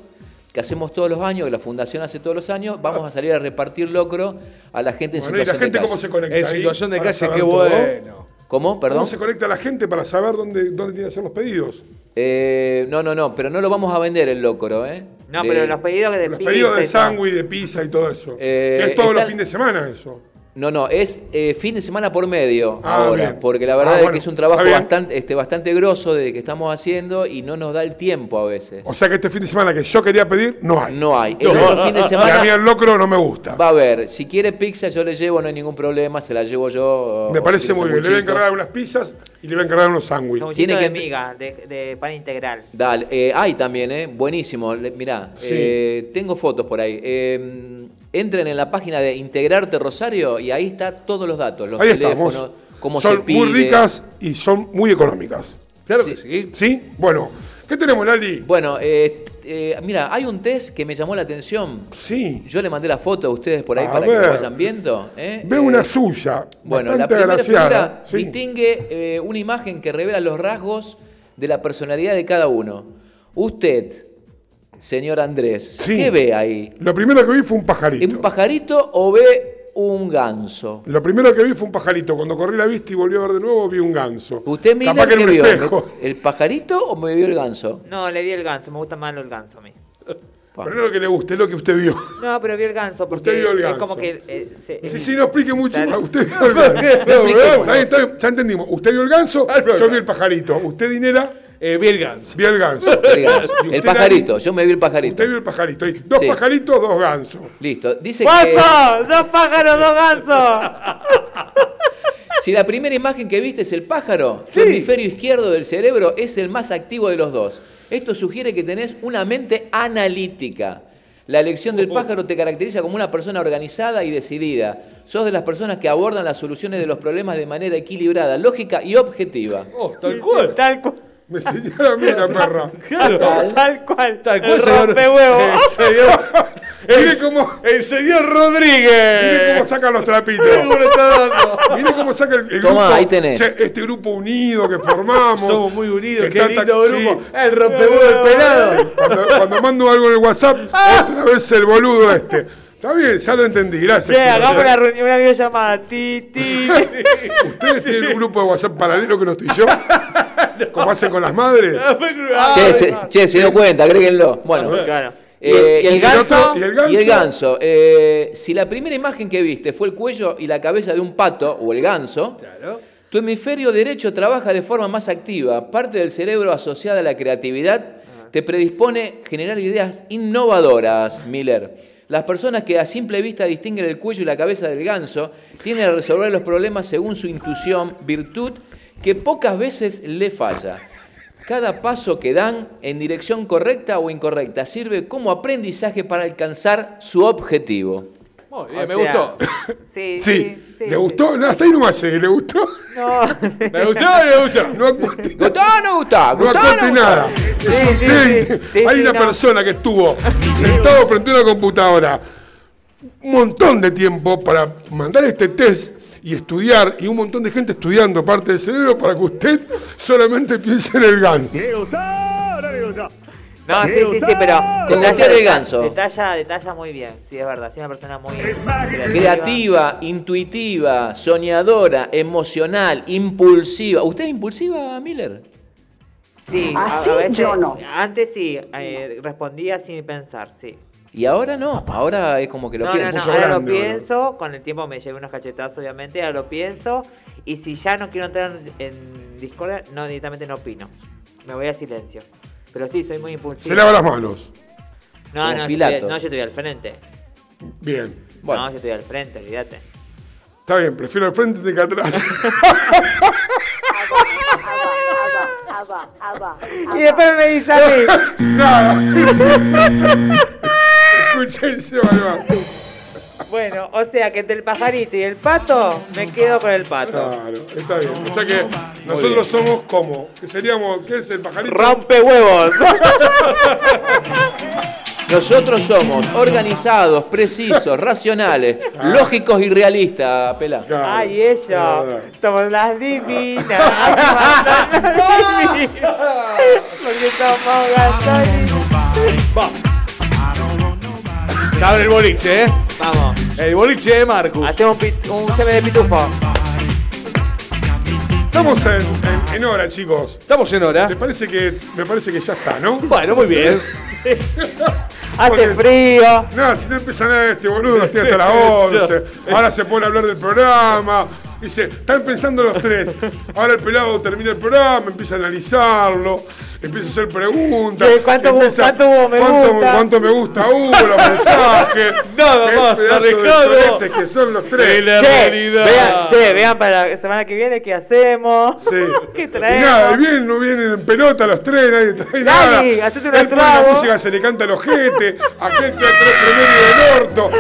que hacemos todos los años, que la fundación hace todos los años, vamos a salir a repartir locro a la gente en Bueno, ¿y la situación gente de cómo calle. se conecta? En ahí situación de calle, qué todo? bueno. ¿Cómo? Perdón. ¿Cómo se conecta la gente para saber dónde, dónde tiene que hacer los pedidos? Eh, no, no, no, pero no lo vamos a vender el locro, ¿eh? No, De- pero los pedidos de Los pizza pedidos de sándwich, de pizza y todo eso. Eh, que es todos los fines de semana eso. No, no, es eh, fin de semana por medio Ah, ahora, bien. porque la verdad Ah, es que es un trabajo bastante, este, bastante grosso de que estamos haciendo y no nos da el tiempo a veces. O sea que este fin de semana que yo quería pedir, no hay. No hay. El otro fin de Y a mí semana el locro no me gusta. va a haber. Si quiere pizza, yo le llevo, no hay ningún problema, se la llevo yo. Me parece muy bien. Le voy a encargar unas pizzas y le voy a encargar unos sándwiches. Tiene de que- miga, de, de pan integral. Dale, eh, hay también, ¿eh? Buenísimo. Mirá, Sí. eh, tengo fotos por ahí. Eh, entren en la página de Integrarte Rosario y ahí está todos los datos, los Ahí teléfonos, estamos. cómo son se pide. muy ricas y son muy económicas. Claro Sí. que sí. ¿Sí? Bueno, ¿qué tenemos, Lali? Bueno, eh, eh, mira, hay un test que me llamó la atención. Sí. Yo le mandé la foto a ustedes por ahí A para que lo vayan viendo. ¿eh? Veo Eh, una suya. Bueno, la primera figura Sí. distingue eh, una imagen que revela los rasgos de la personalidad de cada uno. Usted, señor Andrés, Sí. ¿qué ve ahí? Lo primero que vi fue un pajarito. ¿Un pajarito o ve un ganso? Lo primero que vi fue un pajarito. Cuando corrí la vista y volví a ver de nuevo, vi un ganso. ¿Usted Miller, Capaz que vio? espejo. ¿El pajarito o me vio el ganso? No, le vi el ganso, me gusta más el ganso a mí. Pero no es lo que le guste, es lo que usted vio. No, pero vi el ganso porque Usted vio el es ganso. como que... eh, se- Sí, es- sí, no explique mucho más. Usted vio el ganso. Está bien, está bien, ya entendimos. Usted vio el ganso, yo vi el pajarito. Usted, Dinera, Eh, vi el ganso. el ganso. El ganso. El pajarito, yo me vi el pajarito. Usted vio el pajarito. Dos Sí. pajaritos, dos gansos. Listo. Dice que ¡Guaso! ¡Dos pájaros, dos gansos! si la primera imagen que viste es el pájaro, tu hemisferio izquierdo del cerebro es el más activo de los dos. Esto sugiere que tenés una mente analítica. La elección del pájaro te caracteriza como una persona organizada y decidida. Sos de las personas que abordan las soluciones de los problemas de manera equilibrada, lógica y objetiva. Oh, tal cual. Tal cual. Me señala a mí la perra. Claro. Tal cual. Tal cual, el señor. rompehuevo. El señor, Mire cómo, el señor Rodríguez. mire cómo sacan los trapitos. Mire cómo le está dando. Mire cómo saca el, el Tomá, grupo. ahí tenés. este grupo unido que formamos. Somos muy unidos, qué lindo tan- grupo. sí. El rompehuevo del pelado. Cuando, cuando mando algo en el WhatsApp, otra vez el boludo este. Está bien, ya lo entendí, gracias. Che, hagamos una reunión, una videollamada. Ti, ti. ¿Ustedes tienen un grupo de WhatsApp paralelo que no estoy yo? Como hacen con las madres. Ah, Che, se, che, se dio cuenta, agréguenlo. Bueno, Claro. eh, ¿Y el si ganso? no- ¿Y el ganso? Y el ganso. eh, si la primera imagen que viste fue el cuello y la cabeza de un pato o el ganso, tu hemisferio derecho trabaja de forma más activa. Parte del cerebro asociada a la creatividad te predispone a generar ideas innovadoras, Miller. Las personas que a simple vista distinguen el cuello y la cabeza del ganso tienden a resolver los problemas según su intuición, virtud que pocas veces le falla. Cada paso que dan en dirección correcta o incorrecta sirve como aprendizaje para alcanzar su objetivo. Muy O bien, me sea, gustó. Sí, Sí. sí. sí, ¿Le gustó? No, hasta ahí nomás llegué. ¿Le gustó? No. ¿Me gustó o no me gustó? No ¿Gustó o no gustó? no ¿Gustó o acote no gustó? nada. sí, Usted- sí, sí, Hay sí, una no. persona que estuvo sentado frente a una computadora un montón de tiempo para mandar este test y estudiar, y un montón de gente estudiando parte del cerebro para que usted solamente piense en el ganso. No, sí, sí, sí, pero. Con detalla- Gutiérrez Ganso. Detalla, detalla muy bien. Sí, es verdad. Sí, una persona muy. Creativa, intuitiva, soñadora, emocional, impulsiva. ¿Usted es impulsiva, Miller? Sí, a- Así a veces- yo no. Antes sí, eh, respondía sin pensar, sí. Y ahora no, ahora es como que lo no, no, pienso. no, puso ahora grande, lo pienso, con el tiempo me llevé unos cachetazos, obviamente, ahora lo pienso, y si ya no quiero entrar en, en Discord, no, directamente no opino. Me voy a silencio. Pero sí, soy muy impulsivo. Se lava las manos. No, Como no, Pilatos. no, yo estoy al frente. Bien. Bueno. No, yo estoy al frente, olvídate. Está bien, prefiero al frente que atrás. Y después me dice a mí. Nada. Escuché y se va al bar. Bueno, o sea que entre el pajarito y el pato, me quedo con el pato. Claro, está bien. O sea que nosotros somos como, que seríamos, ¿qué es el pajarito? ¡Rompe huevos! Nosotros somos organizados, precisos, racionales, lógicos y realistas. Claro, Ay, ellos, verdad. somos las divinas. Porque somos gasolina. Se abre el boliche, ¿eh? Vamos, El boliche de Marcus. hacemos un, un seme de pitufo. Estamos en, en- en hora, chicos. Estamos en hora. ¿Te parece que, me parece que ya está, ¿no? Bueno, muy bien. Hace frío. No, si no empiezan a este boludo, estoy hasta las 11. Ahora se pone a hablar del programa. Dice, están pensando los tres. Ahora el pelado termina el programa, empieza a analizarlo, empieza a hacer preguntas. ¿cuánto- empieza- cuánto me cuánto- gusta? cuánto me gusta uno, los mensajes. Nada más alejado que son los tres. de la Che, realidad. vean, che, vean para la semana que viene qué hacemos. Sí. ¿Qué Y traemos? nada, y vienen, no vienen en pelota los tres, nadie trae Dani, nada. hacete un Él pone la música, se le canta el ojete, aquel que atrás tremendo del orto.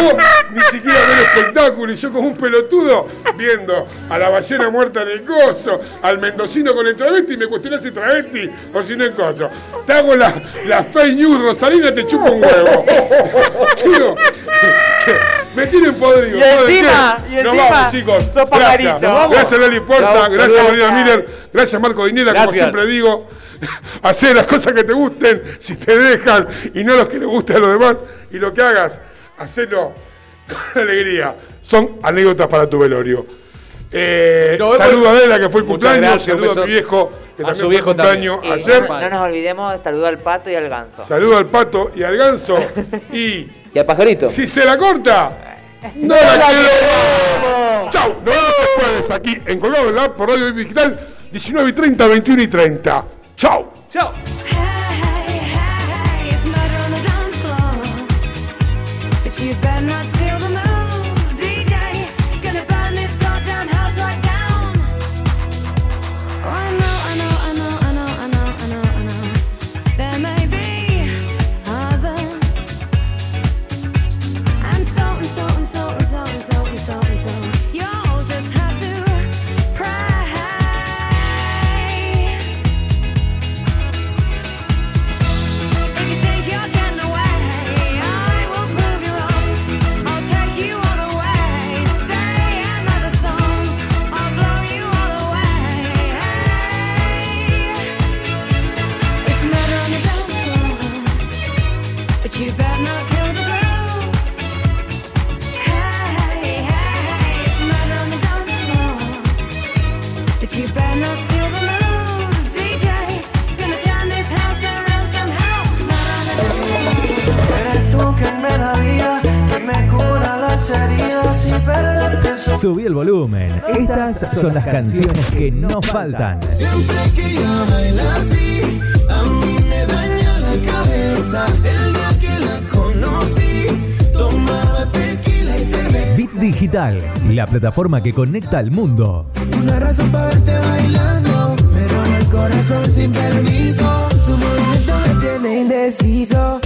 Vos ni siquiera ven el espectáculo y yo como un pelotudo viendo a la ballena muerta en el coso, al mendocino con el travesti y me cuestionás si travesti o si no es coso. Te hago la, la fake news, Rosalina te chupa un huevo. Tío, me tienen podrido. Y ¿puede encima, y Nos vamos, chicos. Gracias. vamos. Gracias, Lali Porta. Gracias. Marina Miller. Gracias, Marco Dinela. Como siempre digo, hacer las cosas que te gusten, si te dejan, y no los que les guste a los demás. Y lo que hagas, hacelo con alegría. Son anécdotas para tu velorio. Eh, saludo a Adela, que fue el cumpleaños. gracias, a mi viejo, que A también su fue viejo cumpleaños Y ayer. no, no nos olvidemos de saludar al pato y al ganso. Saludo al pato y al ganso. y ¿Y al pajarito? si se la corta, no la quiero. Chau, nos vemos el jueves aquí en Colgado en la App por Radio Digital, 19 y 30, 21 y 30. Chau. Murder on Subí el volumen. Estas son las canciones que no faltan. Siempre que ella baila así, a mí me daña la cabeza. El día que la conocí, tomaba tequila y cerveza. Bit Digital, la plataforma que conecta al mundo. Una razón para verte bailando, pero en el corazón sin permiso. Su movimiento me tiene indeciso.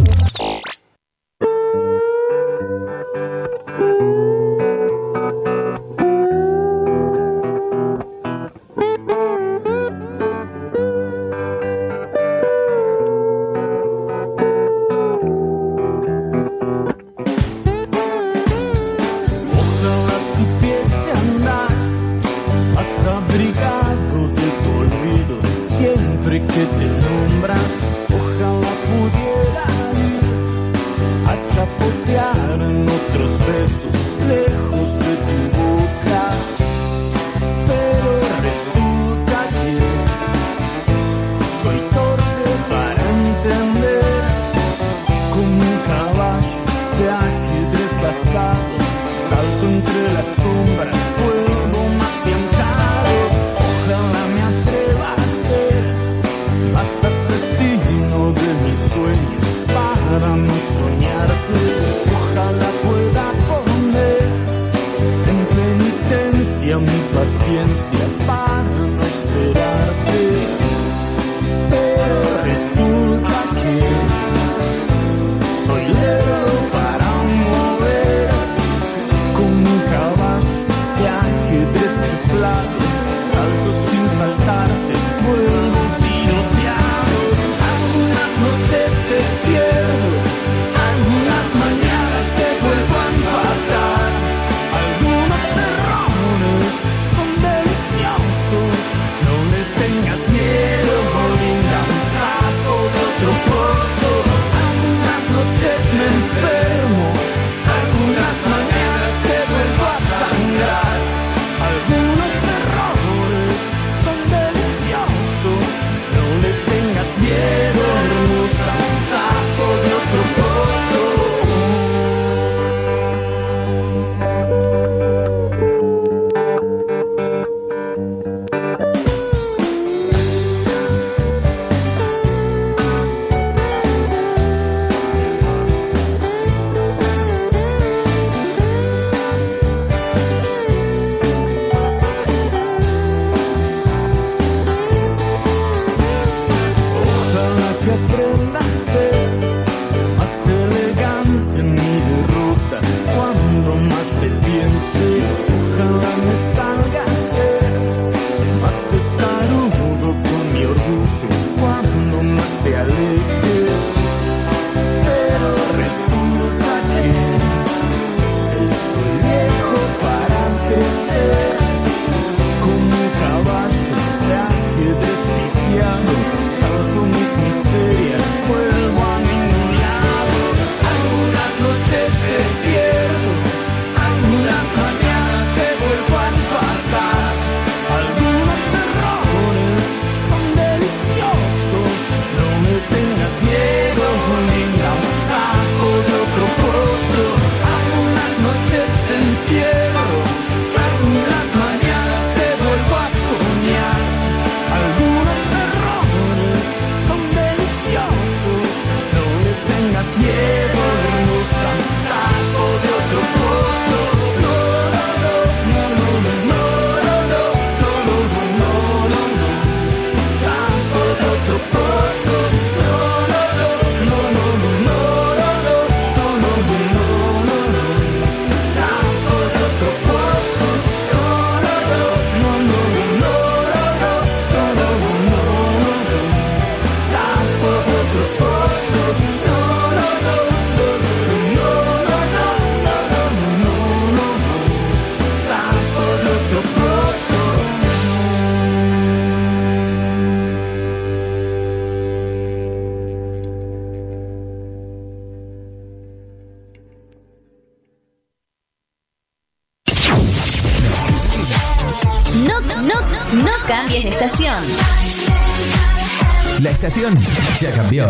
Ya cambió.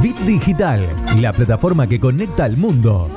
Bit Digital, la plataforma que conecta al mundo.